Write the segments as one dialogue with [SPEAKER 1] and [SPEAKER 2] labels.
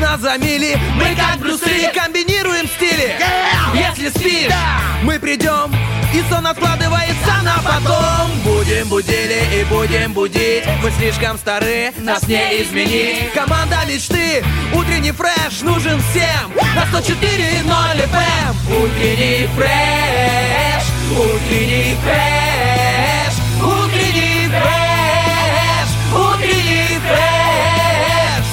[SPEAKER 1] нас за мили Мы как Брюс Ли комбинируем стили. Если спишь, мы придем и сон откладывается на потом. Будем будили и будем будить. Мы слишком стары, нас не изменить. Команда мечты, утренний фреш нужен всем. На 104.0 FM Утренний фреш, утренний фреш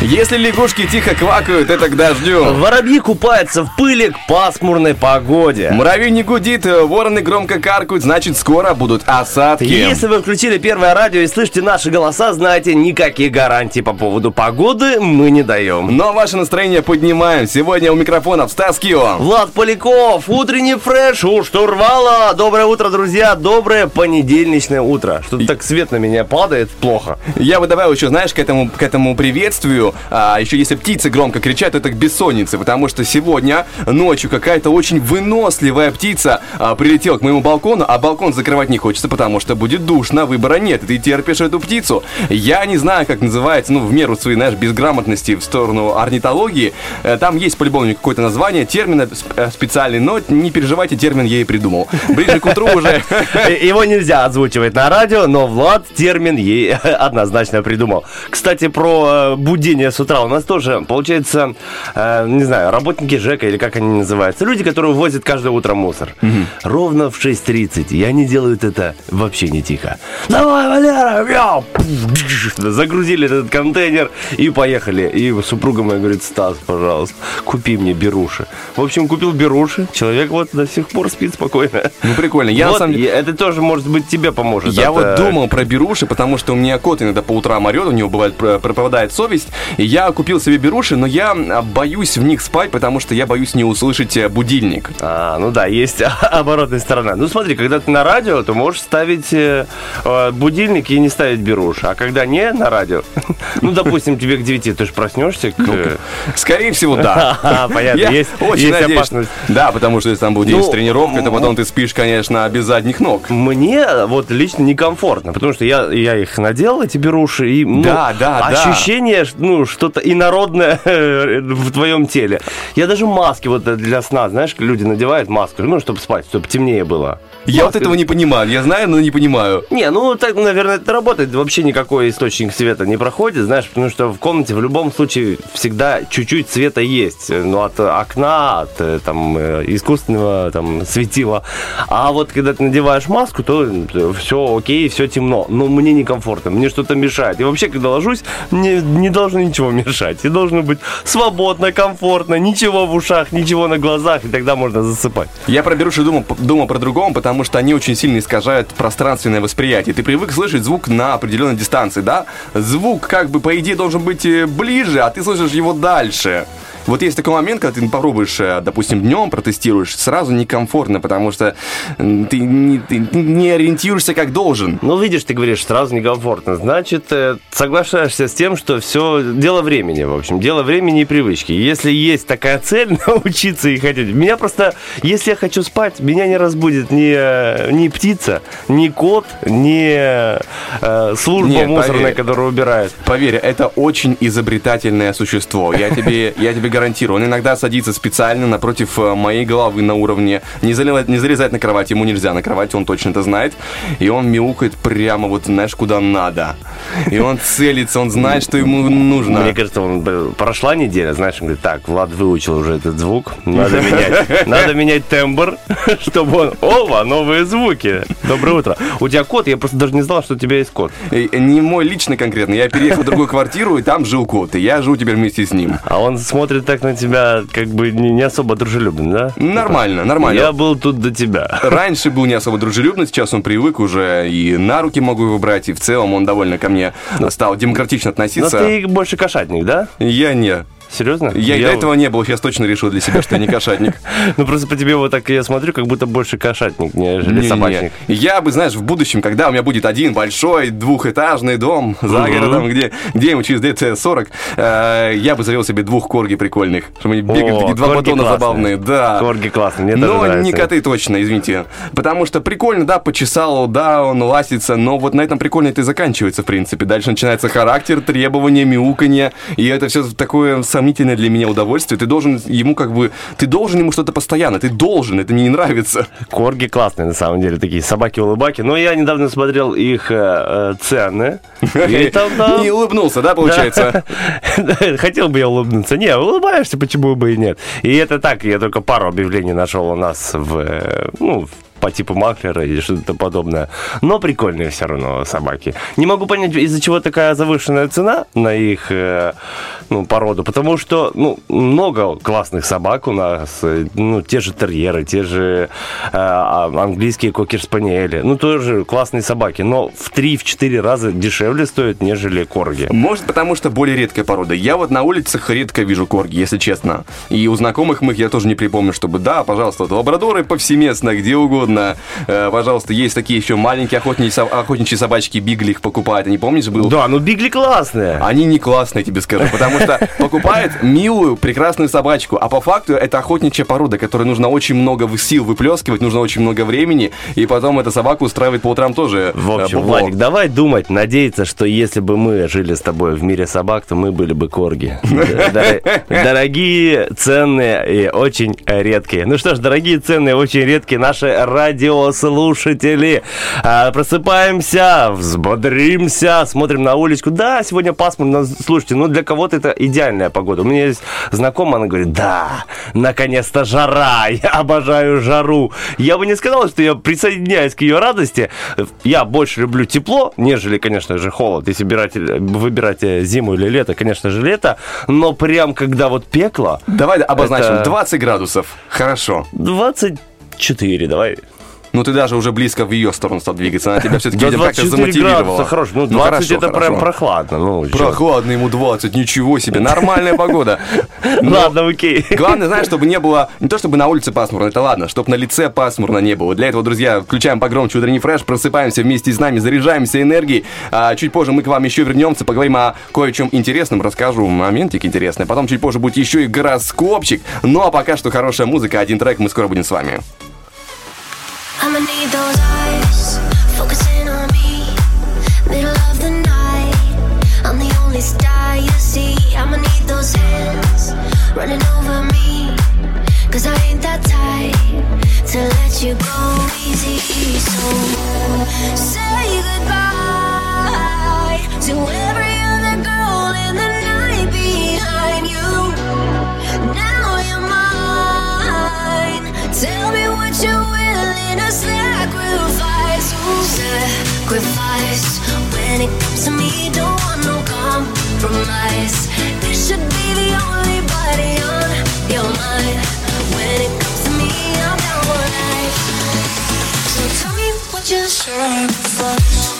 [SPEAKER 2] Если лягушки тихо квакают, это к дождю.
[SPEAKER 3] Воробьи купаются в пыли к пасмурной погоде.
[SPEAKER 2] Муравей не гудит, вороны громко каркают, значит скоро будут осадки.
[SPEAKER 3] Если вы включили первое радио и слышите наши голоса, знаете, никаких гарантий по поводу погоды мы не даем.
[SPEAKER 2] Но ваше настроение поднимаем. Сегодня у микрофонов Стас Кио.
[SPEAKER 3] Влад Поляков, утренний фреш у штурвала. Доброе утро, друзья, доброе понедельничное утро. Что-то так свет на меня падает плохо.
[SPEAKER 2] Я бы добавил еще, знаешь, к этому, к этому приветствию, а, еще если птицы громко кричат, это к бессоннице, потому что сегодня ночью какая-то очень выносливая птица а, прилетела к моему балкону, а балкон закрывать не хочется, потому что будет душно, выбора нет, и ты терпишь эту птицу. Я не знаю, как называется, ну, в меру своей, знаешь, безграмотности в сторону орнитологии, Э, там есть по-любому какое-то название, термин э, сп- специальный, но не переживайте, термин я и придумал. Ближе к утру уже
[SPEAKER 3] Его нельзя озвучивать на радио, но Влад термин ей однозначно придумал. Кстати, про э, будение с утра. У нас тоже, получается, э, не знаю, работники ЖЭКа или как они называются. Люди, которые возят каждое утро мусор. Ровно в 6.30. И они делают это вообще не тихо. Давай, Валера! мяу!» Загрузили этот контейнер и поехали. И супруга моя говорит, Стас, пожалуйста, купи мне беруши. В общем, купил беруши. Человек вот до сих пор спит спокойно.
[SPEAKER 2] Ну, прикольно. Я, на
[SPEAKER 3] Вот,
[SPEAKER 2] самом деле-
[SPEAKER 3] это тоже, может быть, тебе поможет.
[SPEAKER 2] Я
[SPEAKER 3] Это-
[SPEAKER 2] вот думал про беруши, потому что у меня кот иногда по утрам орет, у него бывает про- пропадает совесть. Я купил себе беруши, но я боюсь в них спать, потому что я боюсь не услышать э, будильник.
[SPEAKER 3] А, ну да, есть оборотная сторона. Ну смотри, когда ты на радио, то можешь ставить э, э, будильник и не ставить беруши. А когда не на радио, ну, допустим, тебе к 9, ты же проснешься э,
[SPEAKER 2] Скорее всего, да.
[SPEAKER 3] Понятно, есть, опасность.
[SPEAKER 2] Да, потому что если там день
[SPEAKER 3] Ну,
[SPEAKER 2] с тренировкой, то потом ты спишь, конечно, без задних ног.
[SPEAKER 3] Мне вот лично некомфортно, потому что я, их надел, эти беруши, и ну,
[SPEAKER 2] Да, да,
[SPEAKER 3] ощущение, ш- ну, что-то инородное в твоем теле. Я даже маски вот для сна, знаешь, люди надевают маску, ну, чтобы спать, чтобы темнее было.
[SPEAKER 2] Я вот
[SPEAKER 3] Маска-
[SPEAKER 2] этого не понимаю. Я знаю, но не понимаю.
[SPEAKER 3] Не, ну так, наверное, это работает. Вообще никакой источник света не проходит, знаешь, потому что в комнате в любом случае всегда чуть-чуть света есть. Ну, от окна, от э, там э, искусственного там светила. А вот когда ты надеваешь маску, то все окей, все темно. Но мне некомфортно, мне что-то мешает. И вообще, когда ложусь, мне не должно ничего мешать. И должно быть свободно, комфортно, ничего в ушах, ничего на глазах, и тогда можно засыпать.
[SPEAKER 2] Я про беруши думал, думал про другом, потому что они очень сильно искажают пространственное восприятие. Ты привык слышать звук на определенной дистанции, да? Звук, как бы, по идее, должен быть э, ближе, а ты слышишь его дальше. Вот есть такой момент, когда ты попробуешь, э, допустим, днем протестируешь, сразу некомфортно, потому что ты не, ты не ориентируешься как должен.
[SPEAKER 3] Ну, видишь, ты говоришь, сразу некомфортно. Значит, э, соглашаешься с тем, что все дело времени, в общем, дело времени и привычки. Если есть такая цель, научиться и хотеть. Меня просто, если я хочу спать, меня не разбудит ни, э, ни птица, ни кот, ни э, служба
[SPEAKER 2] Нет,
[SPEAKER 3] мусорная,
[SPEAKER 2] поверь.
[SPEAKER 3] которая убирает.
[SPEAKER 2] Поверь, это очень изобретательное существо. Я тебе, я тебе гарантирую. Он иногда садится специально напротив э, моей головы на уровне. Не залезать, не залезать на кровать, ему нельзя на кровати, он точно это знает. И он мяукает прямо вот, знаешь, куда надо. И он целится, он знает, что ему нужно.
[SPEAKER 3] Мне кажется, он, прошла неделя, знаешь, он говорит, так, Влад выучил уже этот звук, надо менять, надо менять тембр, чтобы он, ова, новые звуки. Доброе утро. У тебя кот, я просто даже не знал, что у тебя есть кот.
[SPEAKER 2] Э, Не мой личный конкретно. Я переехал в другую квартиру, и там жил кот. И я живу теперь вместе с ним.
[SPEAKER 3] А он смотрит так на тебя, как бы не, не особо дружелюбно, да?
[SPEAKER 2] Нормально, нормально.
[SPEAKER 3] Я был тут до тебя.
[SPEAKER 2] Раньше был не особо дружелюбный, сейчас он привык уже и на руки могу его брать, и в целом он довольно ко мне стал демократично
[SPEAKER 3] Но
[SPEAKER 2] относиться.
[SPEAKER 3] ты больше кошатник, да?
[SPEAKER 2] Я не.
[SPEAKER 3] Серьезно?
[SPEAKER 2] Я, и до этого не был, сейчас точно решил для себя, что я не кошатник.
[SPEAKER 3] Ну просто по тебе вот так я смотрю, как будто больше кошатник, нежели собачник.
[SPEAKER 2] Я бы, знаешь, в будущем, когда у меня будет один большой двухэтажный дом за городом, где, ему через лет 40, э, я бы завел себе двух корги прикольных, чтобы они бегали, такие два батона забавные, да.
[SPEAKER 3] Корги классные, мне
[SPEAKER 2] Но не коты точно, извините. Потому что прикольно, да, почесал, да, он ластится, но вот на этом прикольно это и заканчивается, в принципе. Дальше начинается характер, требования, мяуканье, и это все такое сомнительное для меня удовольствие. Ты должен ему как бы, ты должен ему что-то постоянно, ты должен, это мне не нравится.
[SPEAKER 3] Корги классные, на самом деле, такие собаки-улыбаки. Но я недавно смотрел их э, э, цены.
[SPEAKER 2] Не улыбнулся, да, получается?
[SPEAKER 3] Хотел бы я улыбнуться. Не, улыбаешься, почему бы и нет. И это так, я только пару объявлений нашел у нас в, э, ну, в- по типу маклера или что-то подобное. Но прикольные все равно собаки. Не могу понять, из-за чего такая завышенная цена на их э, ну, породу. Потому что ну, много классных собак у нас. э, Ну, те же терьеры, те же э, а, английские кокер-спаниели. Ну, тоже классные собаки. Но в 3-4 раза дешевле стоят, нежели корги.
[SPEAKER 2] Может, потому что более редкая порода. Я вот на улицах редко вижу корги, если честно. И у знакомых моих я тоже не припомню, чтобы, да, пожалуйста, лабрадоры повсеместно, где угодно. Э, пожалуйста, есть такие еще маленькие охотничьи, охотничьи собачки, Бигли их покупают. Они, помнишь, был?
[SPEAKER 3] Да, ну Бигли классные.
[SPEAKER 2] Они не классные, тебе скажу, потому что покупает милую, прекрасную собачку, а по факту это охотничья порода, которой нужно очень много в- сил выплескивать, нужно очень много времени, и потом эта собака устраивает по утрам тоже.
[SPEAKER 3] В
[SPEAKER 2] э,
[SPEAKER 3] общем,
[SPEAKER 2] бобо.
[SPEAKER 3] Владик, давай думать, надеяться, что если бы мы жили с тобой в мире собак, то мы были бы корги. Дорогие, ценные и очень редкие. Ну что ж, дорогие, ценные, очень редкие наши радиослушатели. А, Просыпаемся, взбодримся, смотрим на уличку. Да, сегодня пасмурно. Слушайте, ну для кого-то это идеальная погода. У меня есть знакомая, она говорит, да, наконец-то жара, я обожаю жару. Я бы не сказал, что я присоединяюсь к ее радости. Я больше люблю тепло, нежели, конечно же, холод. Если выбирать, выбирать э, зиму или лето, конечно же, лето. Но прям когда вот пекло,
[SPEAKER 2] Давай обозначим,
[SPEAKER 3] Это-
[SPEAKER 2] 20 градусов. Хорошо.
[SPEAKER 3] 24, давай.
[SPEAKER 2] Ну ты даже уже близко в ее сторону стал двигаться. Она тебя все-таки, видимо, как-то
[SPEAKER 3] 24
[SPEAKER 2] замотивировала.
[SPEAKER 3] хорошо. Ну, 20
[SPEAKER 2] хорошо,
[SPEAKER 3] это прям
[SPEAKER 2] хорошо.
[SPEAKER 3] прохладно. Ну.
[SPEAKER 2] Прохладно ему 20, ничего себе, нормальная погода. Но
[SPEAKER 3] Ладно, окей.
[SPEAKER 2] Главное, знаешь, чтобы не было, не то чтобы на улице пасмурно, это ладно, чтобы на лице пасмурно не было. Для этого, друзья, включаем погромче утренний фреш, просыпаемся вместе с нами, заряжаемся энергией. А чуть позже мы к вам еще вернемся, поговорим о кое-чем интересном, расскажу моментик интересный. Потом чуть позже будет еще и гороскопчик. Ну а пока что хорошая музыка, один трек, мы скоро будем с вами.
[SPEAKER 4] I'ma need those eyes focusing on me. Middle of the night, I'm the only star you see. I'ma need those hands running over me. Cause I ain't that to let you go easy. So say goodbye to every When it comes to me, don't want no compromise. This should be the only body on your mind. When it comes to me, I'm down for life. So tell me what you sacrifice. Tell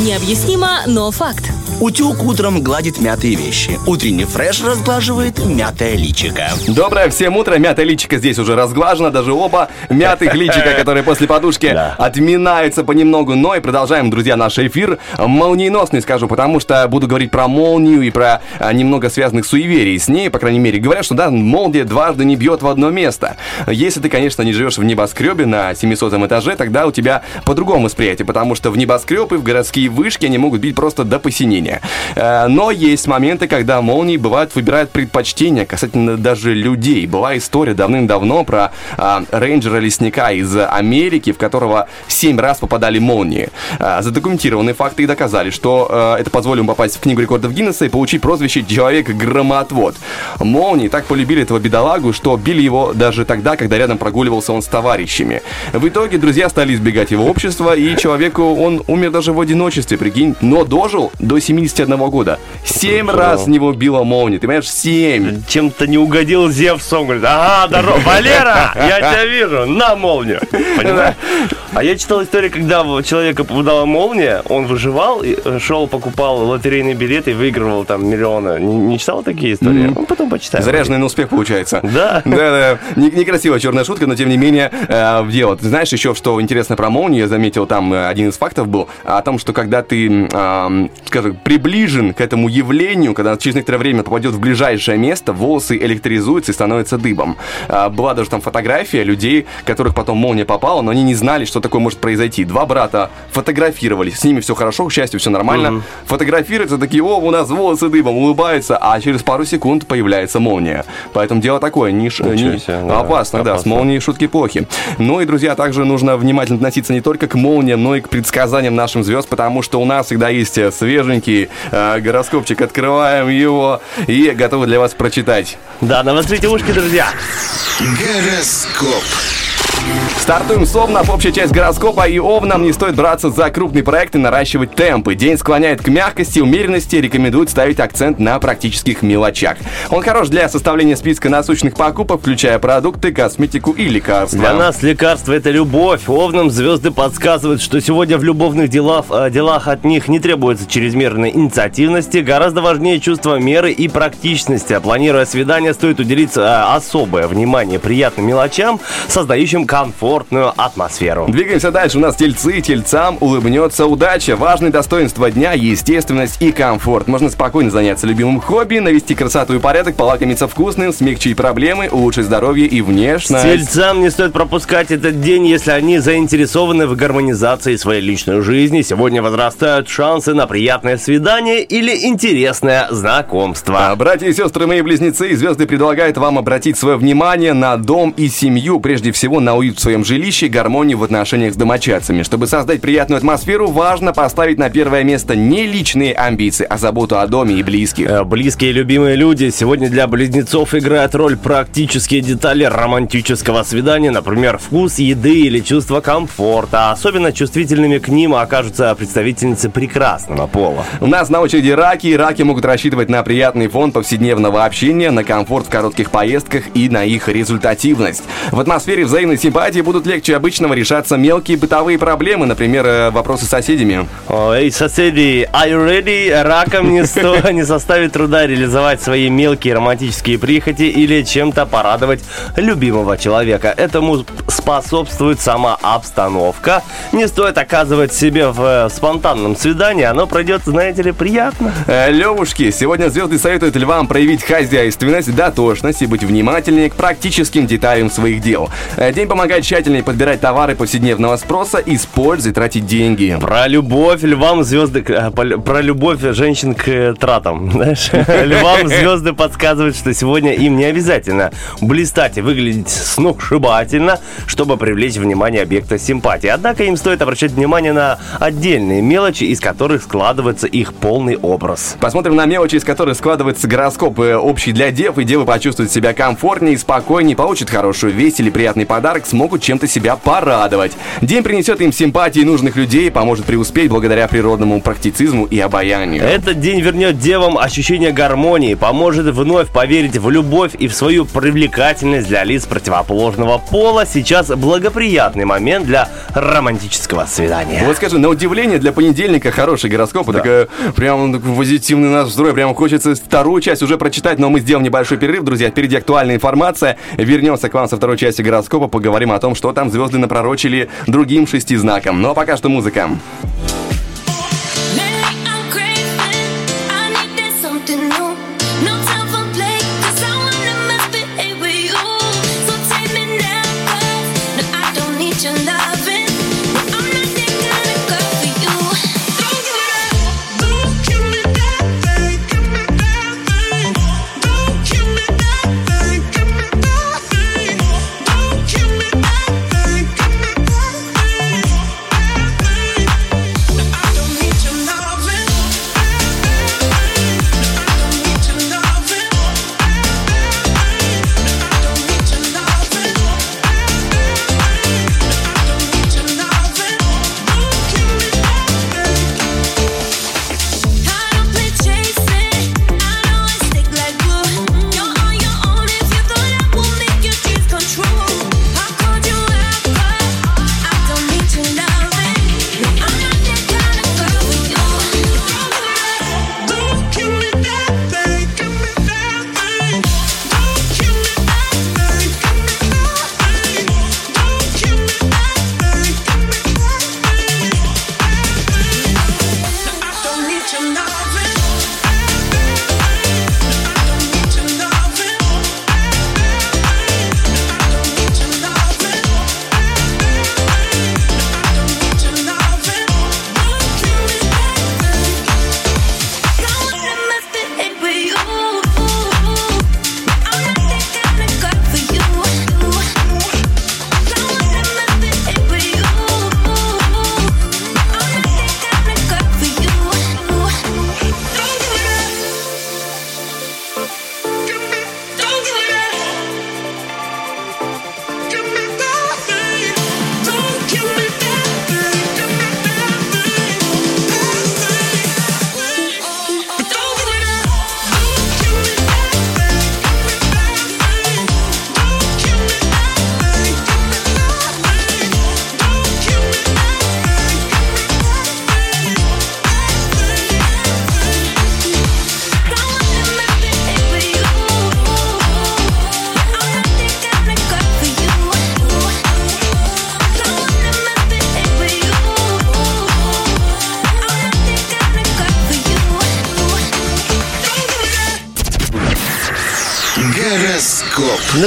[SPEAKER 5] Необъяснимо, но факт.
[SPEAKER 6] Утюг утром гладит мятые вещи. Утренний фреш разглаживает мятое личико.
[SPEAKER 2] Доброе всем утро. Мятое личико здесь уже разглажено. Даже оба мятых личика, которые после подушки
[SPEAKER 3] Да.
[SPEAKER 2] отминаются понемногу. Но и продолжаем, друзья, наш эфир. Молниеносный скажу, потому что буду говорить про молнию и про а, немного связанных суеверий с ней, по крайней мере. Говорят, что да, молния дважды не бьет в одно место. Если ты, конечно, не живешь в небоскребе на 700 этаже, тогда у тебя по-другому восприятие, потому что в небоскребы, в городские вышки они могут бить просто до посинения. Э, Но есть моменты, когда молнии бывают выбирают предпочтения касательно даже людей. Была история давным-давно про а, рейнджера-лесника из Америки, в которого 7 раз попадали молнии. А, задокументированы факты и доказали, что э, это позволило ему попасть в книгу рекордов Гиннесса и получить прозвище «Человек-громоотвод». Молнии так полюбили этого бедолагу, что били его даже тогда, когда рядом прогуливался он с товарищами. В итоге друзья стали избегать его общества, и человеку он умер даже в одиночестве, прикинь, но дожил до 71 года. Семь раз в него била молния, ты понимаешь, семь.
[SPEAKER 3] Чем-то не угодил Зевс, он говорит, ага, здорово, Валера, я тебя вижу, на молнию. Понимаешь? А я читал историю, когда человека попадала молния, он выживал, э, шел, покупал лотерейные билеты и выигрывал там миллионы. Не, не читал такие истории? Ну, потом почитаем.
[SPEAKER 2] Заряженный на успех получается.
[SPEAKER 3] Да.
[SPEAKER 2] Да, да. Не- Некрасивая черная шутка, но тем не менее э, в дело. Ты знаешь еще, что интересно про молнию, я заметил, там э, один из фактов был, о том, что когда ты, м, ам, скажем, приближен к этому явлению, когда через некоторое время попадет в ближайшее место, волосы электризуются и становятся дыбом. А, Была даже там фотография людей, которых потом молния попала, но они не знали, что такое может произойти. Два брата фотографировались, с ними все хорошо, к счастью, все нормально. Фотографируются, такие, о, у нас волосы дыбом, улыбаются, а через пару секунд появляется молния. Поэтому дело такое, не, ш-
[SPEAKER 3] Ничего
[SPEAKER 2] не-
[SPEAKER 3] себе, да,
[SPEAKER 2] опасно, да, с
[SPEAKER 3] опасно.
[SPEAKER 2] молнией шутки плохи. Ну и, друзья, также нужно внимательно относиться не только к молниям, но и к предсказаниям нашим звезд, потому что у нас всегда есть э, свеженький э, гороскопчик. Открываем его и готовы для вас прочитать.
[SPEAKER 3] Да, навострите ушки, друзья.
[SPEAKER 6] Гороскоп.
[SPEAKER 2] Стартуем с Овнов. Общая часть гороскопа. И Овнам не стоит браться за крупные проекты, наращивать темпы. День склоняет к мягкости, умеренности. Рекомендует ставить акцент на практических мелочах. Он хорош для составления списка насущных покупок, включая продукты, косметику и лекарства.
[SPEAKER 3] Для нас лекарство это любовь. Овнам звезды подсказывают, что сегодня в любовных делах, э, делах от них не требуется чрезмерной инициативности. Гораздо важнее чувство меры и практичности. А Планируя свидание, стоит уделить э, особое внимание приятным мелочам, создающим комфортную атмосферу.
[SPEAKER 2] Двигаемся дальше. У нас тельцы. Тельцам улыбнется удача. Важные достоинства дня – естественность и комфорт. Можно спокойно заняться любимым хобби, навести красоту и порядок, полакомиться вкусным, смягчить проблемы, улучшить здоровье и внешность.
[SPEAKER 3] Тельцам не стоит пропускать этот день, если они заинтересованы в гармонизации своей личной жизни. Сегодня возрастают шансы на приятное свидание или интересное знакомство.
[SPEAKER 2] А, Братья и сестры, мои близнецы, звезды предлагают вам обратить свое внимание на дом и семью, прежде всего на уют в своем жилище, гармонию в отношениях с домочадцами. Чтобы создать приятную атмосферу, важно поставить на первое место не личные амбиции, а заботу о доме и близких.
[SPEAKER 3] Э, Близкие и любимые люди сегодня для близнецов играют роль практические детали романтического свидания, например, вкус еды или чувство комфорта. Особенно чувствительными к ним окажутся представительницы прекрасного пола.
[SPEAKER 2] У нас на очереди раки, и раки могут рассчитывать на приятный фон повседневного общения, на комфорт в коротких поездках и на их результативность. В атмосфере взаимной симпатии будут легче обычного решаться мелкие бытовые проблемы, например, э, вопросы с соседями.
[SPEAKER 3] Эй, соседи, are you ready? Раком не, сто, не составит труда реализовать свои мелкие романтические прихоти или чем-то порадовать любимого человека. Этому способствует сама обстановка. Не стоит оказывать себе в э, спонтанном свидании, оно пройдет, знаете ли, приятно.
[SPEAKER 2] Э, Левушки, сегодня звезды советуют львам проявить хозяйственность, дотошность и быть внимательнее к практическим деталям своих дел. День помогает тщательнее подбирать товары повседневного спроса, использовать, тратить деньги.
[SPEAKER 3] Про любовь львам звезды... э, Про любовь женщин к э, тратам. Знаешь, львам звезды подсказывают, что сегодня им не обязательно блистать и выглядеть сногсшибательно, чтобы привлечь внимание объекта симпатии. Однако им стоит обращать внимание на отдельные мелочи, из которых складывается их полный образ.
[SPEAKER 2] Посмотрим на мелочи, из которых складывается гороскоп э, общий для дев, и девы почувствуют себя комфортнее и спокойнее, получат хорошую весть или приятный подарок,
[SPEAKER 4] смогут чем-то себя порадовать. День принесет им симпатии нужных людей поможет преуспеть благодаря природному практицизму и обаянию.
[SPEAKER 3] Этот день вернет девам ощущение гармонии, поможет вновь поверить в любовь и в свою привлекательность для лиц противоположного пола. Сейчас благоприятный момент для романтического свидания.
[SPEAKER 4] Вот скажи, на удивление для понедельника хороший гороскоп, и такая прям такой позитивный настрой, прям хочется вторую часть уже прочитать, но мы сделаем небольшой перерыв, друзья, впереди актуальная информация, вернемся к вам со второй части гороскопа, поговорим о том, что там звезды напророчили другим шести знаком. Ну а пока что музыка.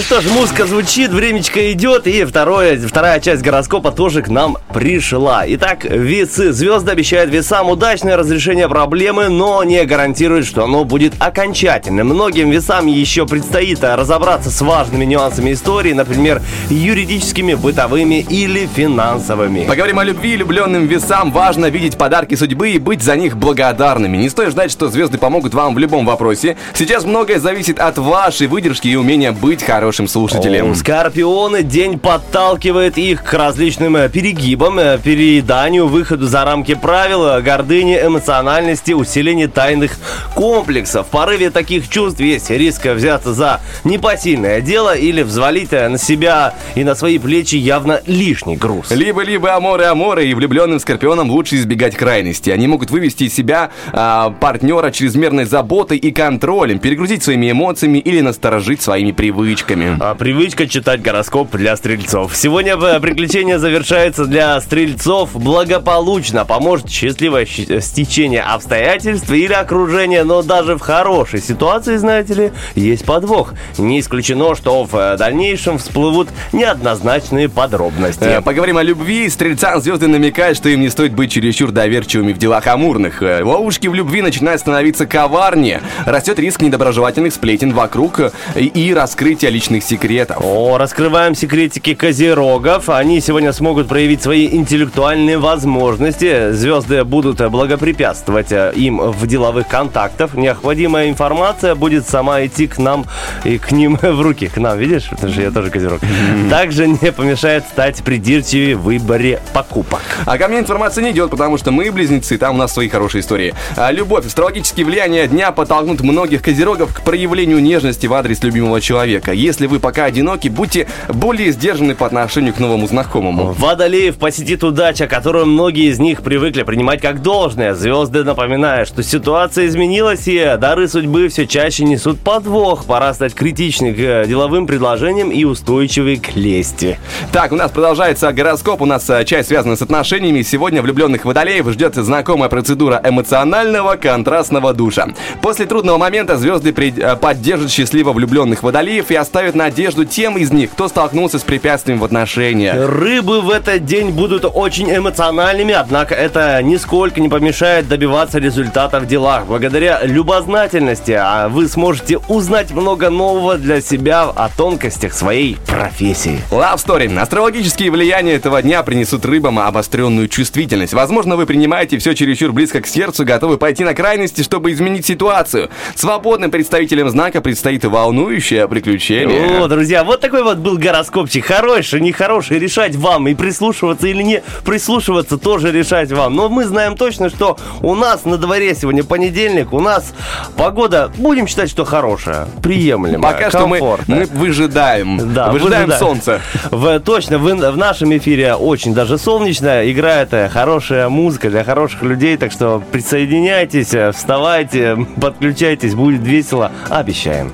[SPEAKER 3] Что ж, музыка звучит, времечко идет, и второе, вторая часть гороскопа тоже к нам пришла. Итак, весы. Звезды обещают весам удачное разрешение проблемы, но не гарантируют, что оно будет окончательным. Многим весам еще предстоит разобраться с важными нюансами истории, например, юридическими, бытовыми или финансовыми.
[SPEAKER 4] Поговорим о любви влюбленным весам. Важно видеть подарки судьбы и быть за них благодарными. Не стоит ждать, что звезды помогут вам в любом вопросе. Сейчас многое зависит от вашей выдержки и умения быть хорошим слушателем.
[SPEAKER 3] О, Скорпионы день подталкивает их к различным э, перегибам, э, перееданию, выходу за рамки правил, э, гордыне, эмоциональности, усилению тайных комплексов. В порыве таких чувств есть риск взяться за непосильное дело или взвалить на себя и на свои плечи явно лишний груз.
[SPEAKER 4] Либо-либо аморы аморы и влюбленным скорпионам лучше избегать крайности. Они могут вывести из себя а, партнера чрезмерной заботой и контролем, перегрузить своими эмоциями или насторожить своими привычками.
[SPEAKER 3] А, привычка читать гороскоп для стрельцов. Сегодня э, приключение завершается для стрельцов благополучно. Поможет счастливое щ- стечение обстоятельств или окружения, но даже в хорошей ситуации, знаете ли, есть подвох. Не исключено, что в э, дальнейшем всплывут неоднозначные подробности.
[SPEAKER 4] Э, Поговорим о любви. Стрельцам звезды намекают, что им не стоит быть чересчур доверчивыми в делах амурных. Э, Ловушки в любви начинают становиться коварнее. Растет риск недоброжелательных сплетен вокруг э, и,
[SPEAKER 2] раскрытия личных секретов.
[SPEAKER 3] О, раскрываем секретики козерогов. Они сегодня смогут проявить свои интеллектуальные возможности. Звезды будут благопрепятствовать э, им в деловых контактах. Необходимая информация будет сама идти к нам и к ним в руки. К нам, видишь? Потому что я тоже козерог. Также не помешает стать придирчивее в выборе покупок.
[SPEAKER 2] А ко мне информация не идет, потому что мы близнецы, там у нас свои хорошие истории. А, любовь, астрологические влияния дня подтолкнут многих козерогов к проявлению нежности в адрес любимого человека. Если вы пока одиноки, будьте более сдержаны по отношению к новому знакомому.
[SPEAKER 3] Водолеев посетит удача, которую многие из них привыкли принимать как должное. Звезды напоминают, что ситуация изменилась, и дары судьбы все чаще несут подвох. Пора стать критичным к э, деловым предложениям и устойчивой к лести.
[SPEAKER 2] Так, у нас продолжается гороскоп, у нас э, часть связана с отношениями. Сегодня влюбленных водолеев ждет знакомая процедура эмоционального контрастного душа. После трудного момента звезды при- э, поддержат счастливо влюбленных водолеев и оставят надежду тем из них, кто столкнулся с препятствием в отношениях.
[SPEAKER 3] Рыбы в этот день будут очень эмоциональными, однако это нисколько не помешает добиваться результата в делах. Благодаря любознательности а вы сможете узнать много нового для себя о тонкостях своей профессии.
[SPEAKER 2] Love Story. Астрологические влияния этого дня принесут рыбам обостренную чувствительность. Возможно, вы принимаете все чересчур близко к сердцу, готовы пойти на крайности, чтобы изменить ситуацию. Свободным представителям знака предстоит волнующее приключение.
[SPEAKER 3] О, друзья, вот такой вот был гороскопчик. Хороший, нехороший, решать вам. И прислушиваться или не прислушиваться тоже решать вам. Но мы знаем точно, что у нас на дворе сегодня понедельник. У нас погода, будем считать, что хорошая, приемлемая,
[SPEAKER 2] Пока что мы, мы выжидаем.
[SPEAKER 3] Да,
[SPEAKER 2] выжидаем
[SPEAKER 3] выжидаем.
[SPEAKER 2] солнце.
[SPEAKER 3] В, точно, вы, в нашем эфире очень даже солнечно, играет э, хорошая музыка для хороших людей, так что присоединяйтесь, э, вставайте, подключайтесь, будет весело, обещаем.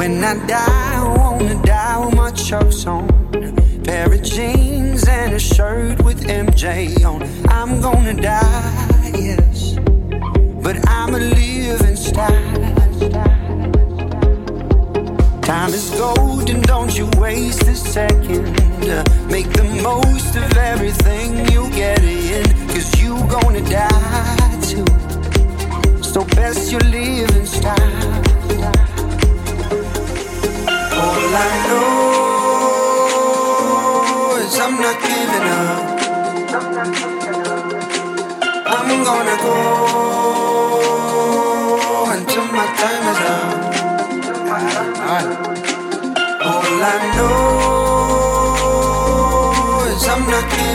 [SPEAKER 7] When I die, I wanna die with my chucks on. Pair of jeans and a shirt with MJ on. I'm gonna die, yes. But I'm a living style. Time is gold and don't you waste a second. Make the most of everything you get in. Cause you gonna die too. So best you live in style. All I know is I'm not giving up. I'm gonna go until my time is up. All I know is I'm not giving up.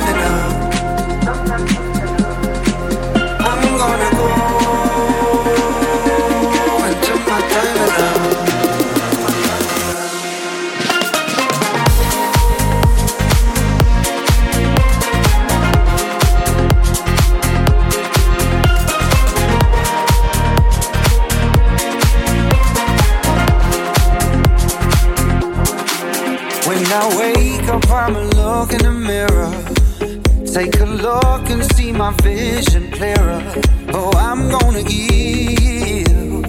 [SPEAKER 7] Wake up, I'ma look in the mirror. Take a look and see my vision clearer. Oh, I'm gonna give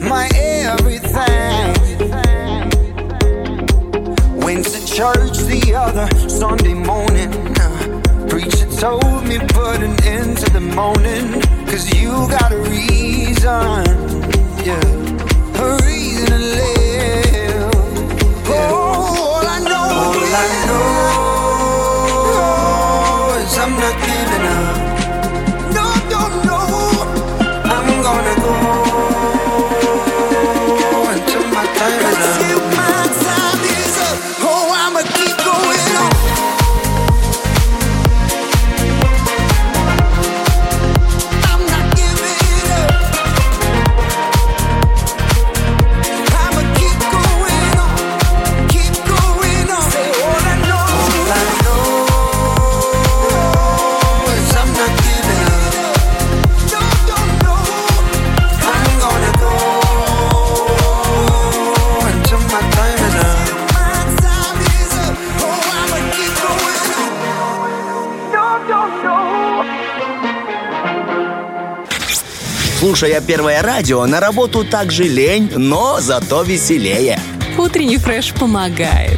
[SPEAKER 7] my everything. Went to church the other Sunday morning. Preacher told me put an end to the moaning. Cause you got a reason, yeah, a reason 来
[SPEAKER 6] Слушая Первое радио, на работу также лень, но зато веселее.
[SPEAKER 5] Утренний фреш помогает.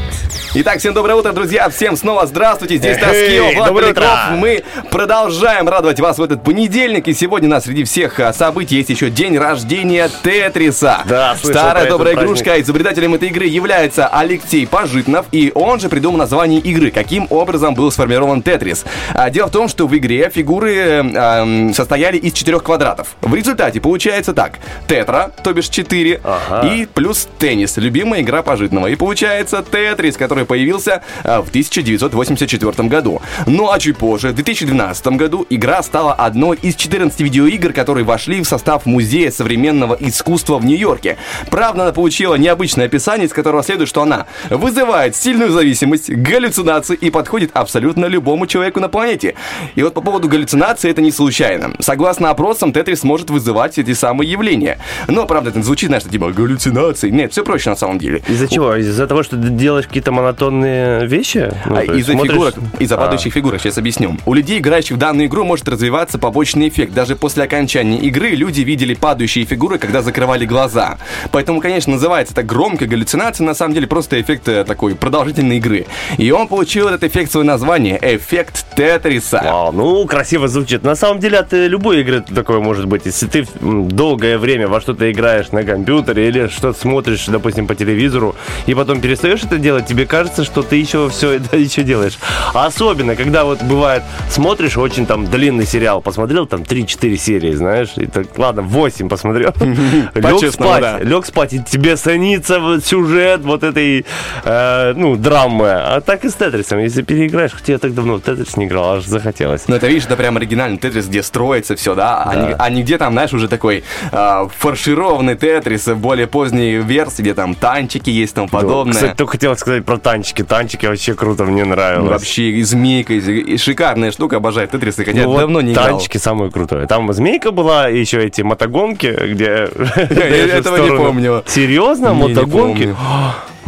[SPEAKER 2] Итак, всем доброе утро, друзья. Всем снова здравствуйте. Здесь Таскио, Влад
[SPEAKER 3] доброе
[SPEAKER 2] Поляков. Мы продолжаем радовать вас в этот понедельник. И сегодня у нас среди всех а, событий есть еще день рождения Тетриса.
[SPEAKER 3] Да, слышал
[SPEAKER 2] Старая добрая игрушка. Изобретателем этой игры является Алексей Пожитнов. И он же придумал название игры. Каким образом был сформирован Тетрис? А, Дело в том, что в игре фигуры э, состояли из четырех квадратов. В результате получается так. Тетра, то бишь 4,
[SPEAKER 3] Ага.
[SPEAKER 2] и плюс теннис, любимая игра Пожитного. И получается Тетрис, который появился а, в 1984 году. Ну а чуть позже, в 2012 году, игра стала одной из 14 видеоигр, которые вошли в состав Музея современного искусства в Нью-Йорке. Правда, она получила необычное описание, из которого следует, что она вызывает сильную зависимость, галлюцинации и подходит абсолютно любому человеку на планете. И вот по поводу галлюцинации это не случайно. Согласно опросам, Тетрис может вызывать эти самые явления. Но, правда, это звучит, знаешь, типа галлюцинации. Нет, все проще на самом деле.
[SPEAKER 3] Из-за чего? Из-за того, что ты делаешь какие-то монотонные вещи? Ну,
[SPEAKER 2] А из-за
[SPEAKER 3] смотришь-
[SPEAKER 2] фигурок, из-за
[SPEAKER 3] А.
[SPEAKER 2] падающих фигурок, сейчас объясню. У людей, играющих в данную игру, может развиваться побочный эффект. Даже после окончания игры люди видели падающие фигуры, когда закрывали глаза. Поэтому, конечно, называется это громко галлюцинация, на самом деле просто эффект э, такой продолжительной игры. И он получил этот эффект свое название – эффект Тетриса.
[SPEAKER 3] Вау, ну, красиво звучит. На самом деле, от э, любой игры такое может быть. Если ты долгое время во что-то играешь на компьютере или что-то смотришь, допустим, по телевизору, и потом перестаешь это делать, тебе кажется, что ты еще все это еще делаешь. Особенно, когда вот бывает, смотришь очень там длинный сериал, посмотрел там 3-4 серии, знаешь, и так, ладно, 8 посмотрел, лег спать, лег спать, и тебе снится вот сюжет вот этой, э, ну, драмы. А так и с Тетрисом, если переиграешь, хотя я так давно в Тетрис не играл, аж захотелось.
[SPEAKER 2] Ну, это, видишь, это прям оригинальный Тетрис, где строится все, да? А, не, а не где там, знаешь, уже такой а, фаршированный Тетрис, в более поздней версии, где там танчики есть и тому подобное.
[SPEAKER 3] Кстати, только хотел сказать про танчики. Танчики вообще круто, мне нравилось.
[SPEAKER 2] Вообще, и змейка, и, шикарная штука, обожаю Тетрисы, хотя
[SPEAKER 3] Ну вот
[SPEAKER 2] давно не играл.
[SPEAKER 3] танчики самое крутое. Там змейка была, и еще эти мотогонки, где...
[SPEAKER 2] этого не помню.
[SPEAKER 3] Серьезно? Мотогонки?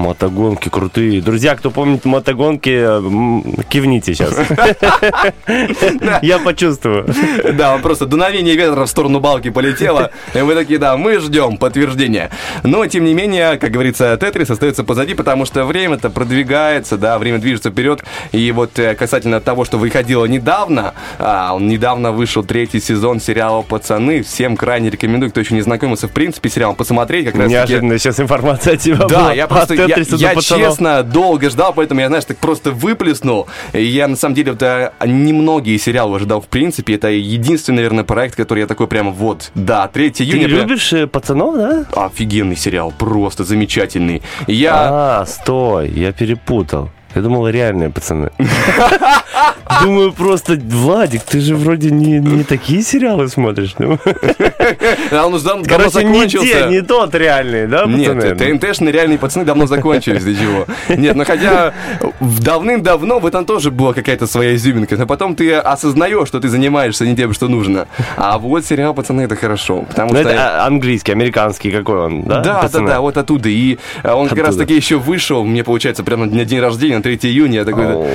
[SPEAKER 3] Мотогонки крутые. Друзья, кто помнит мотогонки, м, кивните сейчас. Я почувствую.
[SPEAKER 2] Да, он просто дуновение ветра в сторону балки полетело. И мы такие, да, мы ждем подтверждения. Но, тем не менее, как говорится, Тетрис остается позади, потому что время-то продвигается, да, время движется вперед. И вот э, касательно того, что выходило недавно, а, недавно вышел третий сезон сериала «Пацаны». Всем крайне рекомендую, кто еще не знакомился, в принципе, сериалом посмотреть. Как раз
[SPEAKER 3] Неожиданно сейчас информация от тебя
[SPEAKER 2] Да, я просто, я, я
[SPEAKER 3] пацанов.
[SPEAKER 2] честно долго ждал, поэтому я, знаешь, так просто выплеснул. И я, на самом деле, это немногие сериалы ожидал, в принципе. Это единственный, наверное, проект, который я такой прям вот, да, 3
[SPEAKER 3] Ты
[SPEAKER 2] июня. прям-
[SPEAKER 3] любишь э, пацанов, да?
[SPEAKER 2] Офигенный сериал, просто замечательный. Я...
[SPEAKER 3] А, стой, я перепутал. Я думал, реальные пацаны. Думаю, просто, Владик, ты же вроде не, не такие сериалы смотришь. Ну,
[SPEAKER 2] он уже давно
[SPEAKER 3] Короче, не
[SPEAKER 2] закончился.
[SPEAKER 3] те, не тот реальный, да,
[SPEAKER 2] Нет,
[SPEAKER 3] пацаны?
[SPEAKER 2] ТНТшные реальные пацаны давно закончились, для чего. Нет, ну хотя давным-давно в этом тоже была какая-то своя изюминка, но потом ты осознаешь, что ты занимаешься не тем, что нужно. А вот сериал «Пацаны» — это хорошо, потому
[SPEAKER 3] Ну,
[SPEAKER 2] что...
[SPEAKER 3] это а, английский, американский какой он, да?
[SPEAKER 2] Да,
[SPEAKER 3] пацаны?
[SPEAKER 2] да, да, вот оттуда. И а, он как
[SPEAKER 3] Оттуда.
[SPEAKER 2] раз таки еще вышел, мне получается, прямо на день рождения, на 3 июня. Я такой,
[SPEAKER 3] О.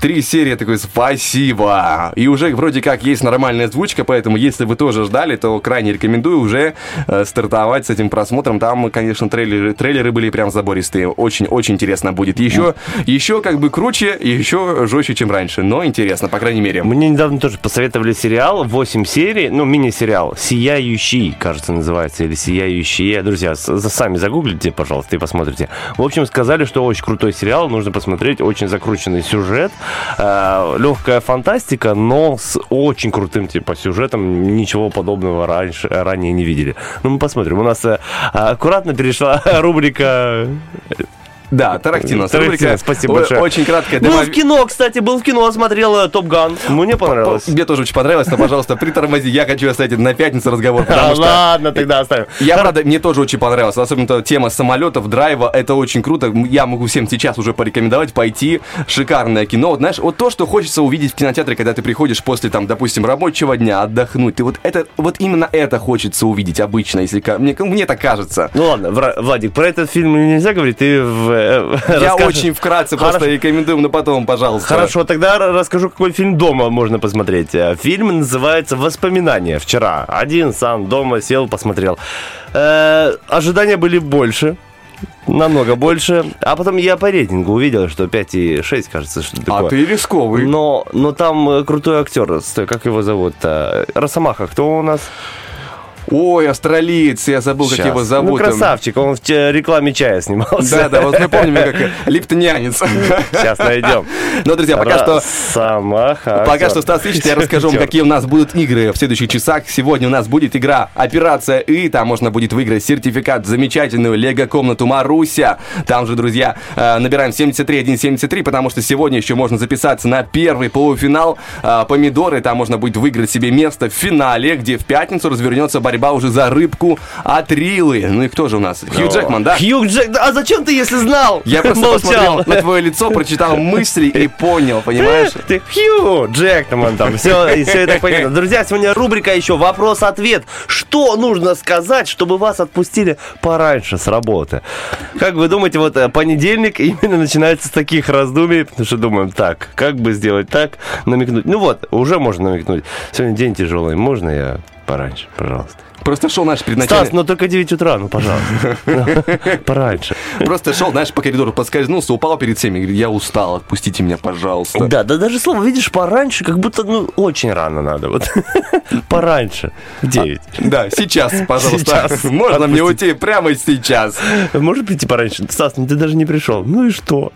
[SPEAKER 2] три серии, я такой, спасибо. И уже вроде как есть нормальная озвучка, поэтому если вы тоже ждали, то крайне рекомендую уже э, стартовать с этим просмотром. Там, конечно, трейлеры, трейлеры были прям забористые. Очень-очень интересно будет. Еще, еще как бы круче, еще жестче, чем раньше. Но интересно, по крайней мере.
[SPEAKER 3] Мне недавно тоже посоветовали сериал, 8 серий, ну, мини-сериал, «Сияющий», кажется, называется, или «Сияющие». Друзья, сами загуглите, пожалуйста, и посмотрите. В общем, сказали, что очень крутой сериал, нужно посмотреть, очень закрученный сюжет, э, легкая фантастика, но с очень крутым, типа, сюжетом, ничего подобного раньше, ранее не видели. Ну, мы посмотрим. У нас э, аккуратно перешла рубрика
[SPEAKER 2] Да, Рубрика
[SPEAKER 3] спасибо большое.
[SPEAKER 2] Очень.
[SPEAKER 3] Был
[SPEAKER 2] демо-
[SPEAKER 3] в кино, кстати, был в кино, смотрел э, «Топ Ган». Мне понравилось.
[SPEAKER 2] Мне тоже очень понравилось, но, пожалуйста, притормози. Я хочу оставить на пятницу разговор, потому что...
[SPEAKER 3] ладно, тогда оставим.
[SPEAKER 2] Я, правда, мне тоже очень понравилось. Особенно тема самолетов, драйва. Это очень круто. Я могу всем сейчас уже порекомендовать пойти. Шикарное кино. Вот, знаешь, вот то, что хочется увидеть в кинотеатре, когда ты приходишь после, там, допустим, рабочего дня, отдохнуть. Ты вот это, вот именно это хочется увидеть обычно, если мне, мне так кажется.
[SPEAKER 3] Ну ладно, Владик, про этот фильм нельзя говорить, ты в,
[SPEAKER 2] Я очень вкратце просто рекомендую, но потом, пожалуйста.
[SPEAKER 3] Хорошо, тогда расскажу, какой фильм дома можно посмотреть. Э, Фильм называется «Воспоминания». Вчера один сам дома сел, посмотрел. Э, ожидания были больше. намного больше. А потом я по рейтингу увидел, что 5,6, кажется, что
[SPEAKER 2] А
[SPEAKER 3] такое.
[SPEAKER 2] ты рисковый.
[SPEAKER 3] Но, но там э, крутой актер, стой, как его зовут-то? Росомаха, кто у нас?
[SPEAKER 2] Ой, австралиец, я забыл, как
[SPEAKER 3] Щас.
[SPEAKER 2] его зовут.
[SPEAKER 3] Ну, красавчик, он в рекламе чая снимался.
[SPEAKER 2] Да, да, вот мы помним, как липтонянец.
[SPEAKER 3] Сейчас найдем.
[SPEAKER 2] Ну, друзья, пока что
[SPEAKER 3] Росомаха.
[SPEAKER 2] Пока что, Стас ищет, я расскажу вам, какие у нас будут игры в следующих часах. Сегодня у нас будет игра «Операция И». Там можно будет выиграть сертификат в замечательную лего-комнату Маруся. Там же, друзья, э, набираем 73173, потому что сегодня еще можно записаться на первый полуфинал э, «Помидоры». Там можно будет выиграть себе место в финале, где в пятницу развернется борьба уже за рыбку от Рилы. Ну и кто же у нас? Хью Джекман, да?
[SPEAKER 3] Хью Джек... А зачем ты, если знал?
[SPEAKER 2] Я просто
[SPEAKER 3] Молчал.
[SPEAKER 2] посмотрел на твое лицо, прочитал мысли и понял, понимаешь?
[SPEAKER 3] Ты Хью Джекман там, все, все это понятно. Друзья, сегодня рубрика еще «Вопрос-ответ». Что нужно сказать, чтобы вас отпустили пораньше с работы? Как вы думаете, вот э, понедельник именно начинается с таких раздумий, потому что думаем, так, как бы сделать так, намекнуть. Ну вот, уже можно намекнуть. Сегодня день тяжелый, можно я пораньше, пожалуйста?
[SPEAKER 2] Просто шел наш предначальник.
[SPEAKER 3] Стас, но только 9 утра, ну, пожалуйста. Пораньше.
[SPEAKER 2] Просто шел, знаешь, по коридору поскользнулся, упал перед всеми. Говорит, я устал, отпустите меня, пожалуйста.
[SPEAKER 3] Да, да даже слово, видишь, пораньше, как будто, ну, очень рано надо. Вот пораньше. В 9.
[SPEAKER 2] Да, сейчас, пожалуйста.
[SPEAKER 3] Сейчас.
[SPEAKER 2] Можно мне уйти прямо сейчас.
[SPEAKER 3] Может прийти пораньше? Стас, ну ты даже не пришел. Ну и что?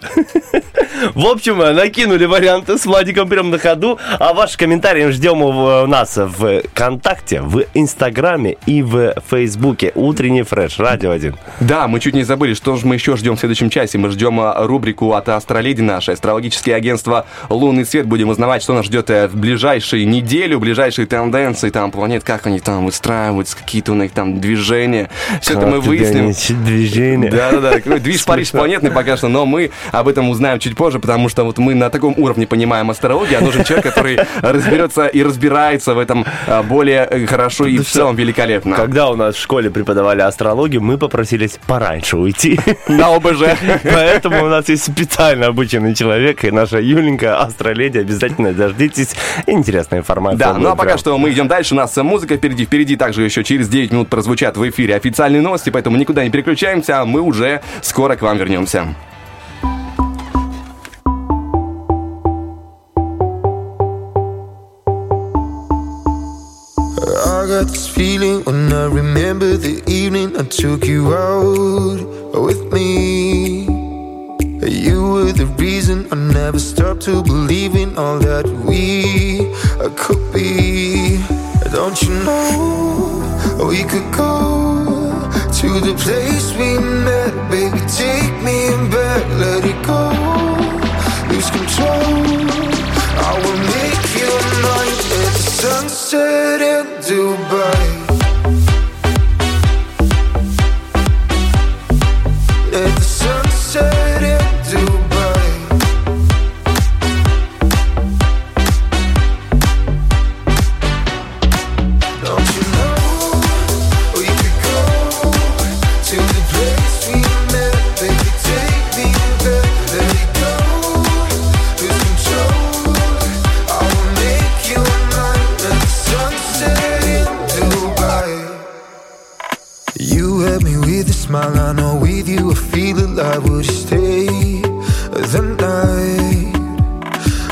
[SPEAKER 3] В общем, э, накинули варианты с Владиком прям на ходу. А ваши комментарии ждем у у нас в ВКонтакте, в Инстаграме и в Фейсбуке. Утренний фреш, радио 1.
[SPEAKER 2] Да, мы чуть не забыли, что же мы еще ждем в следующем часе. Мы ждем а, рубрику от Астроледи наше, астрологическое агентство «Лунный свет». Будем узнавать, что нас ждет э, в ближайшие неделю, ближайшие тенденции, там, планет, как они там выстраиваются, какие-то у них там движения. Все это мы выясним.
[SPEAKER 3] Движение.
[SPEAKER 2] Да-да-да, какой движ Париж планетный пока что, но мы об этом узнаем чуть позже, потому что вот мы на таком уровне понимаем астрологию, а нужен человек, который разберется и разбирается в этом а, более э, хорошо и в целом великолепно.
[SPEAKER 3] Когда у нас в школе преподавали астрологию, мы попросились пораньше уйти.
[SPEAKER 2] На ОБЖ.
[SPEAKER 3] Поэтому у нас есть специально обученный человек, и наша Юленька, астроледи, обязательно дождитесь. Интересная информация.
[SPEAKER 2] Да, ну а пока что мы идем дальше. У нас музыка впереди. Впереди также еще через 9 минут прозвучат в эфире официальные новости, поэтому никуда не переключаемся. а Мы уже скоро к вам вернемся.
[SPEAKER 8] I got this feeling when I remember the evening I took you out with me. You were the reason I never stopped to believe in all that we could be. Don't you know we could go to the place we met, baby? Take me back, let it go. Lose control. I will make you mine at the in Dubai. Alive. Would stay the night?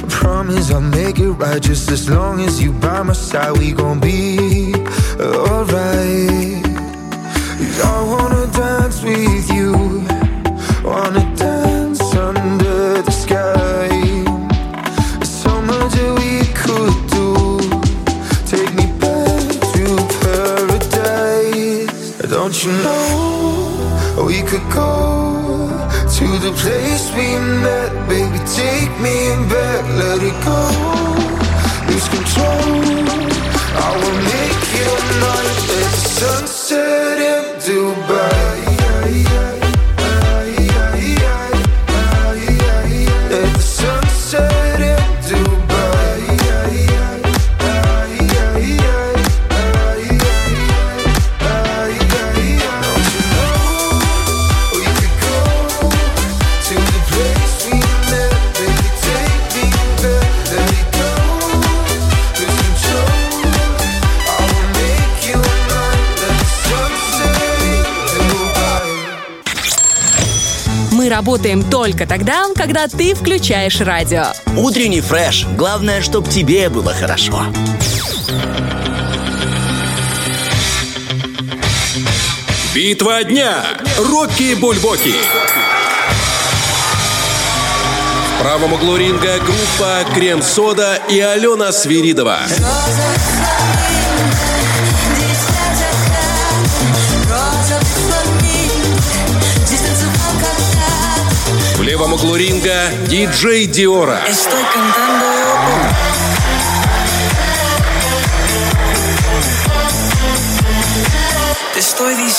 [SPEAKER 8] Promise I'll make it right just as long as you by my side. We gon' be alright. I wanna dance with you, wanna dance under the sky. So much that we could do. Take me back to paradise. Don't you know we could go to the place we met, baby? Take me back, let it go. Lose control. I will make you mine at the sunset in Dubai.
[SPEAKER 5] Работаем только тогда, когда ты включаешь радио.
[SPEAKER 6] Утренний фреш. Главное, чтобы тебе было хорошо.
[SPEAKER 9] Битва дня. Рокки Бульбоки. В правом углу ринга группа Крем-Сода и Алена Свиридова. В углу диджей Диора.
[SPEAKER 7] Estoy cantando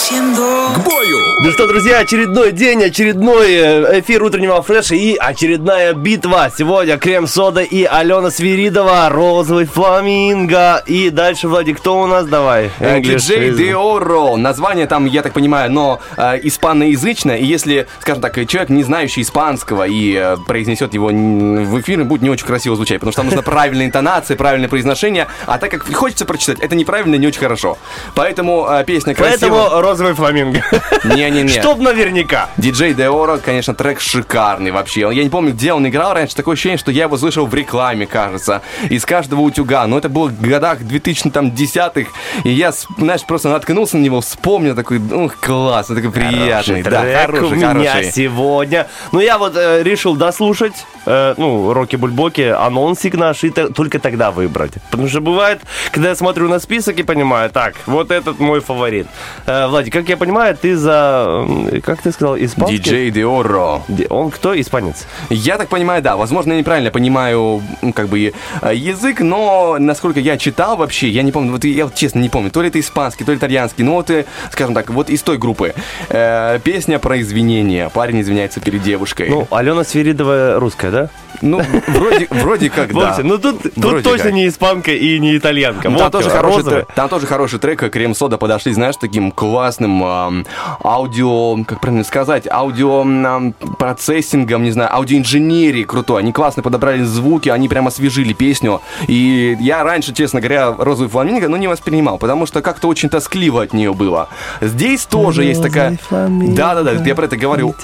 [SPEAKER 9] К бою!
[SPEAKER 3] Ну что, друзья, очередной день, очередной э, эфир утреннего фреша и очередная битва. Сегодня Крем-Сода и Алена Свиридова, Розовый Фламинго. И дальше, Владик, кто у нас? Давай.
[SPEAKER 2] Э, Диджей Деоро. Название там, я так понимаю, но э, испаноязычное. И если, скажем так, человек, не знающий испанского, и э, произнесет его в эфире, будет не очень красиво звучать, потому что там нужна правильная интонация, правильное произношение. А так как хочется прочитать, это неправильно, не очень хорошо. Поэтому э, песня красивая.
[SPEAKER 3] Поэтому Розовый Фламинго.
[SPEAKER 2] Не-не-не.
[SPEAKER 3] Чтоб наверняка.
[SPEAKER 2] Диджей Деоро, конечно, трек шикарный вообще. Я не помню, где он играл раньше. Такое ощущение, что я его слышал в рекламе, кажется. Из каждого утюга. Но это было в годах 2010-х. И я, знаешь, просто наткнулся на него, вспомнил такой, ух, классно, такой приятный. Да,
[SPEAKER 3] трек
[SPEAKER 2] хороший,
[SPEAKER 3] у меня
[SPEAKER 2] хороший.
[SPEAKER 3] сегодня. Ну, я вот э, решил дослушать, э, ну, Роки-Бульбоки, анонсик наш, и т- только тогда выбрать. Потому что бывает, когда я смотрю на список и понимаю, так, вот этот мой фаворит. Э, Владик, как я понимаю, ты за, как ты сказал, испанский?
[SPEAKER 2] Диджей Деоро.
[SPEAKER 3] Ди- Он кто? Испанец?
[SPEAKER 2] Я так понимаю, да. Возможно, я неправильно понимаю, как бы, э, язык, но насколько я читал вообще, я не помню, вот я вот честно не помню, то ли это испанский, то ли итальянский, ну вот, э, скажем так, вот из той группы. Э, песня про извинения. Парень извиняется перед девушкой.
[SPEAKER 3] Ну, Алена Свиридова русская, да?
[SPEAKER 2] Ну, вроде, вроде как, да.
[SPEAKER 3] Ну, тут, тут
[SPEAKER 2] Вроде
[SPEAKER 3] точно
[SPEAKER 2] как.
[SPEAKER 3] не испанка и не итальянка.
[SPEAKER 2] Ну, Там тоже, хороший трек, там тоже хороший трек, как Крем-Сода подошли, знаешь, таким классным ам, аудио, как правильно сказать, аудио ам, процессингом, не знаю, аудиоинженерии крутой. Они классно подобрали звуки, они прямо освежили песню. И я раньше, честно говоря, «Розовый фламинго», ну, не воспринимал, потому что как-то очень тоскливо от нее было. Здесь тоже есть такая... Да-да-да, я про это говорю.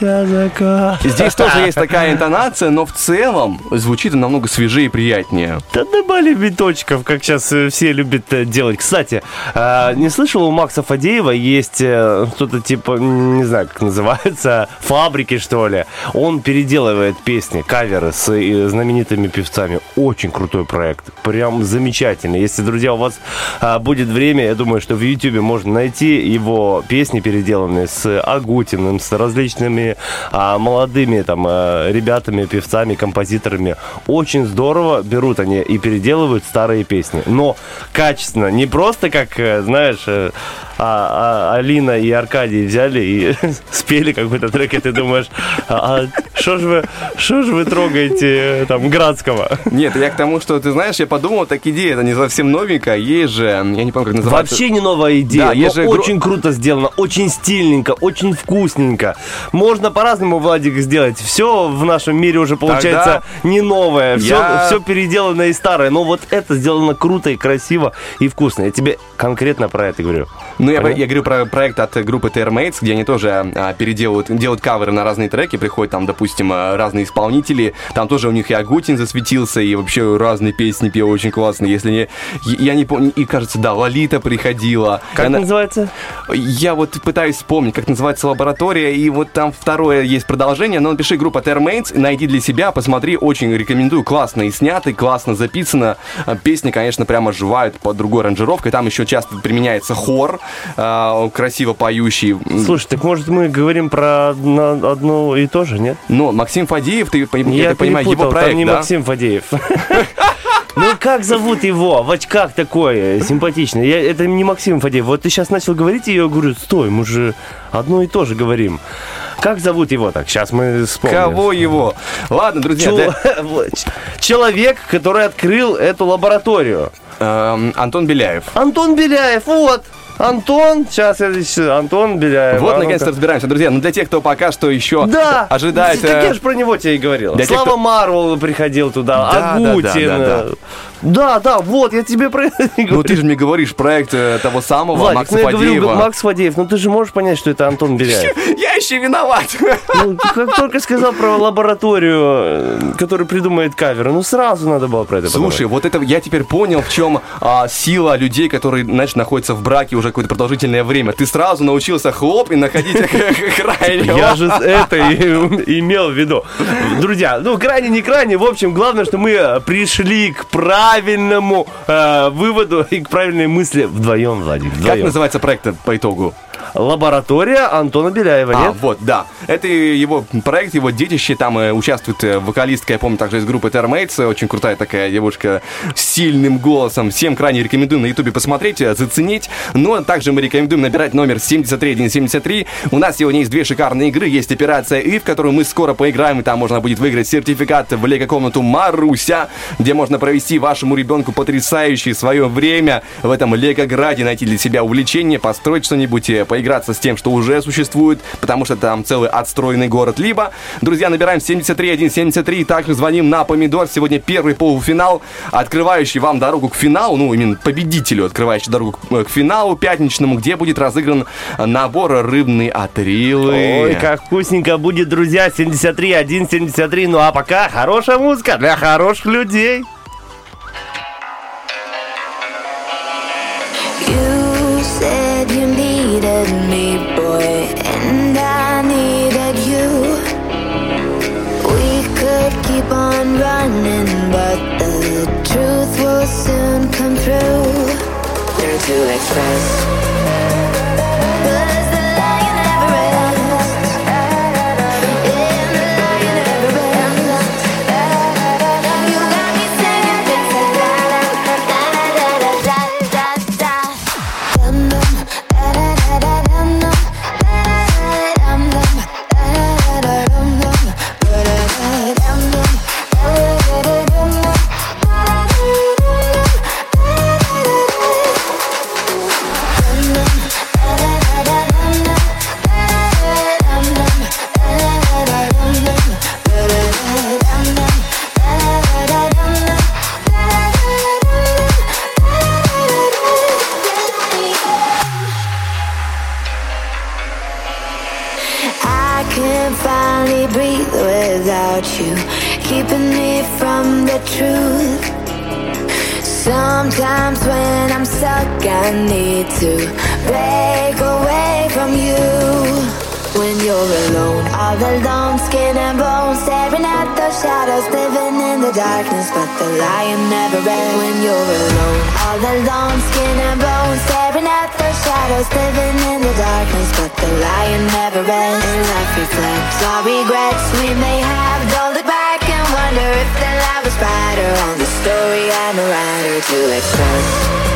[SPEAKER 2] Здесь тоже есть такая интонация, но в целом звучит намного свежее и приятнее.
[SPEAKER 3] Да добавили биточков, как сейчас э, все любят э, делать. Кстати, э, не слышал, у Макса Фадеева есть э, что-то типа, не знаю, как называется, фабрики, что ли. Он переделывает песни, каверы с знаменитыми певцами. Очень крутой проект. Прям замечательный. Если, друзья, у вас а, будет время, я думаю, что в Ютубе можно найти его песни, переделанные с Агутиным, с различными а, молодыми там а, ребятами, певцами, композиторами. Очень здорово берут они и переделывают старые песни. Но качественно, не просто как, э, знаешь, э, а- а- Алина и Аркадий взяли и спели какой-то трек, и ты думаешь, а что же вы, что же вы трогаете э, там Градского?
[SPEAKER 2] Нет, я к тому, что, ты знаешь, я подумал, так идея, это не совсем новенькая, есть же, я не помню, как называется.
[SPEAKER 3] Вообще не новая идея,
[SPEAKER 2] Да,
[SPEAKER 3] но
[SPEAKER 2] же
[SPEAKER 3] очень круто сделано, очень стильненько, очень вкусненько. Можно по-разному, Владик, сделать. Все в нашем мире уже получается не новое, все,
[SPEAKER 2] Я-
[SPEAKER 3] все переделано и старое. Но вот это сделано круто и красиво и вкусно. Я тебе конкретно про это говорю.
[SPEAKER 2] Ну, я, я говорю про проект от группы Termates, где они тоже а, переделывают, делают каверы на разные треки, приходят там, допустим, а, разные исполнители, там тоже у них и Агутин засветился, и вообще разные песни пел очень классные, если не... Я не помню, и кажется, да, Лолита приходила.
[SPEAKER 3] Как
[SPEAKER 2] И она-
[SPEAKER 3] называется?
[SPEAKER 2] Я вот пытаюсь вспомнить, как называется лаборатория, и вот там второе есть продолжение, но напиши группа Termates, найди для себя, посмотри, очень рекомендую, классно и снято, классно записано. Песни, конечно, прямо живают под другой аранжировкой, там еще часто применяется хор, а, красиво поющий.
[SPEAKER 3] Слушай, так может мы говорим про одно, одно и то же, нет?
[SPEAKER 2] Но Максим Фадеев, ты, я,
[SPEAKER 3] Я
[SPEAKER 2] понимаю, его проект,
[SPEAKER 3] там не
[SPEAKER 2] да?
[SPEAKER 3] Максим Фадеев. Ну как зовут его? В очках такой э, симпатичный. Я, это не Максим Фадеев. Вот ты сейчас начал говорить, и я говорю, стой, мы же одно и то же говорим. Как зовут его так? Сейчас мы вспомним.
[SPEAKER 2] Кого его? Ладно, друзья,
[SPEAKER 3] Чел-
[SPEAKER 2] да-
[SPEAKER 3] Человек, который открыл эту лабораторию.
[SPEAKER 2] эм, Антон Беляев.
[SPEAKER 3] Антон Беляев, вот. Антон, сейчас я здесь, Антон Беляев.
[SPEAKER 2] Вот,
[SPEAKER 3] А
[SPEAKER 2] наконец-то разбираемся, друзья. Но для тех, кто пока что еще
[SPEAKER 3] Да,
[SPEAKER 2] ожидает... Э,
[SPEAKER 3] я же про него тебе и говорил.
[SPEAKER 2] для тех,
[SPEAKER 3] Слава
[SPEAKER 2] кто-
[SPEAKER 3] Марвел приходил туда,
[SPEAKER 2] Да, да,
[SPEAKER 3] Агутин.
[SPEAKER 2] да, да, да.
[SPEAKER 3] э, Да, да, вот, я тебе про это
[SPEAKER 2] Ну
[SPEAKER 3] говорю.
[SPEAKER 2] ты же мне говоришь проект э, того самого
[SPEAKER 3] Владик,
[SPEAKER 2] Макса
[SPEAKER 3] ну я говорю,
[SPEAKER 2] Фадеева.
[SPEAKER 3] Макс Фадеев, ну ты же можешь понять, что это Антон Беляев.
[SPEAKER 2] Я еще виноват.
[SPEAKER 3] Ну, как только сказал про лабораторию, э, которая придумает каверы, ну сразу надо было про это
[SPEAKER 2] Слушай, вот это я теперь понял, в чем а, сила людей, которые, знаешь, находятся в браке уже какое-то продолжительное время. Ты сразу научился хлоп и находить крайнего.
[SPEAKER 3] Я же это имел в виду. Друзья, ну крайне не крайне, в общем, главное, что мы э, пришли к правильному э, выводу и к правильной мысли вдвоем, Владик,
[SPEAKER 2] Как
[SPEAKER 3] вдвоем.
[SPEAKER 2] называется проект по итогу?
[SPEAKER 3] Лаборатория Антона Беляева,
[SPEAKER 2] А,
[SPEAKER 3] нет?
[SPEAKER 2] вот, да. Это его проект, его детище. Там э, участвует э, вокалистка, я помню, также из группы э, Очень крутая такая девушка с сильным голосом. Всем крайне рекомендую на ютубе посмотреть, э, заценить. Но также мы рекомендуем набирать номер 73173. У нас сегодня есть две шикарные игры. Есть операция И, в которую мы скоро поиграем. И там можно будет выиграть сертификат в лего-комнату Маруся, где можно провести вашему ребенку потрясающее свое время в этом лего-граде, найти для себя увлечение, построить что-нибудь, э, поиграться с тем, что уже существует, потому что там целый отстроенный город. Либо, друзья, набираем 73173, также звоним на Помидор. Сегодня первый полуфинал, открывающий вам дорогу к финалу, ну, именно победителю, открывающий дорогу к, к финалу пятничному, где будет разыгран набор рыбные отрилы.
[SPEAKER 3] Ой, как вкусненько будет, друзья, 73, 1, 73. Ну а пока хорошая музыка для хороших людей.
[SPEAKER 4] Soon come through. They're too express. I need to break away from you. When you're alone, all alone, skin and bones, staring at the shadows, living in the darkness, but the lion never ends. When you're alone, all alone, skin and bones, staring at the shadows, living in the darkness, but the lion never ends. And life reflects our regrets we may have. Don't look back and wonder if the light was brighter on the story and the writer to express.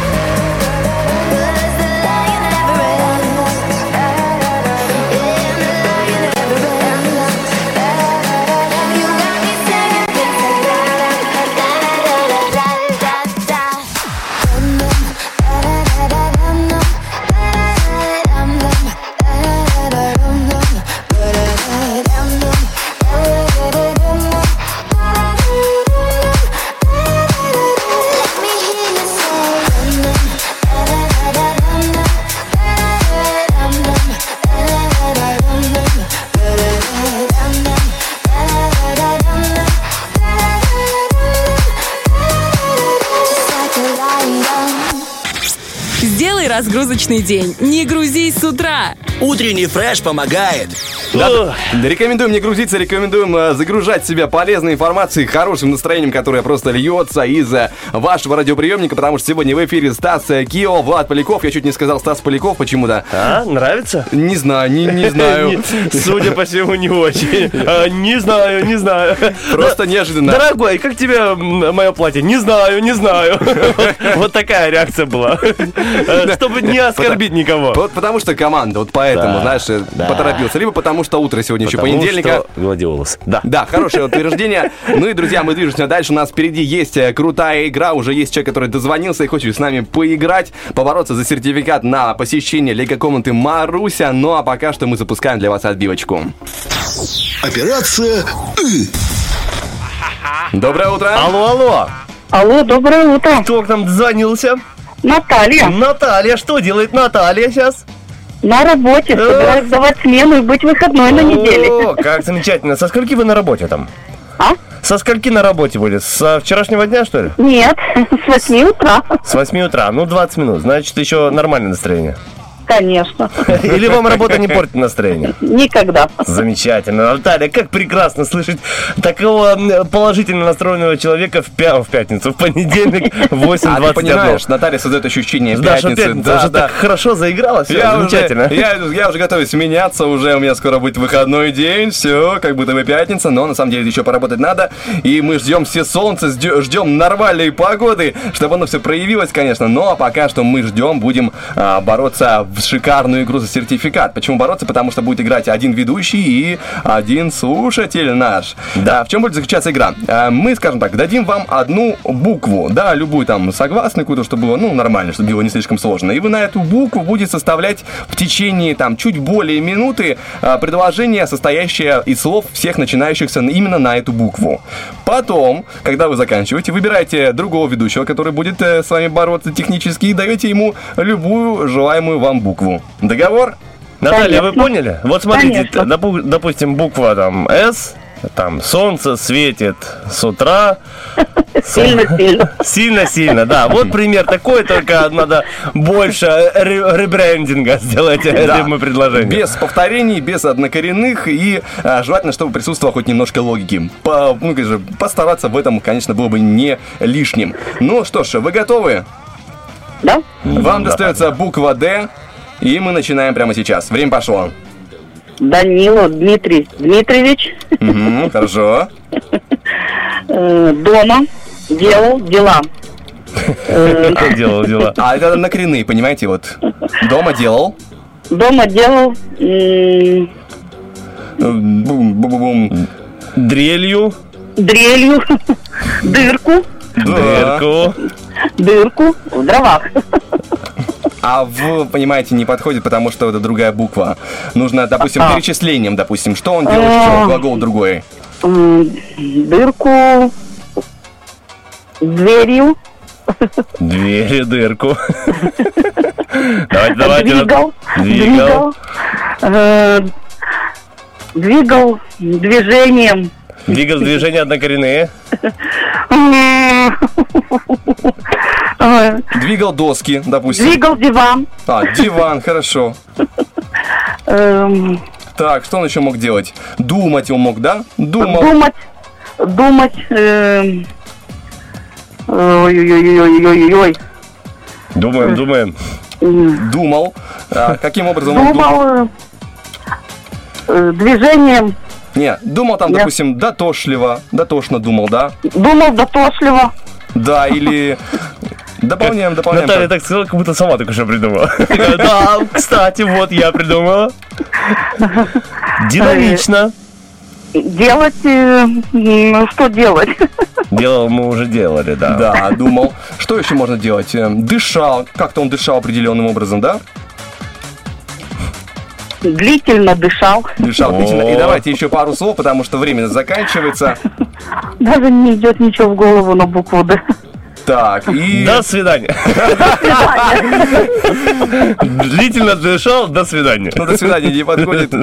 [SPEAKER 5] Сделай разгрузочный день. Не грузись с утра.
[SPEAKER 6] Утренний фреш помогает.
[SPEAKER 2] Да, да, рекомендуем не грузиться, рекомендуем э, загружать себя полезной информацией, хорошим настроением, которое просто льется из э, вашего радиоприемника, потому что сегодня в эфире Стас э, Кио, Влад Поляков. Я чуть не сказал Стас Поляков почему-то.
[SPEAKER 3] А, нравится?
[SPEAKER 2] Не знаю, не, не знаю.
[SPEAKER 3] Судя по всему, не очень. А, Не знаю, не знаю.
[SPEAKER 2] Просто неожиданно.
[SPEAKER 3] Дорогой, как тебе мое платье? Не знаю, не знаю. Вот такая реакция была. Чтобы не оскорбить никого.
[SPEAKER 2] Вот потому что команда, вот поэтому, знаешь, поторопился. Либо потому что утро сегодня еще
[SPEAKER 3] Потому
[SPEAKER 2] понедельника.
[SPEAKER 3] что Гладиолус. Да.
[SPEAKER 2] Да, хорошее утверждение. Ну и, друзья, мы движемся дальше. У нас впереди есть э, крутая игра. Уже есть человек, который дозвонился и хочет с нами поиграть, побороться за сертификат на посещение лего-комнаты Маруся. Ну а пока что мы запускаем для вас отбивочку.
[SPEAKER 9] Операция.
[SPEAKER 2] Доброе утро.
[SPEAKER 3] Алло, алло.
[SPEAKER 10] Алло, доброе утро.
[SPEAKER 3] Кто к нам дозвонился?
[SPEAKER 10] Наталья.
[SPEAKER 3] Наталья, что делает Наталья сейчас?
[SPEAKER 10] На работе. Собираюсь давать смену и быть выходной на неделе.
[SPEAKER 3] О, как замечательно. Со скольки вы на работе там?
[SPEAKER 10] А?
[SPEAKER 3] Со скольки на работе были? Со вчерашнего дня, что ли?
[SPEAKER 10] Нет, с 8 утра.
[SPEAKER 3] С 8 утра. Ну, 20 минут. Значит, еще нормальное настроение.
[SPEAKER 10] Конечно.
[SPEAKER 3] Или вам работа не портит настроение?
[SPEAKER 10] Никогда.
[SPEAKER 3] Замечательно. Наталья, как прекрасно слышать такого положительно настроенного человека в, пя- в пятницу, в понедельник, в 8.21.
[SPEAKER 2] А ты понимаешь, Наталья создает ощущение
[SPEAKER 3] Да,
[SPEAKER 2] пятницы.
[SPEAKER 3] пятница уже так хорошо заиграла, все,
[SPEAKER 2] Я
[SPEAKER 3] замечательно.
[SPEAKER 2] Уже, я, я уже готовюсь меняться, уже у меня скоро будет выходной день, все, как будто бы пятница, но на самом деле еще поработать надо. И мы ждем все солнце, ждем нормальной погоды, чтобы оно все проявилось, конечно. Но пока что мы ждем, будем а, бороться в шикарную игру за сертификат. Почему бороться? Потому что будет играть один ведущий и один слушатель наш. Да, в чем будет заключаться игра? А, Мы, скажем так, дадим вам одну букву, да, любую там согласную какую-то, чтобы было, ну, нормально, чтобы было не слишком сложно. И вы на эту букву будете составлять в течение там чуть более минуты а, предложение, состоящее из слов всех начинающихся именно на эту букву. Потом, когда вы заканчиваете, выбираете другого ведущего, который будет э, с вами бороться технически, и даете ему любую желаемую вам букву. Договор?
[SPEAKER 3] Наталья, вы поняли? Вот смотрите,
[SPEAKER 10] Конечно.
[SPEAKER 3] допу- допустим, буква там «С», там солнце светит с утра.
[SPEAKER 10] Сильно-сильно.
[SPEAKER 3] Сильно-сильно, да. Вот пример такой, только надо больше ре- ребрендинга сделать этому предложению.
[SPEAKER 2] Без повторений, без однокоренных и а, желательно, чтобы присутствовало хоть немножко логики. Ну, как же, постараться в этом, конечно, было бы не лишним. Ну что ж, вы готовы?
[SPEAKER 10] Да?
[SPEAKER 2] Вам достается буква «Д», и мы начинаем прямо сейчас. Время пошло.
[SPEAKER 10] Данилов Дмитрий Дмитриевич
[SPEAKER 2] Мгм, хорошо.
[SPEAKER 10] э, дома делал дела. Э,
[SPEAKER 3] Делал дела.
[SPEAKER 2] А это однокоренные, понимаете, вот. Дома делал.
[SPEAKER 10] дома делал
[SPEAKER 2] Бум-бум-бум.
[SPEAKER 3] Дрелью,
[SPEAKER 10] дрелью дырку,
[SPEAKER 3] дырку.
[SPEAKER 10] Дырку в дровах.
[SPEAKER 2] А в, понимаете, не подходит, потому что это другая буква. Нужно, допустим,
[SPEAKER 10] А.
[SPEAKER 2] перечислением, допустим. Что он делает, что глагол другой.
[SPEAKER 10] Дырку дверью
[SPEAKER 3] Двери, дырку. Давайте, давайте.
[SPEAKER 10] двигал,
[SPEAKER 3] Двигал.
[SPEAKER 10] двигал, э, движением.
[SPEAKER 3] Двигал движения однокоренные.
[SPEAKER 10] Э,
[SPEAKER 2] Двигал доски, допустим.
[SPEAKER 10] Двигал диван.
[SPEAKER 2] А, диван, хорошо.
[SPEAKER 10] эм,
[SPEAKER 2] Так, что он еще мог делать? Думать он мог, да? Думал.
[SPEAKER 10] Думать, думать. эм, Ой-ой-ой-ой-ой-ой.
[SPEAKER 3] Думаем, думаем.
[SPEAKER 2] Думал. А, каким образом он думал?
[SPEAKER 10] Думал э, э, движением.
[SPEAKER 2] Не, думал там,
[SPEAKER 10] Нет.
[SPEAKER 2] допустим, дотошливо, дотошно думал, да?
[SPEAKER 10] Думал дотошливо.
[SPEAKER 2] Да, или... Дополняем, дополняем.
[SPEAKER 3] Наталья так сказала, как будто сама только что придумала. Да, кстати, вот я придумала. Динамично.
[SPEAKER 10] Делать, э, что делать?
[SPEAKER 3] Делал мы уже делали, да.
[SPEAKER 2] Да, думал. Что еще можно делать? Эм, Дышал. Как-то он дышал определенным образом, да?
[SPEAKER 10] Длительно дышал.
[SPEAKER 2] Дышал длительно. И давайте еще пару слов, потому что время заканчивается.
[SPEAKER 10] Даже не идет ничего в голову на букву Д.
[SPEAKER 2] Так, и...
[SPEAKER 3] До свидания. Длительно дышал, до свидания.
[SPEAKER 2] Ну, до свидания не подходит.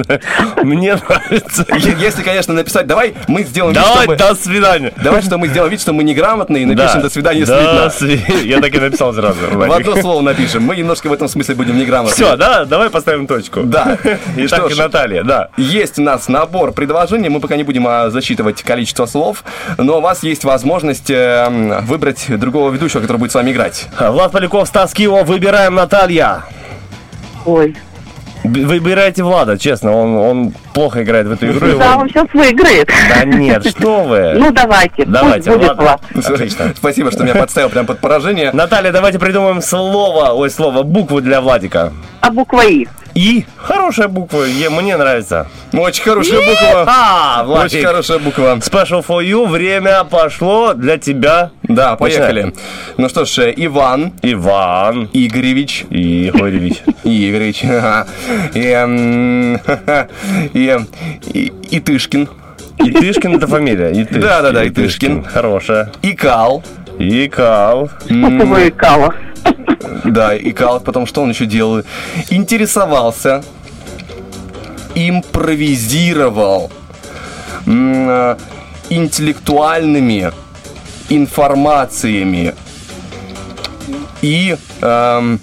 [SPEAKER 3] Мне нравится.
[SPEAKER 2] Если, конечно, написать, давай мы сделаем вид,
[SPEAKER 3] Давай,
[SPEAKER 2] чтобы...
[SPEAKER 3] до свидания.
[SPEAKER 2] Давай, что мы сделаем вид, что мы неграмотные и напишем «до свидания»
[SPEAKER 3] До
[SPEAKER 2] слитно.
[SPEAKER 3] сви- Я так и написал сразу.
[SPEAKER 2] В одно слово напишем. Мы немножко в этом смысле будем неграмотные.
[SPEAKER 3] Все, да, давай поставим точку.
[SPEAKER 2] Да.
[SPEAKER 3] Итак,
[SPEAKER 2] Что
[SPEAKER 3] Наталья, да.
[SPEAKER 2] Есть у нас набор предложений, мы пока не будем а, засчитывать количество слов, но у вас есть возможность э, м, выбрать другого ведущего, который будет с вами играть.
[SPEAKER 3] Влад Поляков, Стас Кио, выбираем Наталья.
[SPEAKER 10] Ой.
[SPEAKER 3] Выбирайте Влада, честно, он, он плохо играет в эту игру.
[SPEAKER 10] Да, он сейчас выиграет.
[SPEAKER 3] Да нет, что вы.
[SPEAKER 10] Ну, давайте.
[SPEAKER 3] Давайте,
[SPEAKER 10] пусть будет. Влад.
[SPEAKER 3] Отлично.
[SPEAKER 2] Спасибо, что меня подставил прям под поражение.
[SPEAKER 3] Наталья, давайте придумаем слово, ой, слово, букву для Владика.
[SPEAKER 10] А буква И?
[SPEAKER 3] И. Хорошая буква, е- мне нравится.
[SPEAKER 2] Очень хорошая буква.
[SPEAKER 3] А,
[SPEAKER 2] Очень
[SPEAKER 3] Владик.
[SPEAKER 2] хорошая буква.
[SPEAKER 3] Special for you, время пошло для тебя.
[SPEAKER 2] Да, поехали. Ну что ж, э, Иван
[SPEAKER 3] Иван
[SPEAKER 2] Игоревич.
[SPEAKER 3] Игоревич.
[SPEAKER 2] Игоревич. И, эм, и, Итышкин.
[SPEAKER 3] Итышкин это фамилия. Итышкин.
[SPEAKER 2] Да-да-да, Итышкин.
[SPEAKER 3] Хорошая.
[SPEAKER 2] Икал.
[SPEAKER 3] Икал.
[SPEAKER 10] Вкусовое кава.
[SPEAKER 2] Да, икал, потом что он еще делал? Интересовался, импровизировал э, интеллектуальными информациями и эм,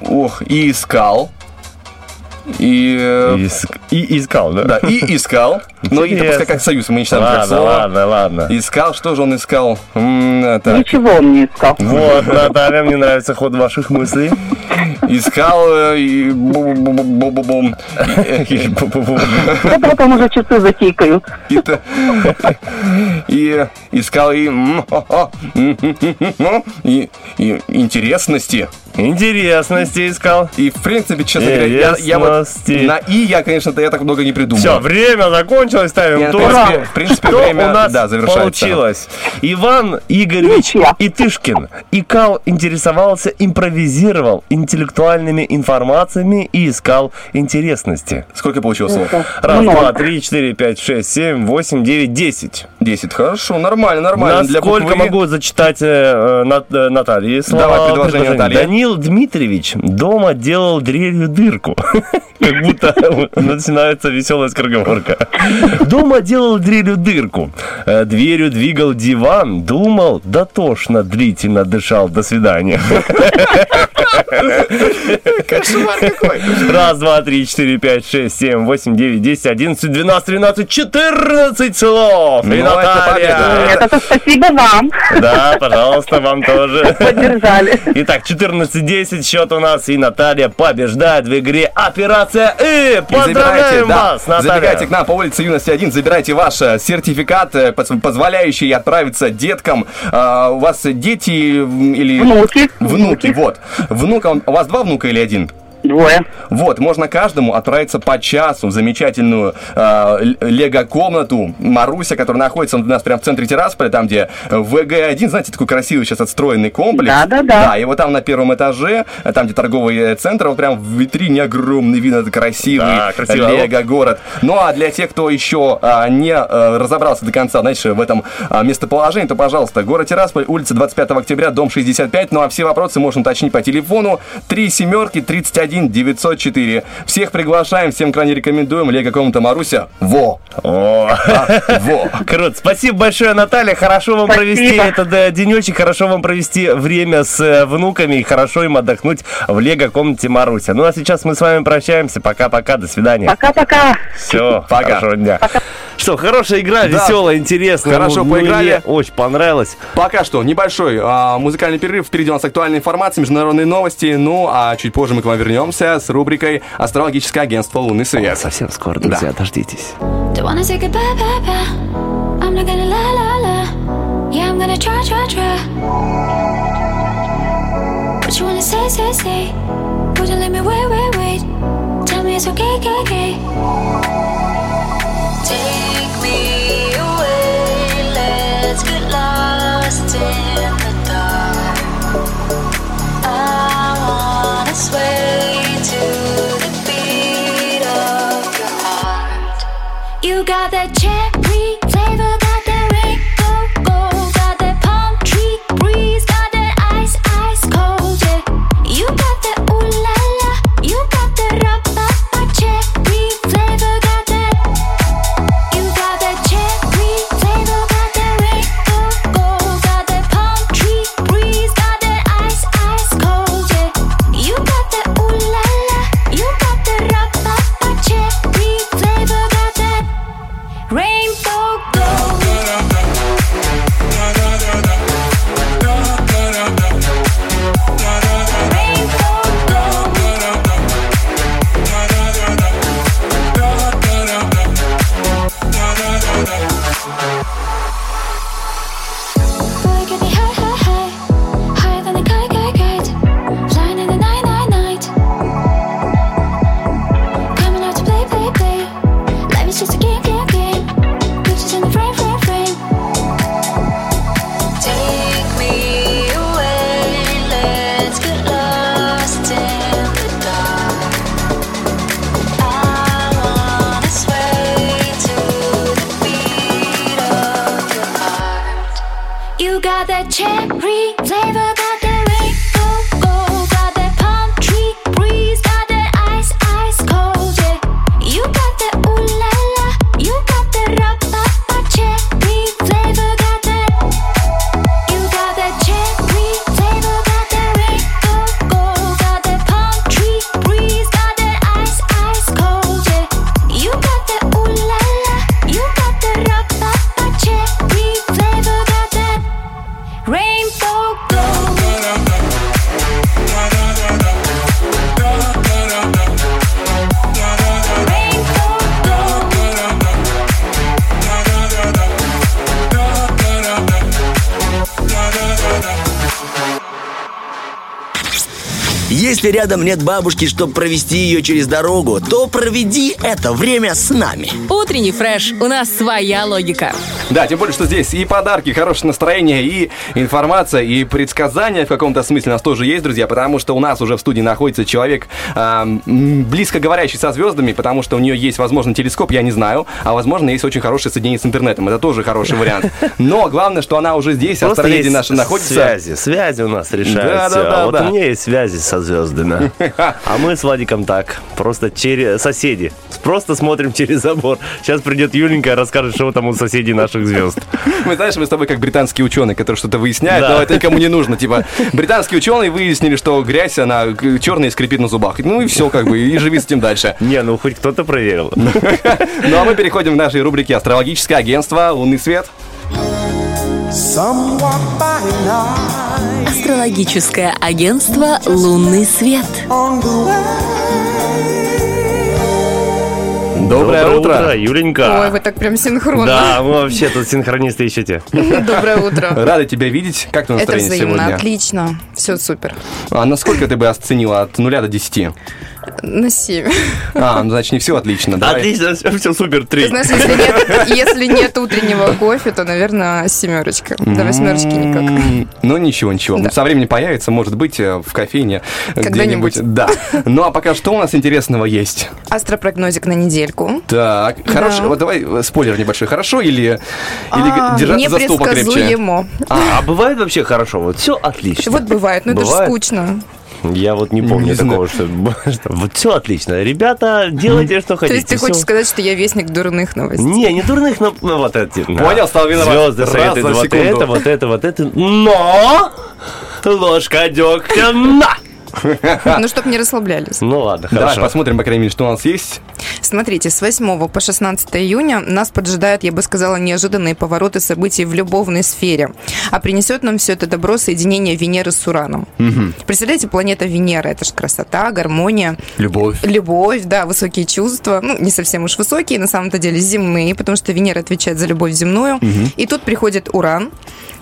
[SPEAKER 2] ох, и искал. И, э,
[SPEAKER 3] Иск- И искал, да?
[SPEAKER 2] да, и искал. Но это пускай как союз, мы не читаем как
[SPEAKER 3] Ладно,
[SPEAKER 2] слово.
[SPEAKER 3] ладно, ладно.
[SPEAKER 2] Искал, что же он искал? М, э, так.
[SPEAKER 10] Ничего он не искал.
[SPEAKER 3] Вот, Наталья, мне нравится ход ваших мыслей.
[SPEAKER 2] Искал э, и бу-бу-бу-бу-бум. И-
[SPEAKER 10] Да потом уже часы затикают.
[SPEAKER 2] И И искал и и и интересности.
[SPEAKER 3] Интересности искал.
[SPEAKER 2] И в принципе, честно говоря, я, я вот на и я, конечно, я так много не придумал.
[SPEAKER 3] Все, время закончилось, ставим
[SPEAKER 2] Нет, принципе- в принципе,
[SPEAKER 3] Что
[SPEAKER 2] время,
[SPEAKER 3] у нас
[SPEAKER 2] да, завершается.
[SPEAKER 3] получилось? Иван Игоревич
[SPEAKER 10] Ничья.
[SPEAKER 3] Итышкин. Икал интересовался, импровизировал интеллектуальными информациями и искал интересности.
[SPEAKER 2] Сколько получилось слов?
[SPEAKER 3] Раз,
[SPEAKER 10] Много.
[SPEAKER 3] два, три, четыре, пять, шесть, семь, восемь, девять, десять.
[SPEAKER 2] 10. Хорошо, нормально, нормально. Для
[SPEAKER 3] Насколько могу зачитать э, э, э, Наталье слова?
[SPEAKER 2] Давай, предложение Натальи.
[SPEAKER 3] Данил Дмитриевич дома делал дрелью дырку. Как будто начинается веселая скороговорка. Дома делал дрелью дырку. Э, Дверью двигал диван. Думал, дотошно, длительно дышал. До свидания.
[SPEAKER 2] Кошмар какой.
[SPEAKER 3] Раз, два, три, четыре, пять, шесть, семь, восемь, девять, десять, одиннадцать, двенадцать, тринадцать, четырнадцать слов. И
[SPEAKER 2] Ну, это
[SPEAKER 3] Наталья.
[SPEAKER 10] Нет, это спасибо вам.
[SPEAKER 3] Да, пожалуйста, вам тоже.
[SPEAKER 10] Поддержали.
[SPEAKER 3] Итак, 14-10 счет у нас, и Наталья побеждает в игре «Операция И».
[SPEAKER 2] И
[SPEAKER 3] Поздравляем
[SPEAKER 2] да,
[SPEAKER 3] вас, Наталья!
[SPEAKER 2] Забегайте к нам по улице Юности 1, забирайте ваш э, сертификат, э, поз- позволяющий отправиться деткам. А, У вас дети или...
[SPEAKER 10] Внуки.
[SPEAKER 2] Внуки, вот. Внука, у вас два внука или один?
[SPEAKER 10] Двое.
[SPEAKER 2] Вот, можно каждому отправиться по часу в замечательную э, лего-комнату Маруся, которая находится у нас прямо в центре Тирасполя, там, где ВГ-1, знаете, такой красивый сейчас отстроенный комплекс.
[SPEAKER 10] Да-да-да.
[SPEAKER 2] Да, и вот там на первом этаже, э, там, где торговый э, центр, вот прям в витрине огромный вид, это красивый
[SPEAKER 3] Да, красиво.
[SPEAKER 2] лего-город. Ну, а для тех, кто еще а, не а, разобрался до конца, знаешь, в этом а, местоположении, то, пожалуйста, город Тирасполь, улица 25 октября, дом 65. Ну, а все вопросы можно уточнить по телефону 3 семерки 31 904. Всех приглашаем, всем крайне рекомендуем. Лего комната Маруся. Во!
[SPEAKER 3] О,
[SPEAKER 2] А, во!
[SPEAKER 3] Круто. Спасибо большое, Наталья. Хорошо вам
[SPEAKER 10] Спасибо.
[SPEAKER 3] провести этот э, денечек, хорошо вам провести время с э, внуками и хорошо им отдохнуть в лего-комнате Маруся. Ну, а сейчас мы с вами прощаемся. Пока-пока, до свидания.
[SPEAKER 10] Пока-пока.
[SPEAKER 3] Все,
[SPEAKER 2] Пока.
[SPEAKER 3] хорошего дня. Что, хорошая игра,
[SPEAKER 2] Да.
[SPEAKER 3] веселая, интересная.
[SPEAKER 2] Хорошо
[SPEAKER 3] Ну,
[SPEAKER 2] поиграли.
[SPEAKER 3] Мне очень понравилось.
[SPEAKER 2] Пока что небольшой а, музыкальный перерыв. Впереди у нас актуальная информация, международные новости. Ну, а чуть позже мы к вам вернемся с рубрикой «Астрологическое агентство Лунный свет».
[SPEAKER 3] Совсем скоро, друзья, дождитесь.
[SPEAKER 4] Try, try. What you wanna say, say, say? Would you let me wait, wait, wait? Tell me it's okay, okay, okay. You got that cherry
[SPEAKER 6] Если рядом нет бабушки, чтобы провести ее через дорогу, то проведи это время с нами.
[SPEAKER 5] Утренний фреш. У нас своя логика.
[SPEAKER 2] Да, тем более, что здесь и подарки, и хорошее настроение, и информация, и предсказания в каком-то смысле у нас тоже есть, друзья, потому что у нас уже в студии находится человек, близко говорящий со звездами, потому что у нее есть, возможно, телескоп, я не знаю, а, возможно, есть очень хорошее соединение с интернетом. Это тоже хороший вариант. Но главное, что она уже здесь, астроледи
[SPEAKER 3] есть
[SPEAKER 2] наши находятся.
[SPEAKER 3] Связи, связи у нас решают
[SPEAKER 2] Да, да, да,
[SPEAKER 3] А вот
[SPEAKER 2] да.
[SPEAKER 3] у меня есть связи со звездами. А мы с Владиком так, просто через соседи. Просто смотрим через забор. Сейчас придет Юленька и расскажет, что там у соседей наших звезд.
[SPEAKER 2] Мы знаешь, мы с тобой как британские ученые, которые что-то выясняют,
[SPEAKER 3] Да.
[SPEAKER 2] но это никому не нужно. Типа, британские ученые выяснили, что грязь, она черная и скрипит на зубах. Ну и все, как бы, и живи с этим дальше.
[SPEAKER 3] Не, ну хоть кто-то проверил.
[SPEAKER 2] Ну а мы переходим к нашей рубрике «Астрологическое агентство. Лунный свет».
[SPEAKER 5] Астрологическое агентство «Лунный свет».
[SPEAKER 11] The
[SPEAKER 2] Доброе, утро.
[SPEAKER 3] Юленька.
[SPEAKER 12] Ой, вы так прям синхронно.
[SPEAKER 3] Да, мы вообще тут синхронисты еще те.
[SPEAKER 12] Доброе утро.
[SPEAKER 2] Рада тебя видеть. Как твое
[SPEAKER 12] Это
[SPEAKER 2] настроение
[SPEAKER 12] взаимно,
[SPEAKER 2] сегодня?
[SPEAKER 12] отлично. Все супер.
[SPEAKER 2] А насколько ты бы оценила от нуля до 10?
[SPEAKER 12] На 7.
[SPEAKER 2] А, ну, значит, не все отлично. Давай.
[SPEAKER 3] Отлично, все супер,
[SPEAKER 12] Ты
[SPEAKER 3] три.
[SPEAKER 12] знаешь, если нет, если нет утреннего кофе, то, наверное, семерочка. До восьмерочки никак.
[SPEAKER 2] Ну, ничего, ничего.
[SPEAKER 12] Да.
[SPEAKER 2] Со временем появится, может быть, э, в кофейне
[SPEAKER 12] Когда-нибудь.
[SPEAKER 2] где-нибудь. Да. Ну, а пока что у нас интересного есть?
[SPEAKER 12] Астропрогнозик на недельку.
[SPEAKER 2] Так, хорошо. Вот давай э, спойлер небольшой. Хорошо или, или
[SPEAKER 12] А,
[SPEAKER 2] держаться за стул покрепче?
[SPEAKER 12] Непредсказуемо.
[SPEAKER 3] А, а бывает вообще хорошо? Вот все отлично.
[SPEAKER 12] Вот бывает, но это же
[SPEAKER 3] Бывает?
[SPEAKER 12] скучно.
[SPEAKER 3] Я вот не помню
[SPEAKER 2] Не
[SPEAKER 3] такого, что, что вот все отлично. Ребята, делайте, что
[SPEAKER 12] То
[SPEAKER 3] хотите.
[SPEAKER 12] есть ты
[SPEAKER 3] всё.
[SPEAKER 12] хочешь сказать, что я вестник дурных новостей?
[SPEAKER 3] Не, не дурных, но ну, вот эти.
[SPEAKER 2] Понял, стал виноват.
[SPEAKER 3] Звезды
[SPEAKER 2] Раз
[SPEAKER 3] советуют
[SPEAKER 2] за
[SPEAKER 3] вот
[SPEAKER 2] секунду.
[SPEAKER 3] это, вот это, вот это. Но ложка дегтя на!
[SPEAKER 12] Ну, чтоб не расслаблялись.
[SPEAKER 3] Ну ладно,
[SPEAKER 2] Давай
[SPEAKER 3] хорошо.
[SPEAKER 2] посмотрим, по крайней мере, что у нас есть.
[SPEAKER 12] Смотрите, с 8 по 16 июня нас поджидают, я бы сказала, неожиданные повороты событий в любовной сфере. А принесет нам все это добро соединение Венеры с Ураном. Представляете, планета Венера, это же красота, гармония,
[SPEAKER 2] Любовь.
[SPEAKER 12] любовь, да, высокие чувства. Ну, не совсем уж высокие, на самом-то деле земные, потому что Венера отвечает за любовь земную. И тут приходит Уран,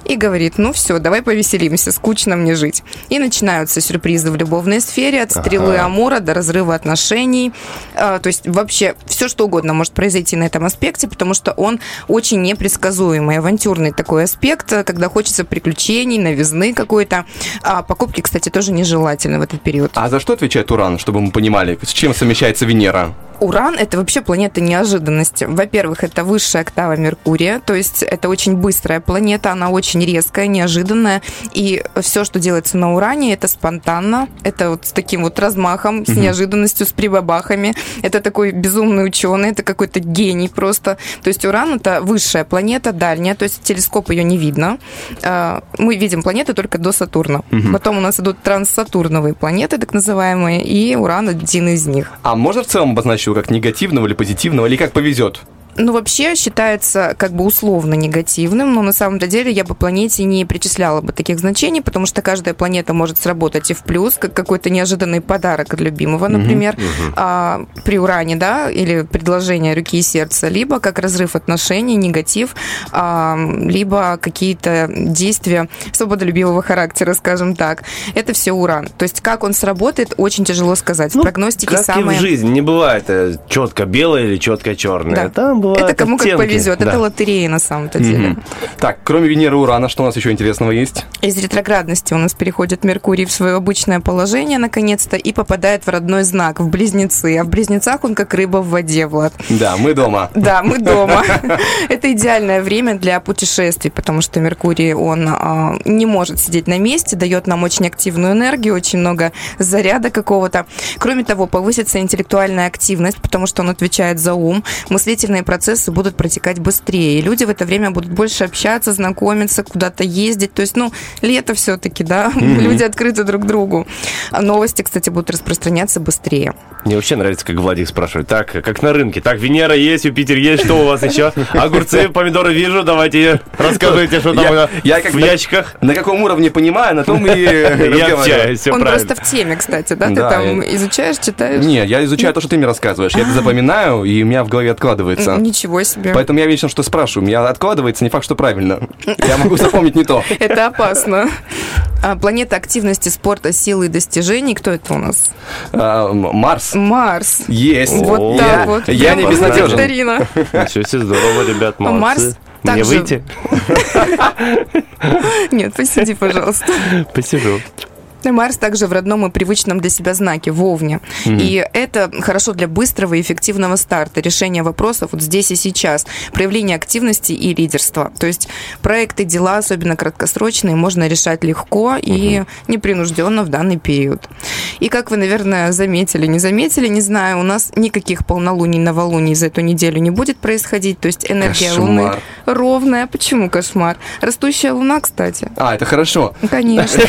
[SPEAKER 12] и говорит, ну все, давай повеселимся, скучно мне жить. И начинаются сюрпризы в любовной сфере, от стрелы Амура до разрыва отношений. А, то есть вообще все, что угодно может произойти на этом аспекте, потому что он очень непредсказуемый, авантюрный такой аспект, э, когда хочется приключений, новизны какой-то. А покупки, кстати, тоже нежелательны в этот период.
[SPEAKER 2] А за что отвечает Уран, чтобы мы понимали, с чем совмещается Венера?
[SPEAKER 12] Уран – это вообще планета неожиданности. Во-первых, это высшая октава Меркурия, то есть это очень быстрая планета, она очень резкая, неожиданная, и все, что делается на Уране, это спонтанно, это вот с таким вот размахом, с неожиданностью, с прибабахами. Это такой безумный ученый, это какой-то гений просто. То есть Уран – это высшая планета, дальняя, то есть телескоп ее не видно. А, Мы видим планеты только до Сатурна. Потом у нас идут транссатурновые планеты, так называемые, и Уран один из них.
[SPEAKER 2] А можно в целом обозначить его как негативного или позитивного, или как повезет?
[SPEAKER 12] Ну, вообще считается как бы условно негативным, но на самом-то деле я бы планете не причисляла бы таких значений, потому что каждая планета может сработать и в плюс, как какой-то неожиданный подарок от любимого, например, а, при уране, да, или предложение руки и сердца, либо как разрыв отношений, негатив, а, либо какие-то действия свободолюбивого характера, скажем так. Это все уран. То есть как он сработает, очень тяжело сказать. В прогностике
[SPEAKER 3] Ну, Как и
[SPEAKER 12] самое...
[SPEAKER 3] в жизни, не бывает четко белое или четко черное.
[SPEAKER 12] Да.
[SPEAKER 3] Там бывает.
[SPEAKER 12] Это кому как повезет.
[SPEAKER 3] да.
[SPEAKER 12] Это лотерея на самом-то деле.
[SPEAKER 2] Мгм. Так, кроме Венеры и Урана, что у нас еще интересного есть?
[SPEAKER 12] Из ретроградности у нас переходит Меркурий в свое обычное положение, наконец-то, и попадает в родной знак, в Близнецы. А в Близнецах он как рыба в воде, Влад.
[SPEAKER 2] Да, мы дома.
[SPEAKER 12] Да, мы дома. Это идеальное время для путешествий, потому что Меркурий, он а, не может сидеть на месте, дает нам очень активную энергию, очень много заряда какого-то. Кроме того, повысится интеллектуальная активность, потому что он отвечает за ум. Мыслительные процессы будут протекать быстрее. И люди в это время будут больше общаться, знакомиться, куда-то ездить. То есть, ну, лето все-таки, да,
[SPEAKER 3] Мгм.
[SPEAKER 12] люди открыты друг другу. А новости, кстати, будут распространяться быстрее.
[SPEAKER 3] Мне вообще нравится, как Владик спрашивает. Так, как на рынке. Так, Венера есть, Юпитер есть, что у вас еще? Огурцы, помидоры вижу, давайте расскажите, что там в ящиках.
[SPEAKER 2] На каком уровне понимаю, на том и
[SPEAKER 3] общаюсь, все
[SPEAKER 12] он просто в теме, кстати, да? Ты
[SPEAKER 2] Да,
[SPEAKER 12] там изучаешь, читаешь?
[SPEAKER 2] Не, я изучаю то, что ты мне рассказываешь. Я это запоминаю, и у меня в голове откладывается.
[SPEAKER 12] Ничего себе.
[SPEAKER 2] Поэтому я вечно что спрашиваю. У меня откладывается, не факт, что правильно. Я могу запомнить не то.
[SPEAKER 12] Это опасно. А, планета активности, спорта, силы и достижений. Кто это у нас?
[SPEAKER 2] А, Марс.
[SPEAKER 12] Марс.
[SPEAKER 2] Есть.
[SPEAKER 12] Вот
[SPEAKER 2] О,
[SPEAKER 12] так
[SPEAKER 2] я-
[SPEAKER 12] вот.
[SPEAKER 2] Я не безнадежен.
[SPEAKER 3] Ничего себе, здорово, ребят,
[SPEAKER 12] А
[SPEAKER 3] молодцы.
[SPEAKER 12] Марс
[SPEAKER 3] Мне
[SPEAKER 12] также-
[SPEAKER 3] выйти?
[SPEAKER 12] Нет, посиди, пожалуйста.
[SPEAKER 3] Посижу.
[SPEAKER 12] Марс также в родном и привычном для себя знаке, в Овне.
[SPEAKER 3] Мгм.
[SPEAKER 12] И это хорошо для быстрого и эффективного старта, решения вопросов вот здесь и сейчас, проявления активности и лидерства. То есть проекты, дела, особенно краткосрочные, можно решать легко и непринужденно в данный период. И как вы, наверное, заметили, не заметили, не знаю, у нас никаких полнолуний, новолуний за эту неделю не будет происходить. То есть энергия
[SPEAKER 2] Кошмар.
[SPEAKER 12] Луны ровная. Почему кошмар? Растущая Луна, кстати.
[SPEAKER 2] А, это хорошо.
[SPEAKER 12] Конечно.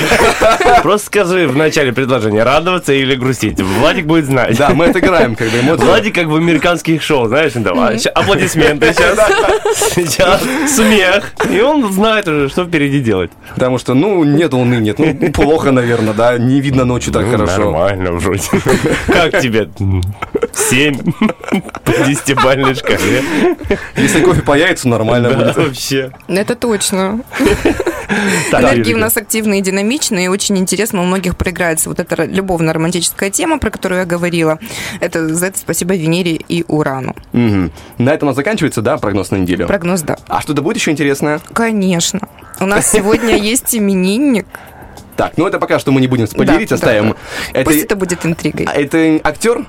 [SPEAKER 3] Просто скажи в начале предложения, радоваться или грустить. Владик будет знать.
[SPEAKER 2] Да, мы отыграем, когда эмоции.
[SPEAKER 3] Владик как в американских шоу, знаешь, а, ща- аплодисменты сейчас, сейчас смех. И он знает уже, что впереди делать.
[SPEAKER 2] Потому что, ну, нет луны, нет. Ну, плохо, наверное, да. Не видно ночью так
[SPEAKER 3] Ну,
[SPEAKER 2] хорошо.
[SPEAKER 3] Нормально вроде. Как тебе? Семь по десятибальной шкале.
[SPEAKER 2] Если кофе появится, нормально будет.
[SPEAKER 3] вообще.
[SPEAKER 12] Это точно. Энергии у нас активные динамичные, и очень интересно, у многих проиграется вот эта любовно-романтическая тема, про которую я говорила. Это за это спасибо Венере и Урану.
[SPEAKER 2] На этом у нас заканчивается, да, прогноз на неделю?
[SPEAKER 12] Прогноз, да.
[SPEAKER 2] А что-то будет еще интересное?
[SPEAKER 12] Конечно. У нас сегодня есть именинник.
[SPEAKER 2] Так, ну это пока что мы не будем спойлерить,
[SPEAKER 12] Да, да,
[SPEAKER 2] оставим.
[SPEAKER 12] да.
[SPEAKER 2] Это,
[SPEAKER 12] Пусть это будет интригой.
[SPEAKER 2] а это актер?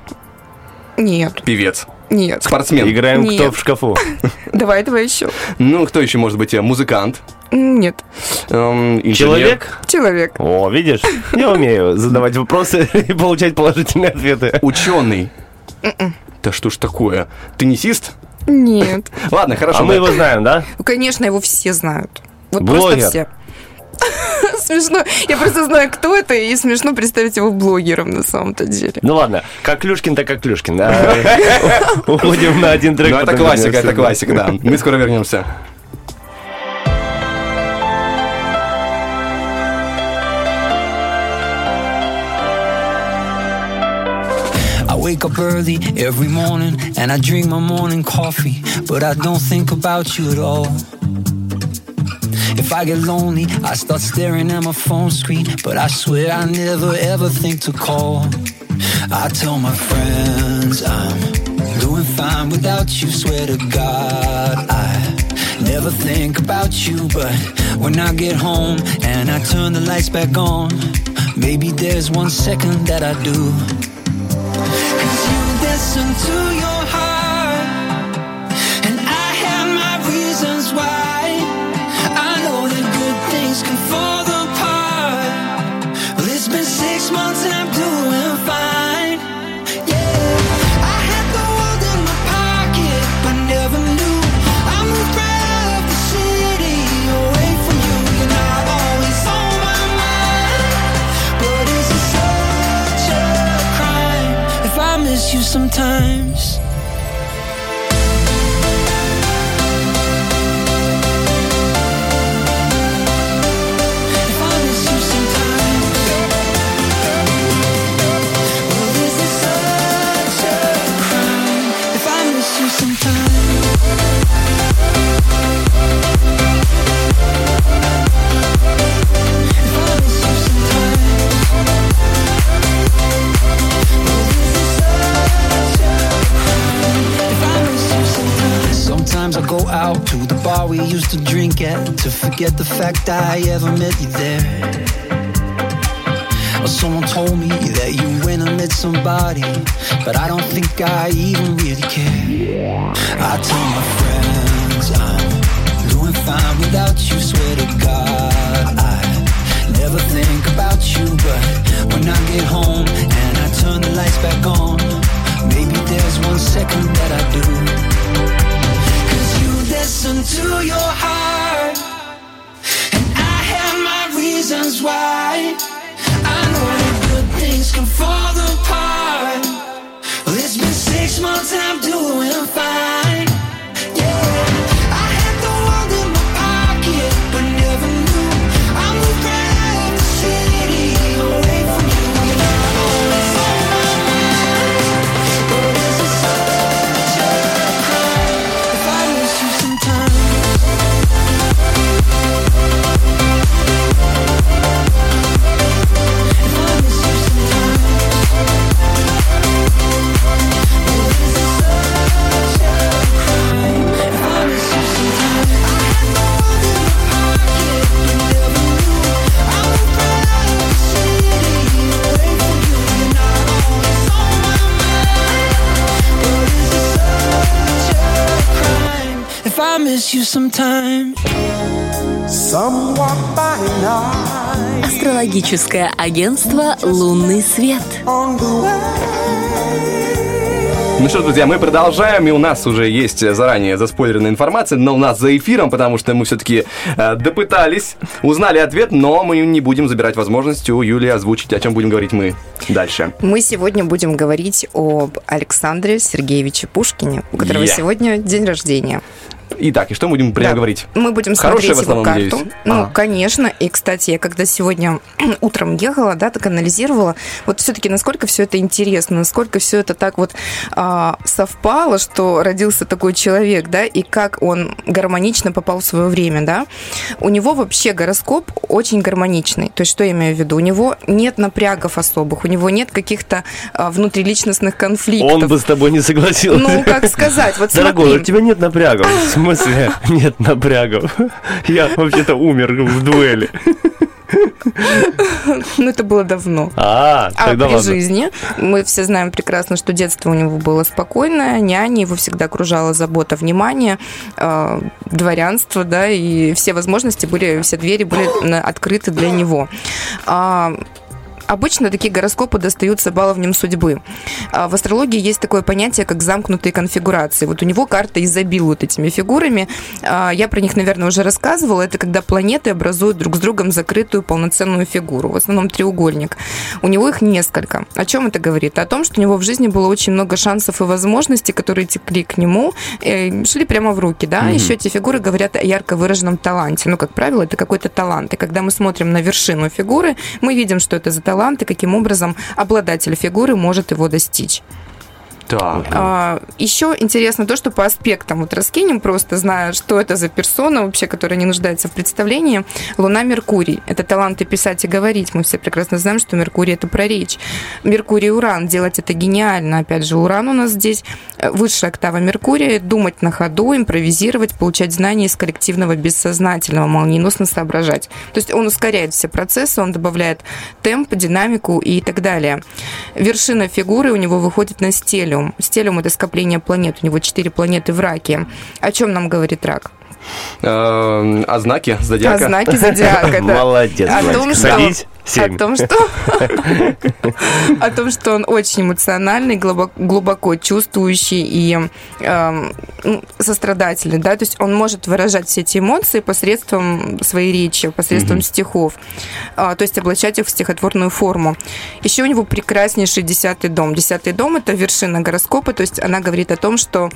[SPEAKER 12] Нет,
[SPEAKER 2] Певец?
[SPEAKER 12] Нет.
[SPEAKER 2] Спортсмен?
[SPEAKER 3] Играем кто
[SPEAKER 12] Нет.
[SPEAKER 3] в шкафу.
[SPEAKER 12] Давай, давай еще.
[SPEAKER 2] Ну, кто еще может быть? э, Музыкант?
[SPEAKER 12] Нет.
[SPEAKER 2] Эм?
[SPEAKER 3] Человек?
[SPEAKER 12] Человек.
[SPEAKER 3] О, видишь, я умею задавать вопросы и получать положительные ответы.
[SPEAKER 2] Ученый? Да что ж такое? Теннисист?
[SPEAKER 12] Нет.
[SPEAKER 2] Ладно, хорошо.
[SPEAKER 3] А мы его знаем, да?
[SPEAKER 12] Ну, конечно, его все знают. Вот
[SPEAKER 3] Блогер.
[SPEAKER 12] просто все. Смешно. Я просто знаю, кто это, и смешно представить его блогером на самом-то деле.
[SPEAKER 3] Ну ладно, как Клюшкин, так как Клюшкин. Уходим на один трек.
[SPEAKER 2] Ну, это классика, это классика, да. Мы скоро вернемся.
[SPEAKER 7] Wake up early every morning and I drink my morning coffee, but I don't think about you at all. If I get lonely, I start staring at my phone screen, but I swear I never ever think to call. I tell my friends I'm doing fine without you, swear to God I never think about you, but when I get home and I turn the lights back on, maybe there's one second that I do. time. To forget the fact I ever met you there. Or someone told me that you went and met somebody, but I don't think I even really care. I tell my friends I'm doing fine without you, swear to God. I never think about you, but when I get home and I turn the lights back on, maybe there's one second that I do. Cause you listen to your heart, reasons why. I know that good things can fall apart. Well, it's been six months and I'm doing fine.
[SPEAKER 5] Астрологическое агентство «Лунный свет».
[SPEAKER 11] on the way.
[SPEAKER 2] Ну что, друзья, мы продолжаем, и у нас уже есть заранее заспойлерная информация, но у нас за эфиром, потому что мы все-таки э, допытались, узнали ответ, но мы не будем забирать возможность у Юлии озвучить, о чем будем говорить мы дальше.
[SPEAKER 12] Мы сегодня будем говорить об Александре Сергеевиче Пушкине, у которого
[SPEAKER 2] Я.
[SPEAKER 12] сегодня день рождения.
[SPEAKER 2] Итак, и что мы будем про него
[SPEAKER 12] Да.
[SPEAKER 2] говорить?
[SPEAKER 12] Мы будем
[SPEAKER 2] Хорошее
[SPEAKER 12] смотреть
[SPEAKER 2] в основном,
[SPEAKER 12] его карту.
[SPEAKER 2] надеюсь?
[SPEAKER 12] Ну,
[SPEAKER 2] Ага.
[SPEAKER 12] конечно. И, кстати, я когда сегодня утром ехала, да, так анализировала, вот все-таки насколько все это интересно, насколько все это так вот а, совпало, что родился такой человек, да, и как он гармонично попал в свое время, да. У него вообще гороскоп очень гармоничный. То есть, что я имею в виду? У него нет напрягов особых, у него нет каких-то а, внутриличностных конфликтов.
[SPEAKER 3] Он бы с тобой не согласился.
[SPEAKER 12] Ну, как сказать, вот
[SPEAKER 3] Дорогой,
[SPEAKER 12] смотри.
[SPEAKER 3] у тебя нет напрягов. Смысле нет напрягов? Я вообще-то умер в дуэли.
[SPEAKER 12] Ну, это было давно.
[SPEAKER 3] А,
[SPEAKER 12] А при
[SPEAKER 3] ладно.
[SPEAKER 12] жизни мы все знаем прекрасно, что детство у него было спокойное, няня его всегда окружала забота, внимание, э, дворянство, да, и все возможности были, все двери были открыты для него. А, Обычно такие гороскопы достаются баловням судьбы. А В астрологии есть такое понятие, как замкнутые конфигурации. Вот у него карта изобилует этими фигурами. А, Я про них, наверное, уже рассказывала. Это когда планеты образуют друг с другом закрытую полноценную фигуру. В основном треугольник. У него их несколько. О чем это говорит? О том, что у него в жизни было очень много шансов и возможностей, которые текли к нему, э, шли прямо в руки. Да?
[SPEAKER 13] Мгм.
[SPEAKER 12] Еще эти фигуры говорят о ярко выраженном таланте. Ну, как правило, это какой-то талант. И когда мы смотрим на вершину фигуры, мы видим, что это за талант и каким образом обладатель фигуры может его достичь.
[SPEAKER 2] Так.
[SPEAKER 12] А, еще интересно то, что по аспектам вот раскинем, просто зная, что это за персона вообще, которая не нуждается в представлении. Луна Меркурий. Это таланты писать и говорить. Мы все прекрасно знаем, что Меркурий это про речь. Меркурий Уран. Делать это гениально. Опять же, Уран у нас здесь э, высшая октава Меркурия. Думать на ходу, импровизировать, получать знания из коллективного бессознательного, молниеносно соображать. То есть он ускоряет все процессы, он добавляет темп, динамику и так далее. Вершина фигуры у него выходит на стелиум. Стелиум – это скопление планет. У него четыре планеты в раке. О чем нам говорит рак?
[SPEAKER 2] Э, О знаке зодиака?
[SPEAKER 12] О знаке зодиака, да.
[SPEAKER 3] Молодец,
[SPEAKER 12] О том,
[SPEAKER 3] Владик.
[SPEAKER 12] что-
[SPEAKER 3] Садись.
[SPEAKER 12] О том, что... О том, что он очень эмоциональный, глубоко, чувствующий и эм, ну, сострадательный, да, то есть он может выражать все эти эмоции посредством своей речи, посредством стихов, А, то есть облачать их в стихотворную форму. Еще у него прекраснейший десятый дом. Десятый дом – это вершина гороскопа, то есть она говорит о том, что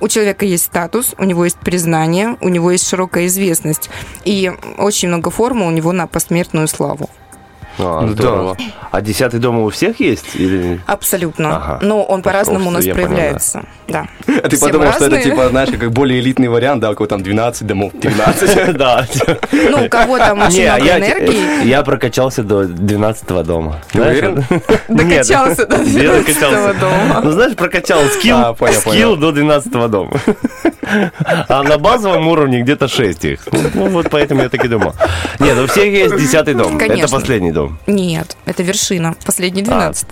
[SPEAKER 12] у человека есть статус, у него есть признание, у него есть широкая известность, и очень много формул у него на посмертную славу.
[SPEAKER 3] А,
[SPEAKER 2] Ну,
[SPEAKER 3] здорово. А десятый дом у всех есть? Или...
[SPEAKER 12] Абсолютно.
[SPEAKER 3] Ага.
[SPEAKER 12] Но он по-разному у нас проявляется. Да.
[SPEAKER 2] А ты
[SPEAKER 12] Все
[SPEAKER 2] подумал, что это типа, знаешь, как более элитный вариант, да, у кого там 12 домов, 13.
[SPEAKER 3] Да.
[SPEAKER 12] Ну, у кого там очень
[SPEAKER 3] а
[SPEAKER 12] много
[SPEAKER 3] я,
[SPEAKER 12] энергии.
[SPEAKER 3] я прокачался до 12 дома.
[SPEAKER 2] Ты уверен?
[SPEAKER 12] Докачался до
[SPEAKER 3] Я
[SPEAKER 12] 12
[SPEAKER 3] докачался.
[SPEAKER 12] дома.
[SPEAKER 3] Ну, знаешь, прокачал скилл,
[SPEAKER 2] А,
[SPEAKER 3] до 12 дома. А на базовом уровне где-то 6 их. Ну, вот поэтому я так и думал. Нет, у всех есть 10 дом. Это последний дом.
[SPEAKER 12] Нет, это вершина. Последний 12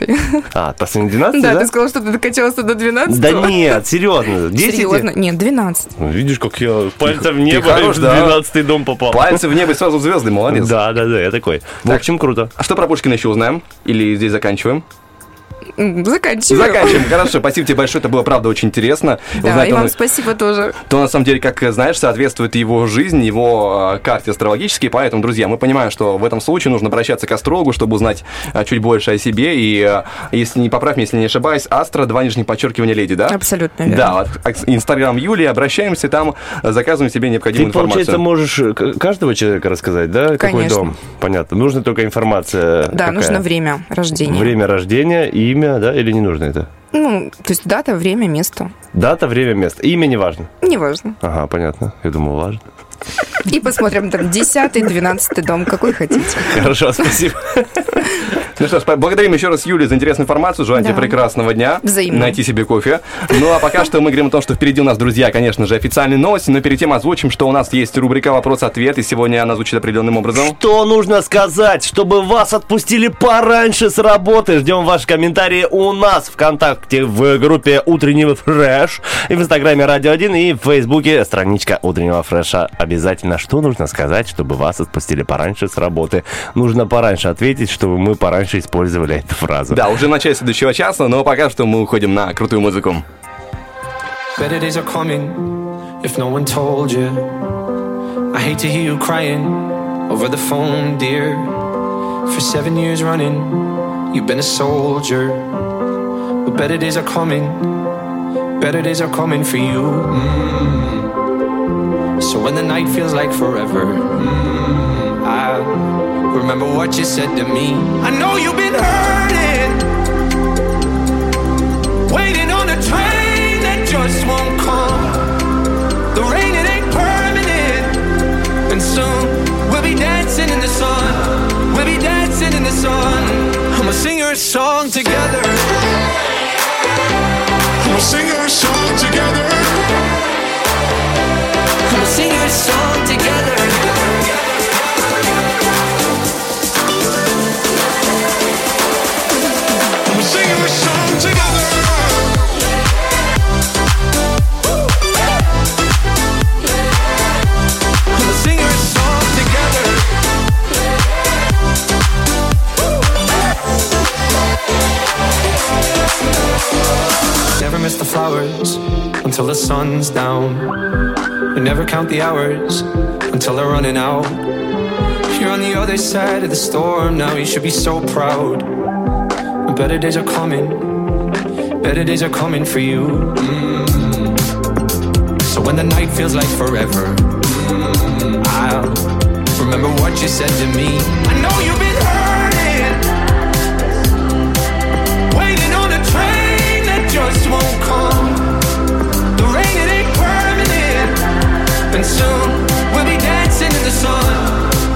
[SPEAKER 3] А, последний 12,
[SPEAKER 12] Да,
[SPEAKER 3] да?
[SPEAKER 12] ты сказал, что ты докачался до 12
[SPEAKER 3] Да нет, серьезно. 10
[SPEAKER 12] Серьезно? Нет, 12.
[SPEAKER 3] Ну, Видишь, как я пальцем в небо
[SPEAKER 2] хорош,
[SPEAKER 3] в
[SPEAKER 2] да.
[SPEAKER 3] 12 дом попал.
[SPEAKER 2] Пальцы в небо и сразу звезды, молодец.
[SPEAKER 3] Да, да, да, я такой. В общем, круто.
[SPEAKER 2] А что про Пушкина еще узнаем? Или здесь заканчиваем?
[SPEAKER 12] М, Заканчиваю.
[SPEAKER 2] Заканчиваем. Хорошо, спасибо тебе большое, это было, правда, очень интересно.
[SPEAKER 12] Да,
[SPEAKER 2] Узнать,
[SPEAKER 12] и
[SPEAKER 2] он-
[SPEAKER 12] вам спасибо тоже.
[SPEAKER 2] то на самом деле, как знаешь, соответствует его жизни, его э, карте астрологической. Поэтому, друзья, мы понимаем, что в этом случае нужно обращаться к астрологу, чтобы узнать э, чуть больше о себе. И, э, если не поправь, меня, если не ошибаюсь, Астра, два нижних подчеркивания леди, да?
[SPEAKER 12] Абсолютно верно.
[SPEAKER 2] Да, вот, а- Инстаграм Юлии, обращаемся там, заказываем себе
[SPEAKER 3] Ты,
[SPEAKER 2] необходимую
[SPEAKER 3] получается,
[SPEAKER 2] информацию.
[SPEAKER 3] можешь э, каждого человека рассказать, да? Какой
[SPEAKER 12] Конечно.
[SPEAKER 3] дом? Понятно. Нужно только информация.
[SPEAKER 12] Да,
[SPEAKER 3] какая?
[SPEAKER 12] нужно время рождения.
[SPEAKER 3] Время рождения, имя, да, или не нужно это?
[SPEAKER 12] Ну, то есть дата, время, место.
[SPEAKER 3] Дата, время, место. Имя не важно.
[SPEAKER 12] Неважно.
[SPEAKER 3] Ага, понятно. Я думал, важно.
[SPEAKER 12] И посмотрим там 10 12 дом, какой хотите.
[SPEAKER 3] Хорошо, спасибо.
[SPEAKER 2] Ну что ж, благодарим еще раз Юлию за интересную информацию. Желаем тебе
[SPEAKER 12] Да.
[SPEAKER 2] прекрасного дня.
[SPEAKER 12] Взаимно.
[SPEAKER 2] Найти себе кофе. Ну а пока что мы говорим о том, что впереди у нас, друзья, конечно же, официальные новости. Но перед тем озвучим, что у нас есть рубрика «Вопрос-ответ». И сегодня она звучит определенным образом.
[SPEAKER 3] Что нужно сказать, чтобы вас отпустили пораньше с работы? Ждем ваши комментарии у нас ВКонтакте в группе Утреннего Фреш и в Инстаграме Радио 1 и в Фейсбуке страничка Утреннего Фреша. Обязательно, что нужно сказать, чтобы вас отпустили пораньше с работы? Нужно пораньше ответить, чтобы мы пораньше использовали эту фразу.
[SPEAKER 2] Да, уже в начале следующего часа, но пока что мы уходим на крутую музыку.
[SPEAKER 13] Better days are coming if no one told you. I hate to hear you crying over the phone, dear. For seven years running, you've been a soldier. But better days are coming, better days are coming for you. Mm. So when the night feels like forever, mm, I remember what you said to me. I know you've been hurting, waiting on a train that just won't come. The rain, it ain't permanent. And soon we'll be dancing in the sun. We'll be dancing in the sun. I'ma sing your song together. I'ma sing your song together. Sing your song together. Never miss the flowers until the sun's down. And never count the hours until they're running out. You're on the other side of the storm now, you should be so proud. Better days are coming, better days are coming for you. Mm. So when the night feels like forever, mm, I'll remember what you said to me. I know you've been hurting, won't come. The rain, it ain't permanent, and soon we'll be dancing in the sun.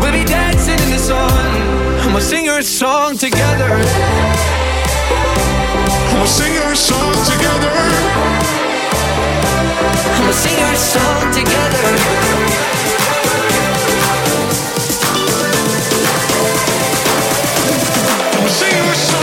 [SPEAKER 13] We'll be dancing in the sun. Sing your song together. I'ma sing song together. I'ma sing our song together. Sing our song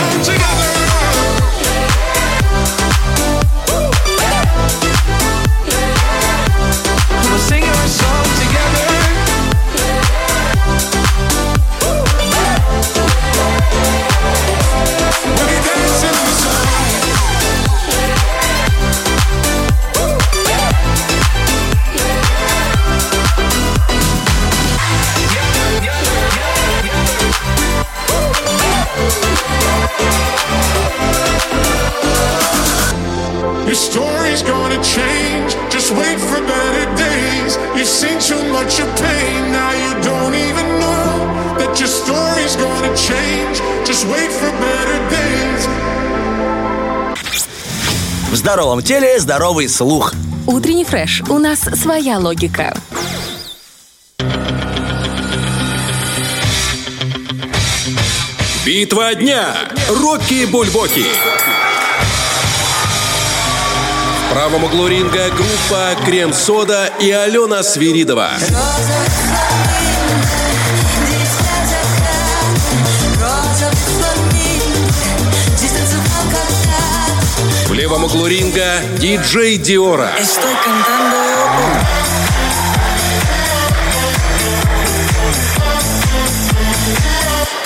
[SPEAKER 14] much of pain. Now you don't even know that your story's gonna change. Just wait for better days.
[SPEAKER 6] В здоровом теле здоровый слух.
[SPEAKER 5] Утренний фреш. У нас своя логика.
[SPEAKER 9] Битва дня. Рокки Бульбоки. Правом углу ринга группа Крем-Сода и Алена Свиридова. В левом углу ринга диджей Диора.
[SPEAKER 7] Estoy cantando.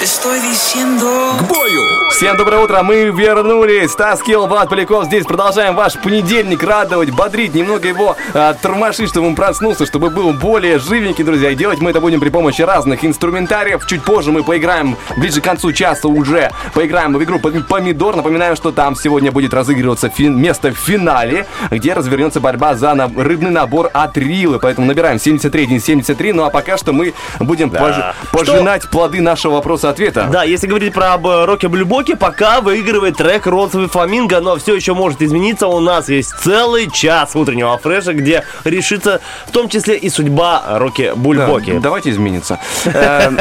[SPEAKER 7] Estoy diciendo.
[SPEAKER 9] К бою!
[SPEAKER 2] Всем доброе утро, мы вернулись. Таскил Влад Поляков здесь. Продолжаем ваш понедельник радовать, бодрить, немного его а, тормошить, чтобы он проснулся, чтобы был более живенький, друзья. И делать мы это будем при помощи разных инструментариев. Чуть позже мы поиграем, ближе к концу часа уже поиграем в игру «Пом- Помидор. Напоминаю, что там сегодня будет разыгрываться фин- место в финале, где развернется борьба за на- рыбный набор от Рилы. Поэтому набираем 73 73. Ну а пока что мы будем
[SPEAKER 3] Да.
[SPEAKER 2] пож- пожинать плоды нашего вопроса-ответа.
[SPEAKER 3] Да, если говорить про э, Рокки Блюбоки, пока выигрывает трек «Розовый фламинго», но все еще может измениться. У нас есть целый час утреннего фреша, где решится в том числе и судьба Рокки Бульбоки.
[SPEAKER 2] Да, давайте измениться. Эм,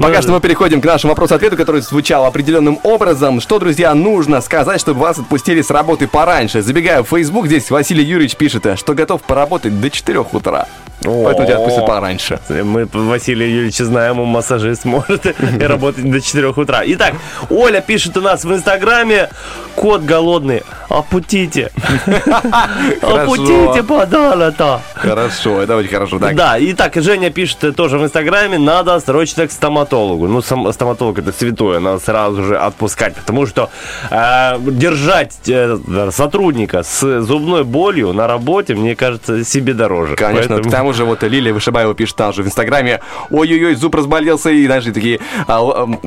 [SPEAKER 2] Пока что мы переходим к нашему вопросу-ответу, который звучал определенным образом. Что, друзья, нужно сказать, чтобы вас отпустили с работы пораньше? Забегая в Facebook, здесь Василий Юрьевич пишет, что готов поработать до 4 утра. Поэтому тебя отпустят пораньше.
[SPEAKER 3] Мы Василия Юрьевича знаем, он массажист может работать до 4 утра. Итак, Оля пишет у нас в Инстаграме, кот голодный, опутите. Опутите подало-то.
[SPEAKER 2] Хорошо, это очень хорошо. Так,
[SPEAKER 3] Да, и так, Женя пишет тоже в Инстаграме, надо срочно к стоматологу. Ну, сам- стоматолог это святое, надо сразу же отпускать, потому что э, держать э, сотрудника с зубной болью на работе, мне кажется, себе дороже.
[SPEAKER 2] Конечно,
[SPEAKER 3] Поэтому-
[SPEAKER 2] к тому же вот Лилия Вышибаева пишет там же в Инстаграме, ой-ой-ой, зуб разболелся, и, знаешь, такие а,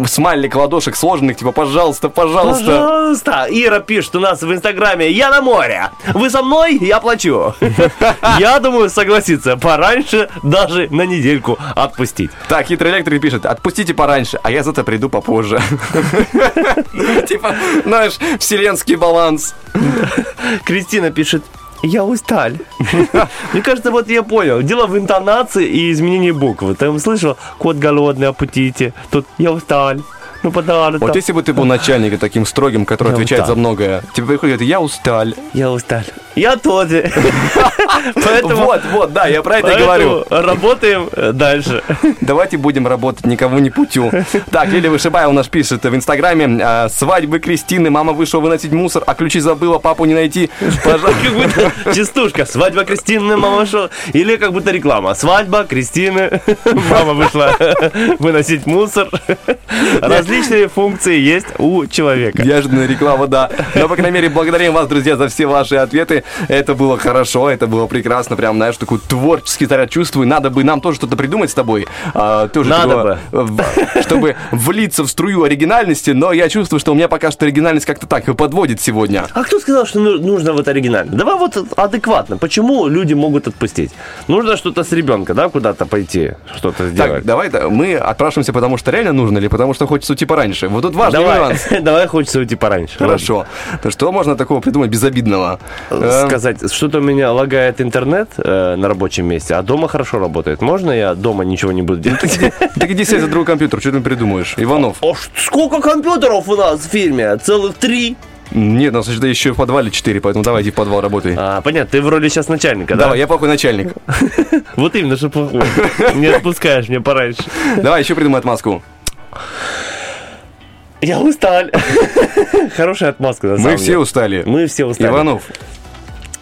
[SPEAKER 2] смайлик ладошек сложенных, типа, пожалуйста, пожалуйста.
[SPEAKER 3] Пожалуйста. Ира пишет у нас в Инстаграме, я на море. Вы со мной? Я плачу. Я думаю, согласиться, пораньше даже на недельку отпустить.
[SPEAKER 2] Так, хитрый электрик пишет, отпустите пораньше, а я зато приду попозже. Типа, знаешь, вселенский баланс.
[SPEAKER 3] Кристина пишет, я устал. Мне кажется, вот я понял. Дело в интонации и изменении буквы. Ты слышал? Кот голодный, опутите. Тут я устал. Ну, подали.
[SPEAKER 2] Вот если бы ты был начальником таким строгим, который
[SPEAKER 3] Я
[SPEAKER 2] отвечает
[SPEAKER 3] устал.
[SPEAKER 2] за многое, тебе приходит, я устал.
[SPEAKER 3] Я устал. Я тоже. Поэтому...
[SPEAKER 2] Вот, вот, да, я про это и говорю.
[SPEAKER 3] Работаем э, дальше.
[SPEAKER 2] Давайте будем работать никому не путю. Так, Лилия Вышибаева у нас пишет в Инстаграме. а, Свадьбы Кристины, мама вышла выносить мусор, а ключи забыла, папу не найти. Пожалуйста.
[SPEAKER 3] Как будто частушка. Свадьба Кристины, мама шла. Или как будто реклама. Свадьба Кристины, мама вышла выносить мусор. Различные функции есть у человека.
[SPEAKER 2] Неожиданная реклама, да. Но, по крайней мере, благодарим вас, друзья, за все ваши ответы. Это было хорошо, это было прекрасно. Прям, знаешь, такой творческий заряд чувствую. Надо бы нам тоже что-то придумать с тобой. а, тоже
[SPEAKER 3] Надо
[SPEAKER 2] такого, в- Чтобы влиться в струю оригинальности. Но я чувствую, что у меня пока что оригинальность как-то так и подводит сегодня.
[SPEAKER 3] А кто сказал, что ну- нужно вот оригинально? Давай вот адекватно. Почему люди могут отпустить? Нужно что-то с ребенка, да, куда-то пойти, что-то сделать.
[SPEAKER 2] Так, давай да, мы отпрашиваемся, потому что реально нужно или потому что хочется уйти пораньше. Вот тут важный
[SPEAKER 3] Давай,
[SPEAKER 2] нюанс.
[SPEAKER 3] давай хочется уйти пораньше.
[SPEAKER 2] Хорошо. То что можно такого придумать безобидного? Э,
[SPEAKER 3] Сказать, что-то у меня лагает интернет э, на рабочем месте, а дома хорошо работает. Можно я дома ничего не буду делать?
[SPEAKER 2] Так иди сядь за другой компьютер, что ты придумаешь? Иванов.
[SPEAKER 3] О, ш- сколько компьютеров у нас в фирме? Целых три?
[SPEAKER 2] Нет, у нас это еще в подвале 4, поэтому давай иди в подвал работай.
[SPEAKER 3] А, понятно, ты в роли сейчас начальника, да?
[SPEAKER 2] Давай, я плохой начальник.
[SPEAKER 3] Вот именно, что плохой. Не отпускаешь мне пораньше.
[SPEAKER 2] Давай еще придумай отмазку.
[SPEAKER 3] Я устал. Хорошая отмазка, на самом
[SPEAKER 2] Мы все
[SPEAKER 3] деле.
[SPEAKER 2] устали.
[SPEAKER 3] Мы все устали.
[SPEAKER 2] Иванов.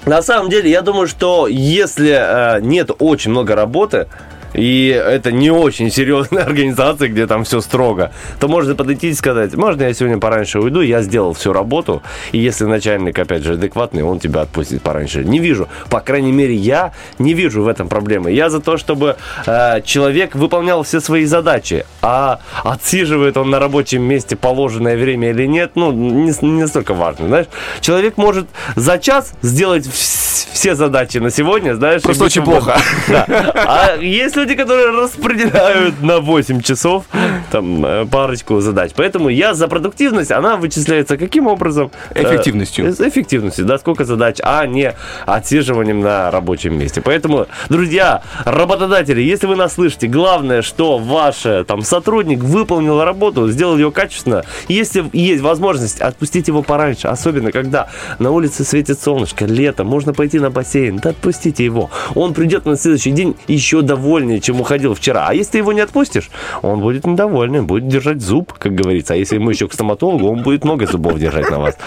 [SPEAKER 3] На самом деле, я думаю, что если э, нет очень много работы, и это не очень серьезная организация, где там все строго, то можно подойти и сказать, можно я сегодня пораньше уйду, я сделал всю работу, и если начальник, опять же, адекватный, он тебя отпустит пораньше. Не вижу, по крайней мере, я не вижу в этом проблемы. Я за то, чтобы э, человек выполнял все свои задачи, а отсиживает он на рабочем месте положенное время или нет, ну, не, не настолько важно, знаешь. Человек может за час сделать вс- все задачи на сегодня, знаешь.
[SPEAKER 2] Просто очень плохо.
[SPEAKER 3] Да. А есть люди, которые распределяют на 8 часов, там э, парочку задач. Поэтому я за продуктивность, она вычисляется каким образом? Э,
[SPEAKER 2] Эффективностью.
[SPEAKER 3] С эффективностью, да, сколько задач, а не отсиживанием на рабочем месте. Поэтому, друзья, работодатели, если вы нас слышите, главное, что ваш э, там сотрудник выполнил работу, сделал ее качественно. Если есть возможность, отпустить его пораньше, особенно когда на улице светит солнышко, лето, можно пойти на бассейн, да отпустите его. Он придет на следующий день еще довольнее, чем уходил вчера. А если ты его не отпустишь, он будет недовольный, будет держать зуб, как говорится. А если ему еще к стоматологу, он будет много зубов держать на вас.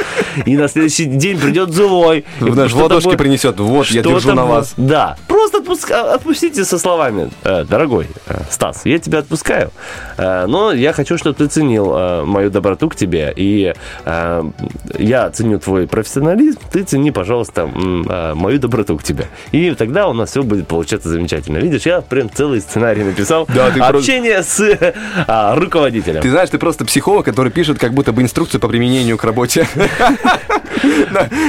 [SPEAKER 3] И на следующий день придет злой. И
[SPEAKER 2] В наш ладошки
[SPEAKER 3] будет-
[SPEAKER 2] принесет. Вот, я держу на вас.
[SPEAKER 3] Да. Просто отпуск- а, отпустите со словами. «Э, Дорогой э, Стас, я тебя отпускаю, э, но я хочу, чтобы ты ценил мою доброту к тебе. И я ценю твой профессионализм, ты цени, пожалуйста, мою доброту к тебе. И тогда у нас все будет получаться замечательно. Видишь, я прям целый сценарий написал.
[SPEAKER 2] Да, ты просто-
[SPEAKER 3] Общение с а, руководителем.
[SPEAKER 2] Ты знаешь, ты просто психолог, который пишет как будто бы инструкцию по применению к работе.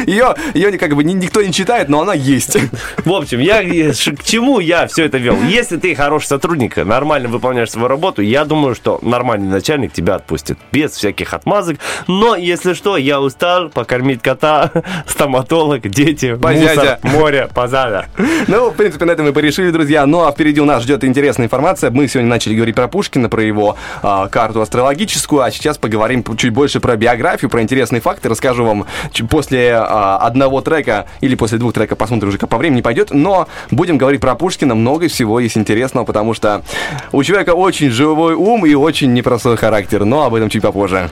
[SPEAKER 2] Ее, ее как бы ни- никто не читает, но она есть.
[SPEAKER 3] В общем, я к чему я все это вел? Если ты хороший сотрудник, нормально выполняешь свою работу, я думаю, что нормальный начальник тебя отпустит. Без всяких отмазок. Но, если что, я устал покормить кота, стоматолог, дети, мусор, море, позада.
[SPEAKER 2] Ну, в принципе, на этом мы порешили, друзья. Ну, а впереди у нас ждет интересная информация. Мы сегодня начали говорить про Пушкина, про его а, карту астрологическую, а сейчас поговорим чуть больше про биографию, про интересные факты. Расскажу вам после а, одного трека или после двух треков, посмотрим уже, как по времени пойдет. Но будем говорить про Пушкина. Много всего есть интересного, потому что у человека очень живой ум и очень непростой характер. Но об этом чуть попозже.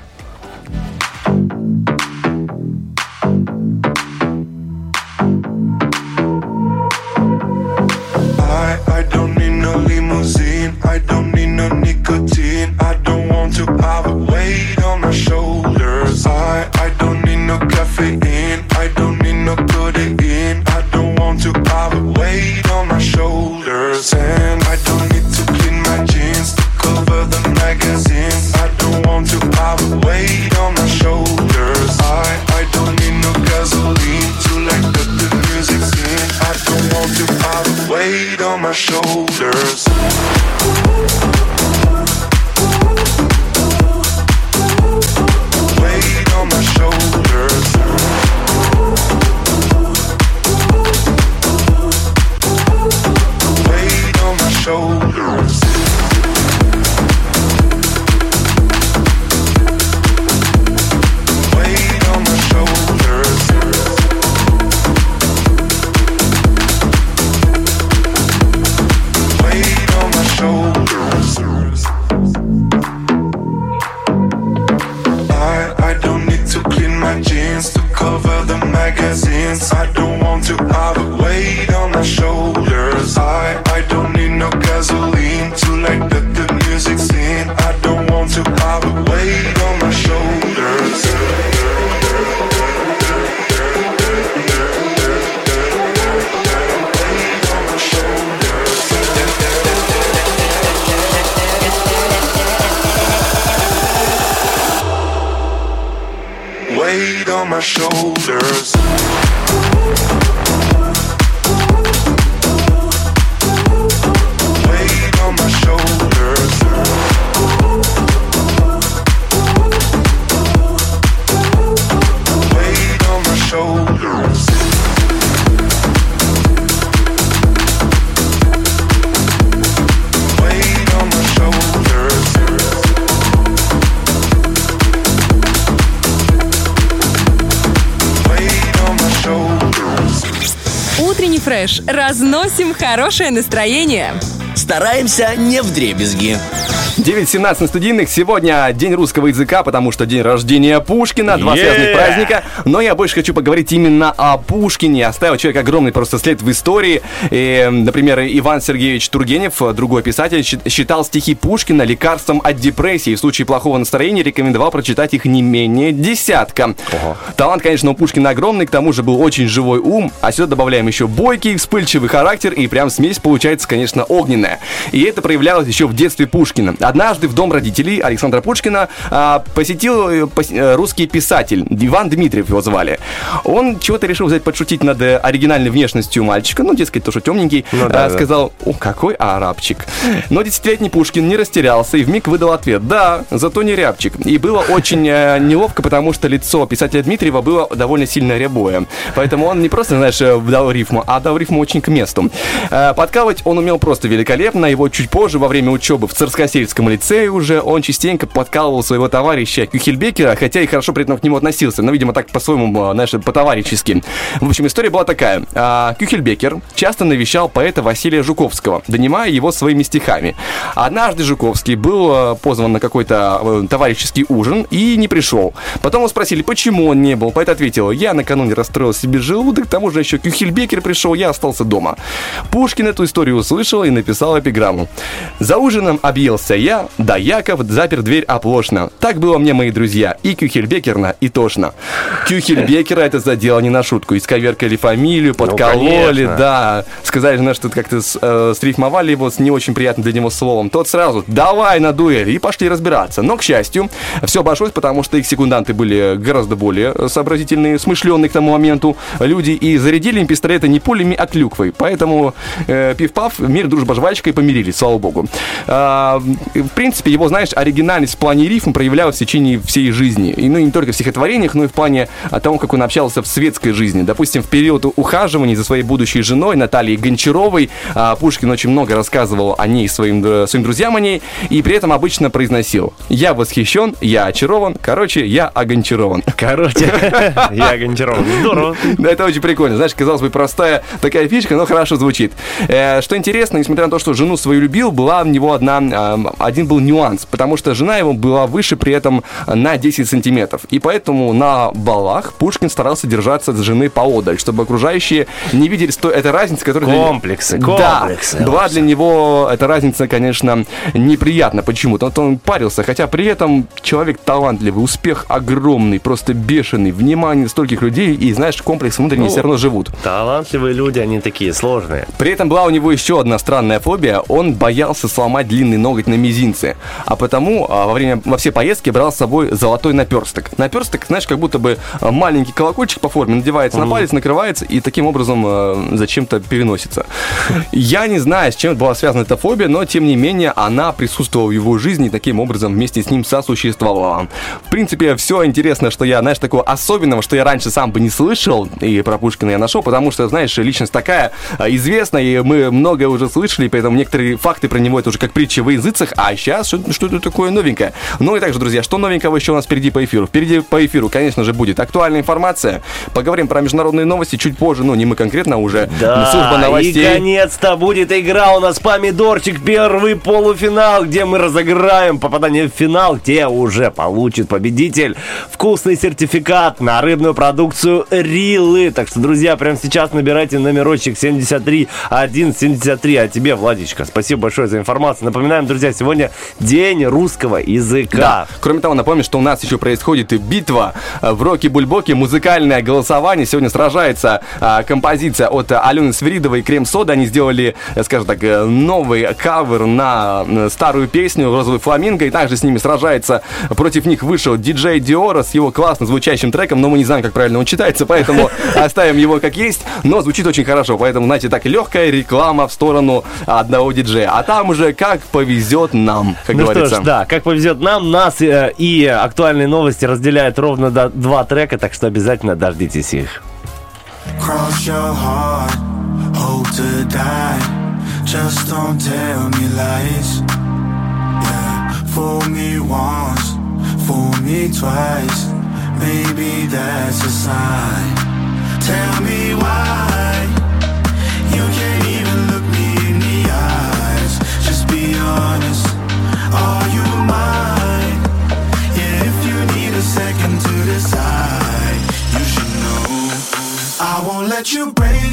[SPEAKER 5] Разносим хорошее настроение.
[SPEAKER 6] Стараемся не в дребезги.
[SPEAKER 2] 9.17 на студийных. Сегодня день русского языка, потому что день рождения Пушкина, два
[SPEAKER 3] Yeah!
[SPEAKER 2] связанных праздника. Но я больше хочу поговорить именно о Пушкине. Оставил человек огромный просто след в истории. И, например, Иван Сергеевич Тургенев, другой писатель, считал стихи Пушкина лекарством от депрессии. В случае плохого настроения рекомендовал прочитать их не менее десятка. Талант, конечно, у Пушкина огромный, к тому же был очень живой ум, а сюда добавляем еще бойкий, вспыльчивый характер, и прям смесь получается, конечно, огненная. И это проявлялось еще в детстве Пушкина. Однажды в дом родителей Александра Пушкина а, посетил э, пос- э, русский писатель, Иван Дмитриев его звали. Он чего-то решил взять подшутить над э, оригинальной внешностью мальчика, ну, дескать, то, что темненький,
[SPEAKER 3] Ну да,
[SPEAKER 2] а,
[SPEAKER 3] да.
[SPEAKER 2] сказал, о, какой арабчик. Но десятилетний Пушкин не растерялся и вмиг выдал ответ, да, зато не рябчик. И было очень э, неловко, потому что лицо писателя Дмитриева было довольно сильно рябое. Поэтому он не просто, знаешь, дал рифму, а дал рифму очень к месту. Э, Подкалывать он умел просто великолепно. Его чуть позже, во время учебы в Царскосельском лицее уже, он частенько подкалывал своего товарища Кюхельбекера, хотя и хорошо при этом к нему относился. Но, видимо, так по-своему, э, знаешь, по-товарищески. В общем, история была такая. А, Кюхельбекер часто навещал поэта Василия Жуковского, донимая его своими стихами. Однажды Жуковский был э, позван на какой-то товарищеский ужин и не пришел. Потом его спросили, почему он не был. Поэт ответил, я накануне расстроил себе желудок, к тому же еще Кюхельбекер пришел, я остался дома. Пушкин эту историю услышал и написал эпиграмму. За ужином объелся да Яков запер дверь оплошно. Так было мне, мои друзья, и Кюхельбекерна, и тошно. Кюхельбекера это задело не на шутку. Исковеркали фамилию, подкололи,
[SPEAKER 3] конечно.
[SPEAKER 2] да. Сказали, знаешь, что как-то э, срифмовали его с не очень приятным для него словом. Тот сразу, давай на дуэль, и пошли разбираться. Но, к счастью, все обошлось, потому что их секунданты были гораздо более сообразительные, смышленные к тому моменту люди, и зарядили им пистолеты не пулями, а клюквой. Поэтому э, пив-пав, мир, дружба, жвачка и помирились, слава богу. А, в принципе, его, знаешь, оригинальность в плане рифм проявлялась в течение всей жизни. И, ну, и не только в стихотворениях, но и в плане а, того, как он общался в светской жизни. Допустим, в период ухаживаний за своей будущей женой Натальей Гончаровой а, Пушкин очень много рассказывал о ней своим, э, своим друзьям о ней, и при этом обычно произносил «Я восхищен, я очарован, короче, я огончарован».
[SPEAKER 3] Короче, я Гончаров. Здорово.
[SPEAKER 2] Да, это очень прикольно. Знаешь, казалось бы, простая такая фишка, но хорошо звучит. Э, что интересно, несмотря на то, что жену свою любил, была у него одна, один был нюанс, потому что жена его была выше при этом на 10 сантиметров. И поэтому на балах Пушкин старался держаться от жены поодаль, чтобы окружающие не видели сто... этой разницы, которая... для-
[SPEAKER 3] Комплексы,
[SPEAKER 2] Да,
[SPEAKER 3] комплексы.
[SPEAKER 2] была для него эта разница, конечно, неприятна почему-то. Вот он парился, хотя при этом человек талантливый, успех огромный, просто бешеный, внимание стольких людей, и, знаешь, комплекс внутренний
[SPEAKER 3] Ну,
[SPEAKER 2] все равно живут.
[SPEAKER 3] Талантливые люди, они такие сложные.
[SPEAKER 2] При этом была у него еще одна странная фобия. Он боялся сломать длинный ноготь на мизинце. А потому а, во время во все поездки брал с собой золотой наперсток. Наперсток, знаешь, как будто бы а, маленький колокольчик по форме надевается на палец, накрывается и таким образом а, зачем-то переносится. Я не знаю, с чем была связана эта фобия, но тем не менее она присутствовала в его жизни и таким образом вместе с ним сосуществовала. В принципе, все интересно, что я, знаешь, такого особенного, что я раньше сам бы не слышал, и про Пушкина я нашел, потому что, знаешь, личность такая известная, и мы многое уже слышали, поэтому некоторые факты про него это уже как притча в языцах, а сейчас что- что-то такое новенькое. Ну и также, друзья, что новенького еще у нас впереди по эфиру? Впереди по эфиру, конечно же, будет актуальная информация. Поговорим про международные новости чуть позже, ну не мы конкретно, а уже
[SPEAKER 3] Да,
[SPEAKER 2] служба
[SPEAKER 3] и
[SPEAKER 2] новостей.
[SPEAKER 3] конец-то будет игра у нас «Помидорчик», первый полуфинал, где мы разыграем попадание в финал, где уже получит победитель вкусный сертификат на рыбную продукцию «Рилы». Так что, друзья, прямо сейчас набирайте номерочек 73173. А тебе, Владичка, спасибо большое за информацию. Напоминаем, друзья, сегодня день русского языка.
[SPEAKER 2] Да. Кроме того, напомню, что у нас еще происходит и битва э, в роке-бульбоке, музыкальное голосование. Сегодня сражается а, композиция от Алены Свиридовой и Крем Сода. Они сделали, э, скажем так, э, новый кавер на старую песню «Розовый фламинго». И также с ними сражается, против них вышел диджей Диора с его классно звучащим треком, но мы не знаем, как правильно он читается, поэтому оставим его как есть. Но звучит очень хорошо, поэтому, знаете, так легкая реклама в сторону одного диджея. А там уже как повезет нам, как
[SPEAKER 3] ну
[SPEAKER 2] говорится.
[SPEAKER 3] что ж, да, как повезет нам, нас э, и актуальные новости разделяют ровно до два трека, так что обязательно дождитесь их.
[SPEAKER 14] Cross your heart, hope to die. Just don't tell me lies. Yeah, fool me once, fool me twice. Maybe that's a sign. Tell me why let you break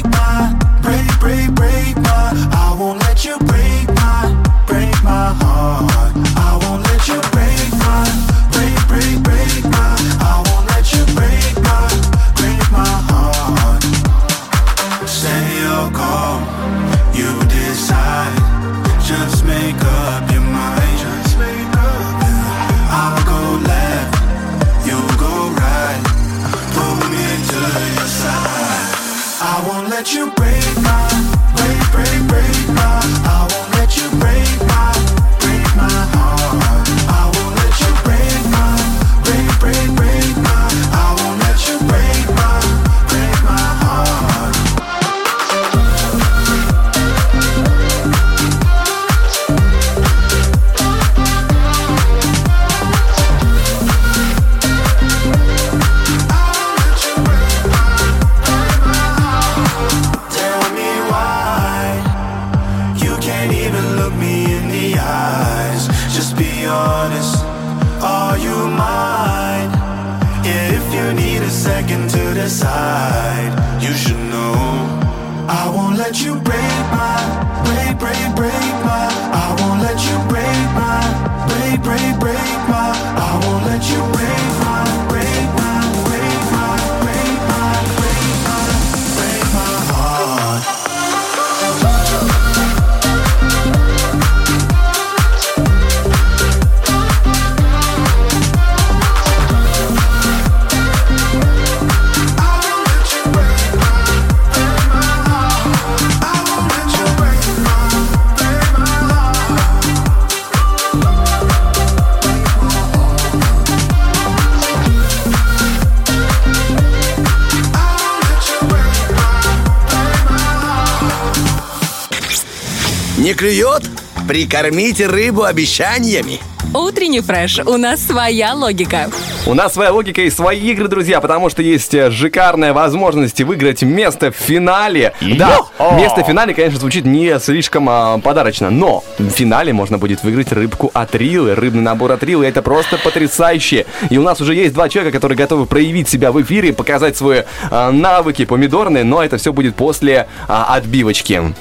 [SPEAKER 6] клюет? Прикормите рыбу обещаниями.
[SPEAKER 5] Утренний фреш. У нас своя логика.
[SPEAKER 2] У нас своя логика и свои игры, друзья, потому что есть э, шикарная возможность выиграть место в финале. Да,
[SPEAKER 3] Йо-хо!
[SPEAKER 2] место в финале, конечно, звучит не слишком а, подарочно, но в финале можно будет выиграть рыбку от Рилы, рыбный набор от Рилы. Это просто потрясающе. И у нас уже есть два человека, которые готовы проявить себя в эфире, показать свои а, навыки помидорные, но это все будет после а, отбивочки.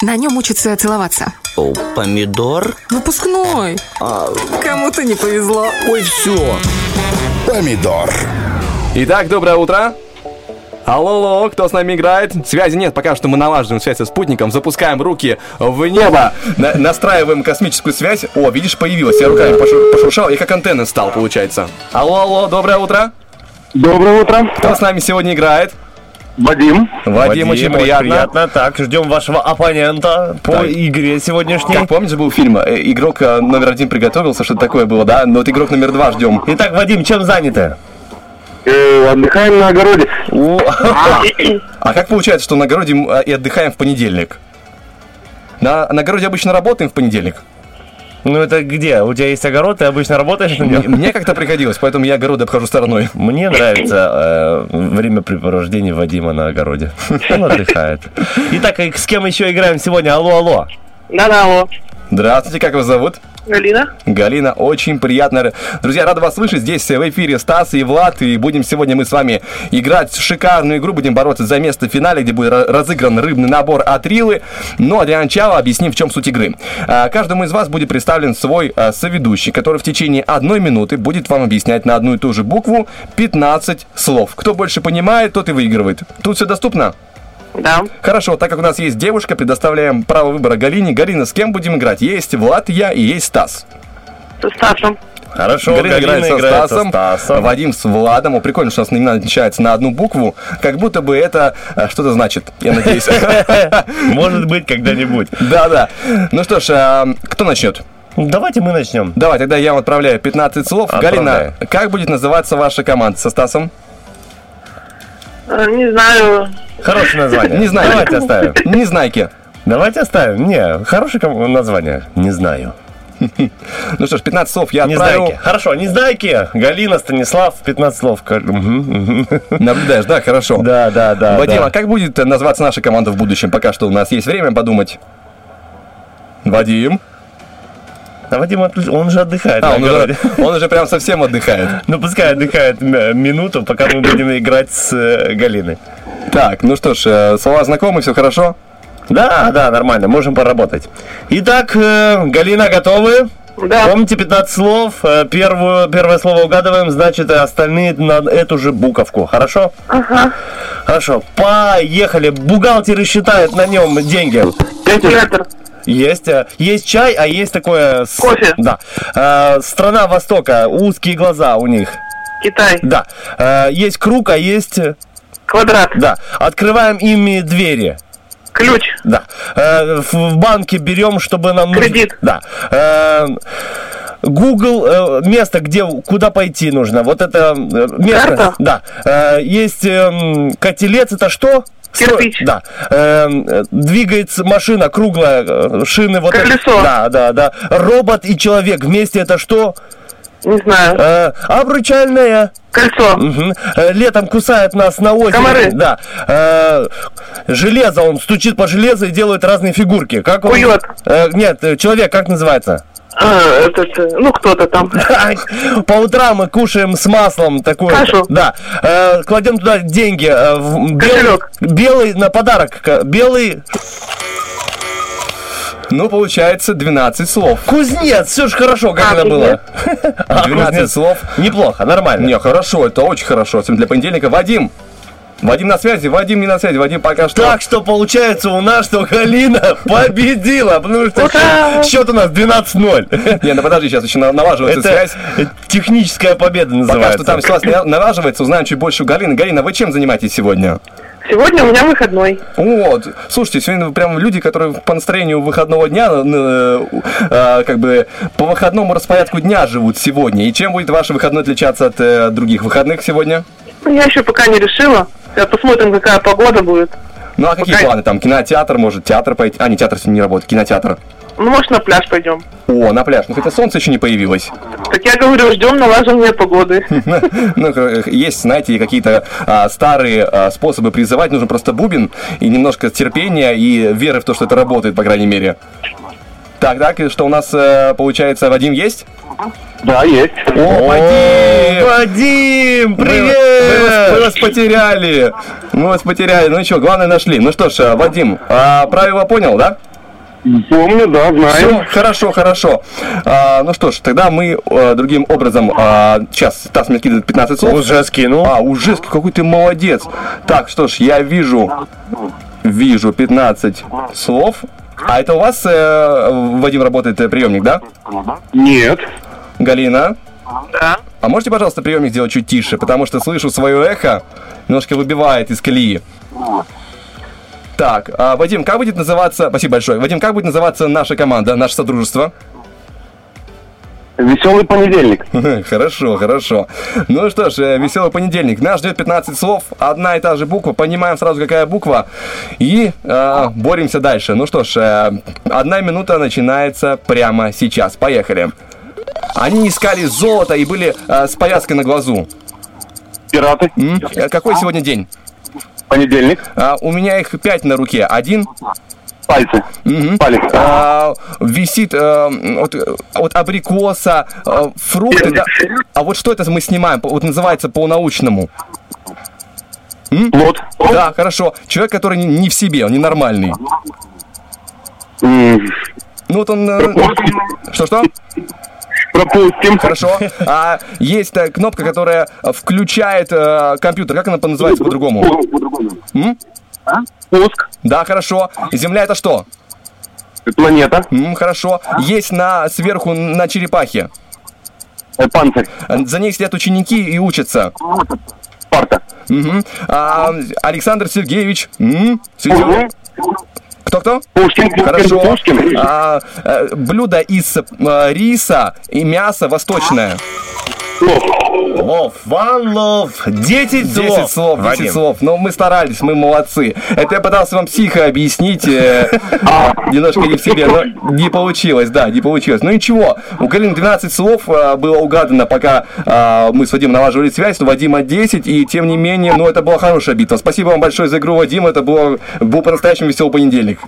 [SPEAKER 12] На нем учатся целоваться.
[SPEAKER 6] О, помидор?
[SPEAKER 12] Выпускной. Кому-то не повезло.
[SPEAKER 6] Ой, все.
[SPEAKER 15] Помидор.
[SPEAKER 2] Итак, доброе утро. Алло, алло, кто с нами играет? Связи нет, пока что мы налаживаем связь со спутником, запускаем руки в небо, на- настраиваем космическую связь. О, видишь, появилась, я руками пошу- пошуршал, и как антенна стал, получается. Алло, алло, доброе утро.
[SPEAKER 15] Доброе утро.
[SPEAKER 2] Кто с нами сегодня играет?
[SPEAKER 15] Вадим.
[SPEAKER 2] Вадим, очень приятно.
[SPEAKER 3] Так, ждем вашего оппонента по
[SPEAKER 2] Так.
[SPEAKER 3] игре сегодняшней.
[SPEAKER 2] Как помнишь, был фильм, э, игрок э, номер один приготовился, что-то такое было, да? Но вот игрок номер два ждем.
[SPEAKER 3] Итак, Вадим, чем заняты?
[SPEAKER 15] Э, отдыхаем на огороде.
[SPEAKER 2] А как получается, что на огороде и отдыхаем в понедельник? На, на огороде обычно работаем в понедельник.
[SPEAKER 3] Ну это где? У тебя есть огород, ты обычно работаешь на
[SPEAKER 2] Мне,
[SPEAKER 3] нем?
[SPEAKER 2] мне как-то приходилось, поэтому я огороды обхожу стороной.
[SPEAKER 3] Мне нравится э, времяпрепровождение Вадима на огороде. Он отдыхает. Итак, с кем еще играем сегодня? Алло, алло.
[SPEAKER 10] Да-да, алло.
[SPEAKER 2] Здравствуйте, как вас зовут?
[SPEAKER 10] Галина.
[SPEAKER 2] Галина, очень приятно. Друзья, рада вас слышать. Здесь в эфире Стас и Влад. И будем сегодня мы с вами играть в шикарную игру. Будем бороться за место в финале, где будет ра- разыгран рыбный набор от Рилы. Ну а для начала объясним, в чем суть игры. А, Каждому из вас будет представлен свой а, соведущий, который в течение одной минуты будет вам объяснять на одну и ту же букву 15 слов. Кто больше понимает, тот и выигрывает. Тут все доступно?
[SPEAKER 10] Да.
[SPEAKER 2] Хорошо, так как у нас есть девушка, предоставляем право выбора Галине. Галина, с кем будем играть? Есть Влад, я и есть Стас.
[SPEAKER 10] Со Стасом.
[SPEAKER 3] Хорошо,
[SPEAKER 2] Галина, играет со
[SPEAKER 3] играет со
[SPEAKER 2] Стасом,
[SPEAKER 3] Стасом.
[SPEAKER 2] Вадим с Владом. О, прикольно, что у нас имена начинается на одну букву. Как будто бы это э, что-то значит, я надеюсь.
[SPEAKER 3] Может быть, когда-нибудь.
[SPEAKER 2] Да-да. Ну что ж, а, кто начнет?
[SPEAKER 3] Давайте мы начнем.
[SPEAKER 2] Давай, тогда я вам отправляю 15 слов.
[SPEAKER 3] Отправляй.
[SPEAKER 2] Галина, как будет называться ваша команда со Стасом?
[SPEAKER 10] Э, Не знаю.
[SPEAKER 3] Хорошее название.
[SPEAKER 2] Не знаю.
[SPEAKER 3] Давайте оставим.
[SPEAKER 2] Незнайки.
[SPEAKER 3] Давайте оставим. Не, хорошее название. Не знаю.
[SPEAKER 2] Ну что ж, 15 слов я отправил.
[SPEAKER 3] Незнайки. Хорошо, Незнайки. Галина, Станислав, 15 слов.
[SPEAKER 2] Наблюдаешь, да? Хорошо.
[SPEAKER 3] Да, да, да.
[SPEAKER 2] Вадим,
[SPEAKER 3] да.
[SPEAKER 2] а как будет называться наша команда в будущем? Пока что у нас есть время подумать. Вадим.
[SPEAKER 3] А Вадим, он же отдыхает
[SPEAKER 2] А, он уже, он уже прям совсем отдыхает.
[SPEAKER 3] Ну, пускай отдыхает минуту, пока мы будем играть с э, Галиной.
[SPEAKER 2] Так, ну что ж, э, слова знакомы, все хорошо?
[SPEAKER 3] Да, да, нормально, можем поработать. Итак, э, Галина, готовы?
[SPEAKER 10] Да.
[SPEAKER 3] Помните 15 слов? Первую, первое слово угадываем, значит, остальные на эту же буковку. Хорошо?
[SPEAKER 10] Ага.
[SPEAKER 3] Хорошо. Поехали. Бухгалтеры считают на нем деньги.
[SPEAKER 10] Калькулятор.
[SPEAKER 3] Есть, э, есть чай, а есть такое...
[SPEAKER 10] Кофе.
[SPEAKER 3] Да. Э, страна Востока, узкие глаза у них.
[SPEAKER 10] Китай.
[SPEAKER 3] Да. Э, есть круг, а есть...
[SPEAKER 10] Квадрат.
[SPEAKER 3] Да. Открываем ими двери.
[SPEAKER 10] Ключ.
[SPEAKER 3] Да. В, банке берем, чтобы нам...
[SPEAKER 10] Кредит.
[SPEAKER 3] Да. Google место, где куда пойти нужно. Вот это место.
[SPEAKER 10] Карта?
[SPEAKER 3] Да. Есть эм, котелец, это что?
[SPEAKER 10] Кирпич.
[SPEAKER 3] Да. Эм, э, двигается машина круглая, э, шины вот это-
[SPEAKER 10] Колесо.
[SPEAKER 3] Да, да, да. Робот и человек вместе это что?
[SPEAKER 10] Не знаю.
[SPEAKER 3] Э, обручальное.
[SPEAKER 10] Кольцо.
[SPEAKER 3] Э, Летом кусает нас на озере.
[SPEAKER 10] Комары.
[SPEAKER 3] Да. Э, железо, он стучит по железу и делает разные фигурки. Как он?
[SPEAKER 10] Кует.
[SPEAKER 3] Э, нет, человек, как называется?
[SPEAKER 10] А, этот, э, ну, кто-то там.
[SPEAKER 3] По утрам мы кушаем с маслом такое.
[SPEAKER 10] Кашу.
[SPEAKER 3] Да. Э, кладем туда деньги. э, белый, белый на подарок. Белый.
[SPEAKER 2] Ну, получается 12 слов.
[SPEAKER 3] Кузнец, все же хорошо, как
[SPEAKER 2] А,
[SPEAKER 3] это было. А,
[SPEAKER 2] 12
[SPEAKER 3] кузнец.
[SPEAKER 2] слов.
[SPEAKER 3] Неплохо, нормально.
[SPEAKER 2] Не, хорошо, это очень хорошо. Особенно для понедельника. Вадим! Вадим на связи, Вадим не на связи, Вадим пока что.
[SPEAKER 3] Так что получается у нас, что Галина победила, потому что
[SPEAKER 2] Ура!
[SPEAKER 3] счет у нас 12-0.
[SPEAKER 2] Не, ну подожди, сейчас еще на- налаживается
[SPEAKER 3] Это
[SPEAKER 2] связь.
[SPEAKER 3] техническая победа
[SPEAKER 2] Пока
[SPEAKER 3] называется.
[SPEAKER 2] что там связь на- налаживается, узнаем чуть больше у Галины. Галина, вы чем занимаетесь сегодня?
[SPEAKER 10] Сегодня у меня выходной.
[SPEAKER 2] Вот, слушайте, сегодня прям люди, которые по настроению выходного дня, э, э, как бы по выходному распорядку дня живут сегодня. И чем будет ваш выходной отличаться от э, других выходных сегодня?
[SPEAKER 10] Ну, Я еще пока не решила. Сейчас посмотрим, какая погода будет.
[SPEAKER 2] Ну а какие планы? Там кинотеатр, может, театр пойти? А, не, театр сегодня не работает, кинотеатр.
[SPEAKER 10] Ну, может, на пляж пойдем.
[SPEAKER 2] О, на пляж. Ну хотя солнце еще не появилось.
[SPEAKER 10] Так я говорю, ждем налаживания погоды.
[SPEAKER 2] Ну, э, есть, знаете, какие-то а, старые а, способы призывать. Нужен просто бубен и немножко терпения и веры в то, что это работает, по крайней мере. Так, так, что у нас э, получается, Вадим есть?
[SPEAKER 15] Да, есть.
[SPEAKER 2] О, Вадим!
[SPEAKER 3] Вадим,
[SPEAKER 2] Мы, мы вас, мы вас потеряли. Мы вас потеряли. Ну что, главное нашли. Ну что ж, э, Вадим, а, правила понял, да?
[SPEAKER 15] Помню, да, знаю.
[SPEAKER 2] Все, хорошо, хорошо. А, ну что ж, тогда мы э, другим образом... а, сейчас Стас мне скидывает 15 слов.
[SPEAKER 3] Уже скинул.
[SPEAKER 2] А, уже, ски- какой ты молодец. Так, что ж, я вижу... Вижу 15 слов. А это у вас, э, Вадим, работает э, приемник, да?
[SPEAKER 15] Нет.
[SPEAKER 2] Галина?
[SPEAKER 10] Да.
[SPEAKER 2] А можете, пожалуйста, приемник сделать чуть тише? Потому что слышу свое эхо, немножко выбивает из колеи. Так, а, Вадим, как будет называться... Спасибо большое. Вадим, как будет называться наша команда, наше содружество?
[SPEAKER 15] Веселый понедельник.
[SPEAKER 2] Хорошо, хорошо. Ну что ж, э, веселый понедельник. Нас ждет 15 слов, одна и та же буква. Понимаем сразу, какая буква. И э, боремся дальше. Ну что ж, э, одна минута начинается прямо сейчас. Поехали. Они искали золото и были э, с повязкой на глазу.
[SPEAKER 15] Пираты.
[SPEAKER 2] М? Э, Какой сегодня день?
[SPEAKER 15] Понедельник.
[SPEAKER 2] А, у меня их пять на руке. Один.
[SPEAKER 15] Пальцы.
[SPEAKER 2] Мгм.
[SPEAKER 15] Палец.
[SPEAKER 2] А, висит вот, э, вот абрикоса, э, фрукты. да. А вот что это мы снимаем? Вот называется по-научному.
[SPEAKER 15] Плод.
[SPEAKER 2] Да, хорошо. Человек, который не, не в себе, он ненормальный.
[SPEAKER 15] М,
[SPEAKER 2] Ну вот он... э, Что-что?
[SPEAKER 15] Пропустим.
[SPEAKER 2] Хорошо. А есть кнопка, которая включает э, компьютер. Как она называется по-другому? М?
[SPEAKER 15] Пуск.
[SPEAKER 2] Да, хорошо. Земля это что?
[SPEAKER 15] Планета.
[SPEAKER 2] М, хорошо. Есть на сверху на черепахе.
[SPEAKER 15] Э, Панцирь.
[SPEAKER 2] За ней сидят ученики и учатся.
[SPEAKER 15] Спарта.
[SPEAKER 2] Мгм. А, Александр Сергеевич. м, сидел- Кто-кто?
[SPEAKER 15] Пушкин.
[SPEAKER 2] Хорошо.
[SPEAKER 15] Пушкин.
[SPEAKER 2] А, э, блюдо из э, риса и мяса восточное.
[SPEAKER 3] Лов, one love, 10 слов.
[SPEAKER 2] 10 слов, 10
[SPEAKER 3] Вадим.
[SPEAKER 2] слов. Но мы старались, мы молодцы. Это я пытался вам психо объяснить. э, немножко не в себе, но не получилось, да, не получилось. Ну ничего, у Галины 12 слов э, было угадано, пока э, мы с Вадимом налаживали связь, у Вадима 10, и тем не менее, ну это была хорошая битва. Спасибо вам большое за игру, Вадим, это было, был по-настоящему веселый понедельник.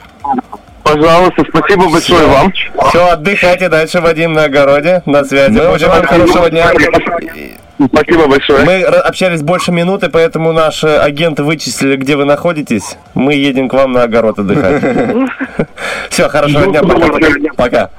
[SPEAKER 15] Пожалуйста, спасибо большое вам.
[SPEAKER 3] Все, отдыхайте дальше, Вадим, на огороде, на связи.
[SPEAKER 2] Мы
[SPEAKER 3] будем.
[SPEAKER 2] желаем хорошего дня.
[SPEAKER 15] Спасибо большое.
[SPEAKER 3] Мы общались больше минуты, поэтому наши агенты вычислили, где вы находитесь. Мы едем к вам на огород отдыхать. Все, хорошего дня, пока.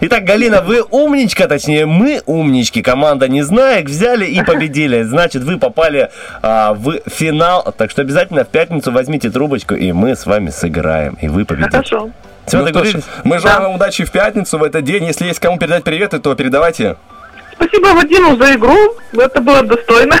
[SPEAKER 3] Итак, Галина, вы умничка, точнее, мы умнички. Команда не знает, взяли и победили. Значит, вы попали а, в финал. Так что обязательно в пятницу возьмите трубочку, и мы с вами сыграем. И вы победите.
[SPEAKER 10] Хорошо.
[SPEAKER 3] Все,
[SPEAKER 2] Ну
[SPEAKER 3] договорились?
[SPEAKER 2] мы желаем вам удачи в пятницу, в этот день. Если есть кому передать приветы, то передавайте.
[SPEAKER 10] Спасибо Вадиму за игру. Это было достойно.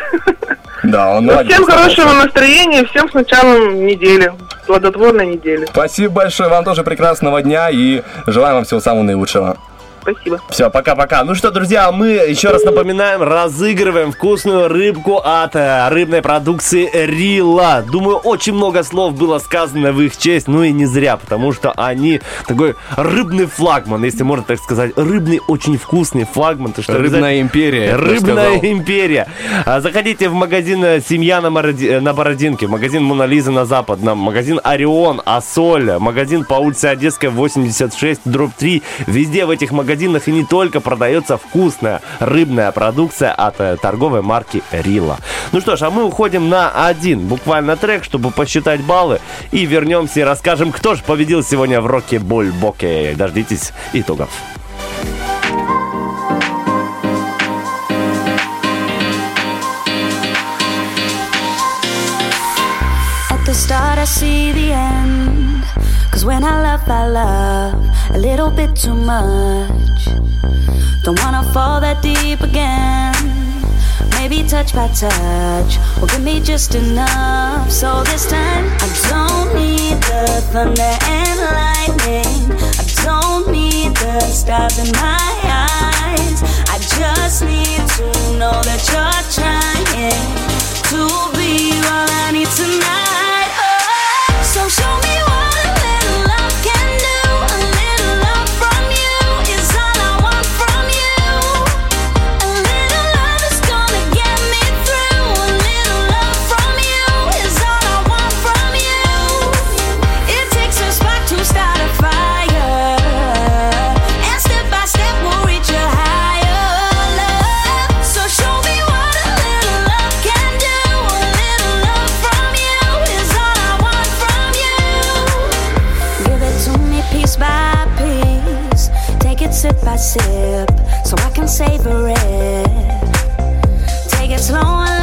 [SPEAKER 2] Да, он молодец.
[SPEAKER 10] Всем хорошего настроения, всем с началом недели. Плодотворной недели.
[SPEAKER 2] Спасибо большое, вам тоже прекрасного дня и желаем вам всего самого наилучшего.
[SPEAKER 16] Спасибо.
[SPEAKER 3] Все, пока-пока. Ну что, друзья, мы еще раз напоминаем, разыгрываем вкусную рыбку от э, рыбной продукции Рила. Думаю, очень много слов было сказано в их честь, ну и не зря, потому что они такой рыбный флагман, если можно так сказать. Рыбный, очень вкусный флагман. Что,
[SPEAKER 2] Рыбная империя,
[SPEAKER 3] Рыбная империя. А, Заходите в магазин э, «Семья» на, Мороди- э, на Бородинке, магазин «Мона Лиза» на Западном, магазин «Орион», «Асоль», магазин по улице Одесская, 86, дробь 3. Везде в этих магазинах и не только продается вкусная рыбная продукция от э, торговой марки «Рила». Ну что ж, а мы уходим на один буквально трек, чтобы посчитать баллы. И вернемся и расскажем, кто же победил сегодня в Роке Бульбоке. Дождитесь итогов.
[SPEAKER 4] I see the end. Cause when I love, I love a little bit too much. Don't wanna fall that deep again. Maybe touch by touch will give me just enough. So this time, I don't need the thunder and lightning. I don't need the stars in my eyes. I just need to know that you're trying to be all I need tonight. Sip by sip, so I can savor it. Take it slow and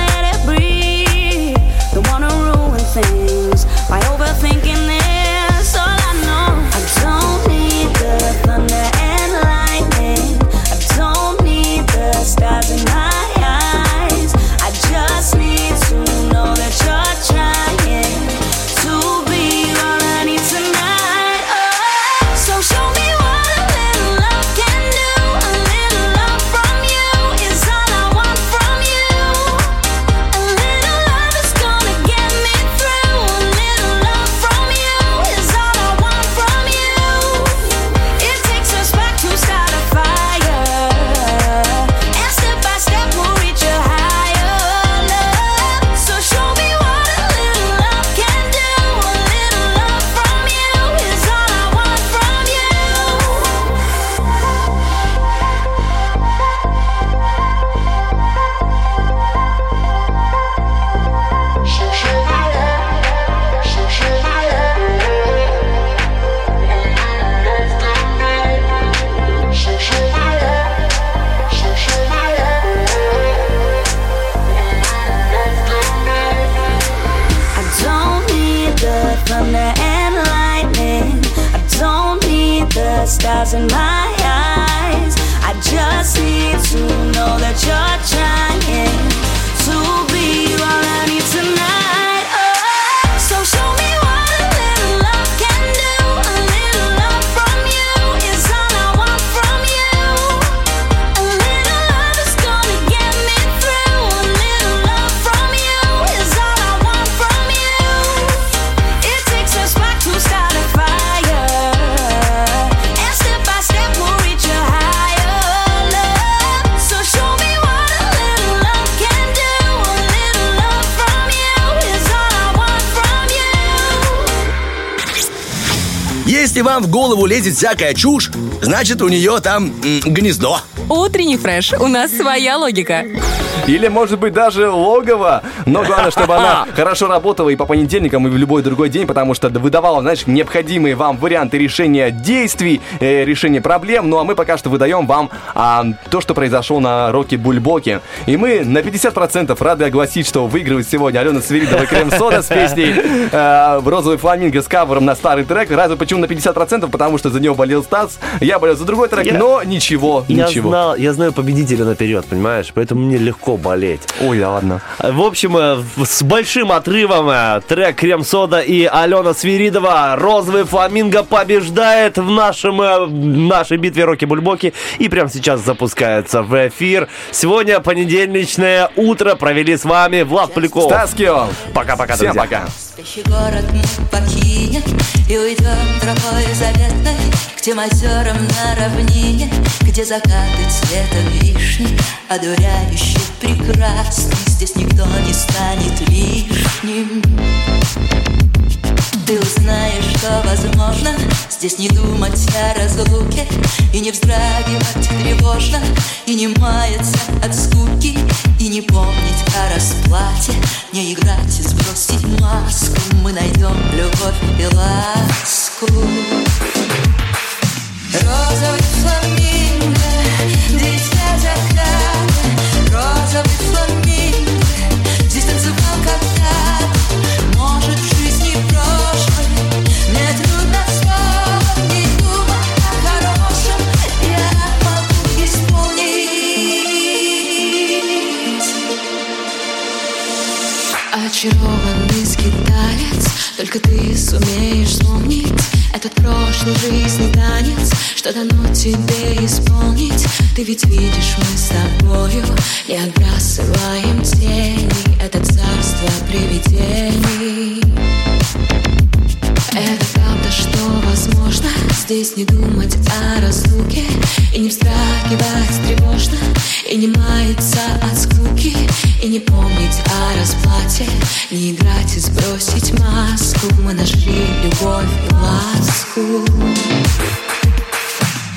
[SPEAKER 6] лезет всякая чушь, значит у нее там м, гнездо.
[SPEAKER 5] Утренний фреш. У нас своя логика.
[SPEAKER 2] Или, может быть, даже логово. Но главное, чтобы она хорошо работала и по понедельникам, и в любой другой день, потому что выдавала, знаешь, необходимые вам варианты решения действий, э, решения проблем. Ну, а мы пока что выдаем вам а, то, что произошло на Роке Бульбоке. И мы на 50% рады огласить, что выигрывает сегодня Алена Свиридова крем-сода с песней э, «Розовый фламинго» с кавером на старый трек. Разве почему на 50%? 50%, потому что за него болел Стас, я болел за другой трек,
[SPEAKER 3] Я-
[SPEAKER 2] но ничего,
[SPEAKER 3] Я
[SPEAKER 2] ничего.
[SPEAKER 3] знал, я знаю победителя наперед, понимаешь? Поэтому мне легко болеть.
[SPEAKER 2] Ой, да ладно.
[SPEAKER 3] В общем, э, с большим отрывом э, трек Крем Сода и Алена Свиридова Розовый фламинго побеждает в нашем, э, в нашей битве Роки Бульбоки и прямо сейчас запускается в эфир. Сегодня понедельничное утро провели с вами Влад Поляков.
[SPEAKER 2] Стас Кио.
[SPEAKER 3] Пока-пока,
[SPEAKER 2] Всем
[SPEAKER 3] друзья.
[SPEAKER 2] пока.
[SPEAKER 4] Спящий город мы покинем И уйдем тропой заветной К тем озерам на равнине Где закаты цветом вишни Одуряюще прекрасны Здесь никто не станет лишним ты узнаешь, что возможно. Здесь не думать о разлуке И не вздрагивать тревожно И не маяться от скуки И не помнить о расплате Не играть и сбросить маску. Мы найдем любовь и ласку. Розовый фламинго Только ты сумеешь вспомнить Этот прошлый жизни танец. Что дано тебе исполнить? Ты ведь видишь, мы с тобою Не отбрасываем тени. Это царство привидений это правда, что возможно Здесь не думать о разлуке И не вздрагивать тревожно И не маяться от скуки И не помнить о расплате Не играть и сбросить маску. Мы нашли любовь и ласку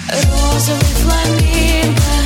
[SPEAKER 4] Розовый фламинго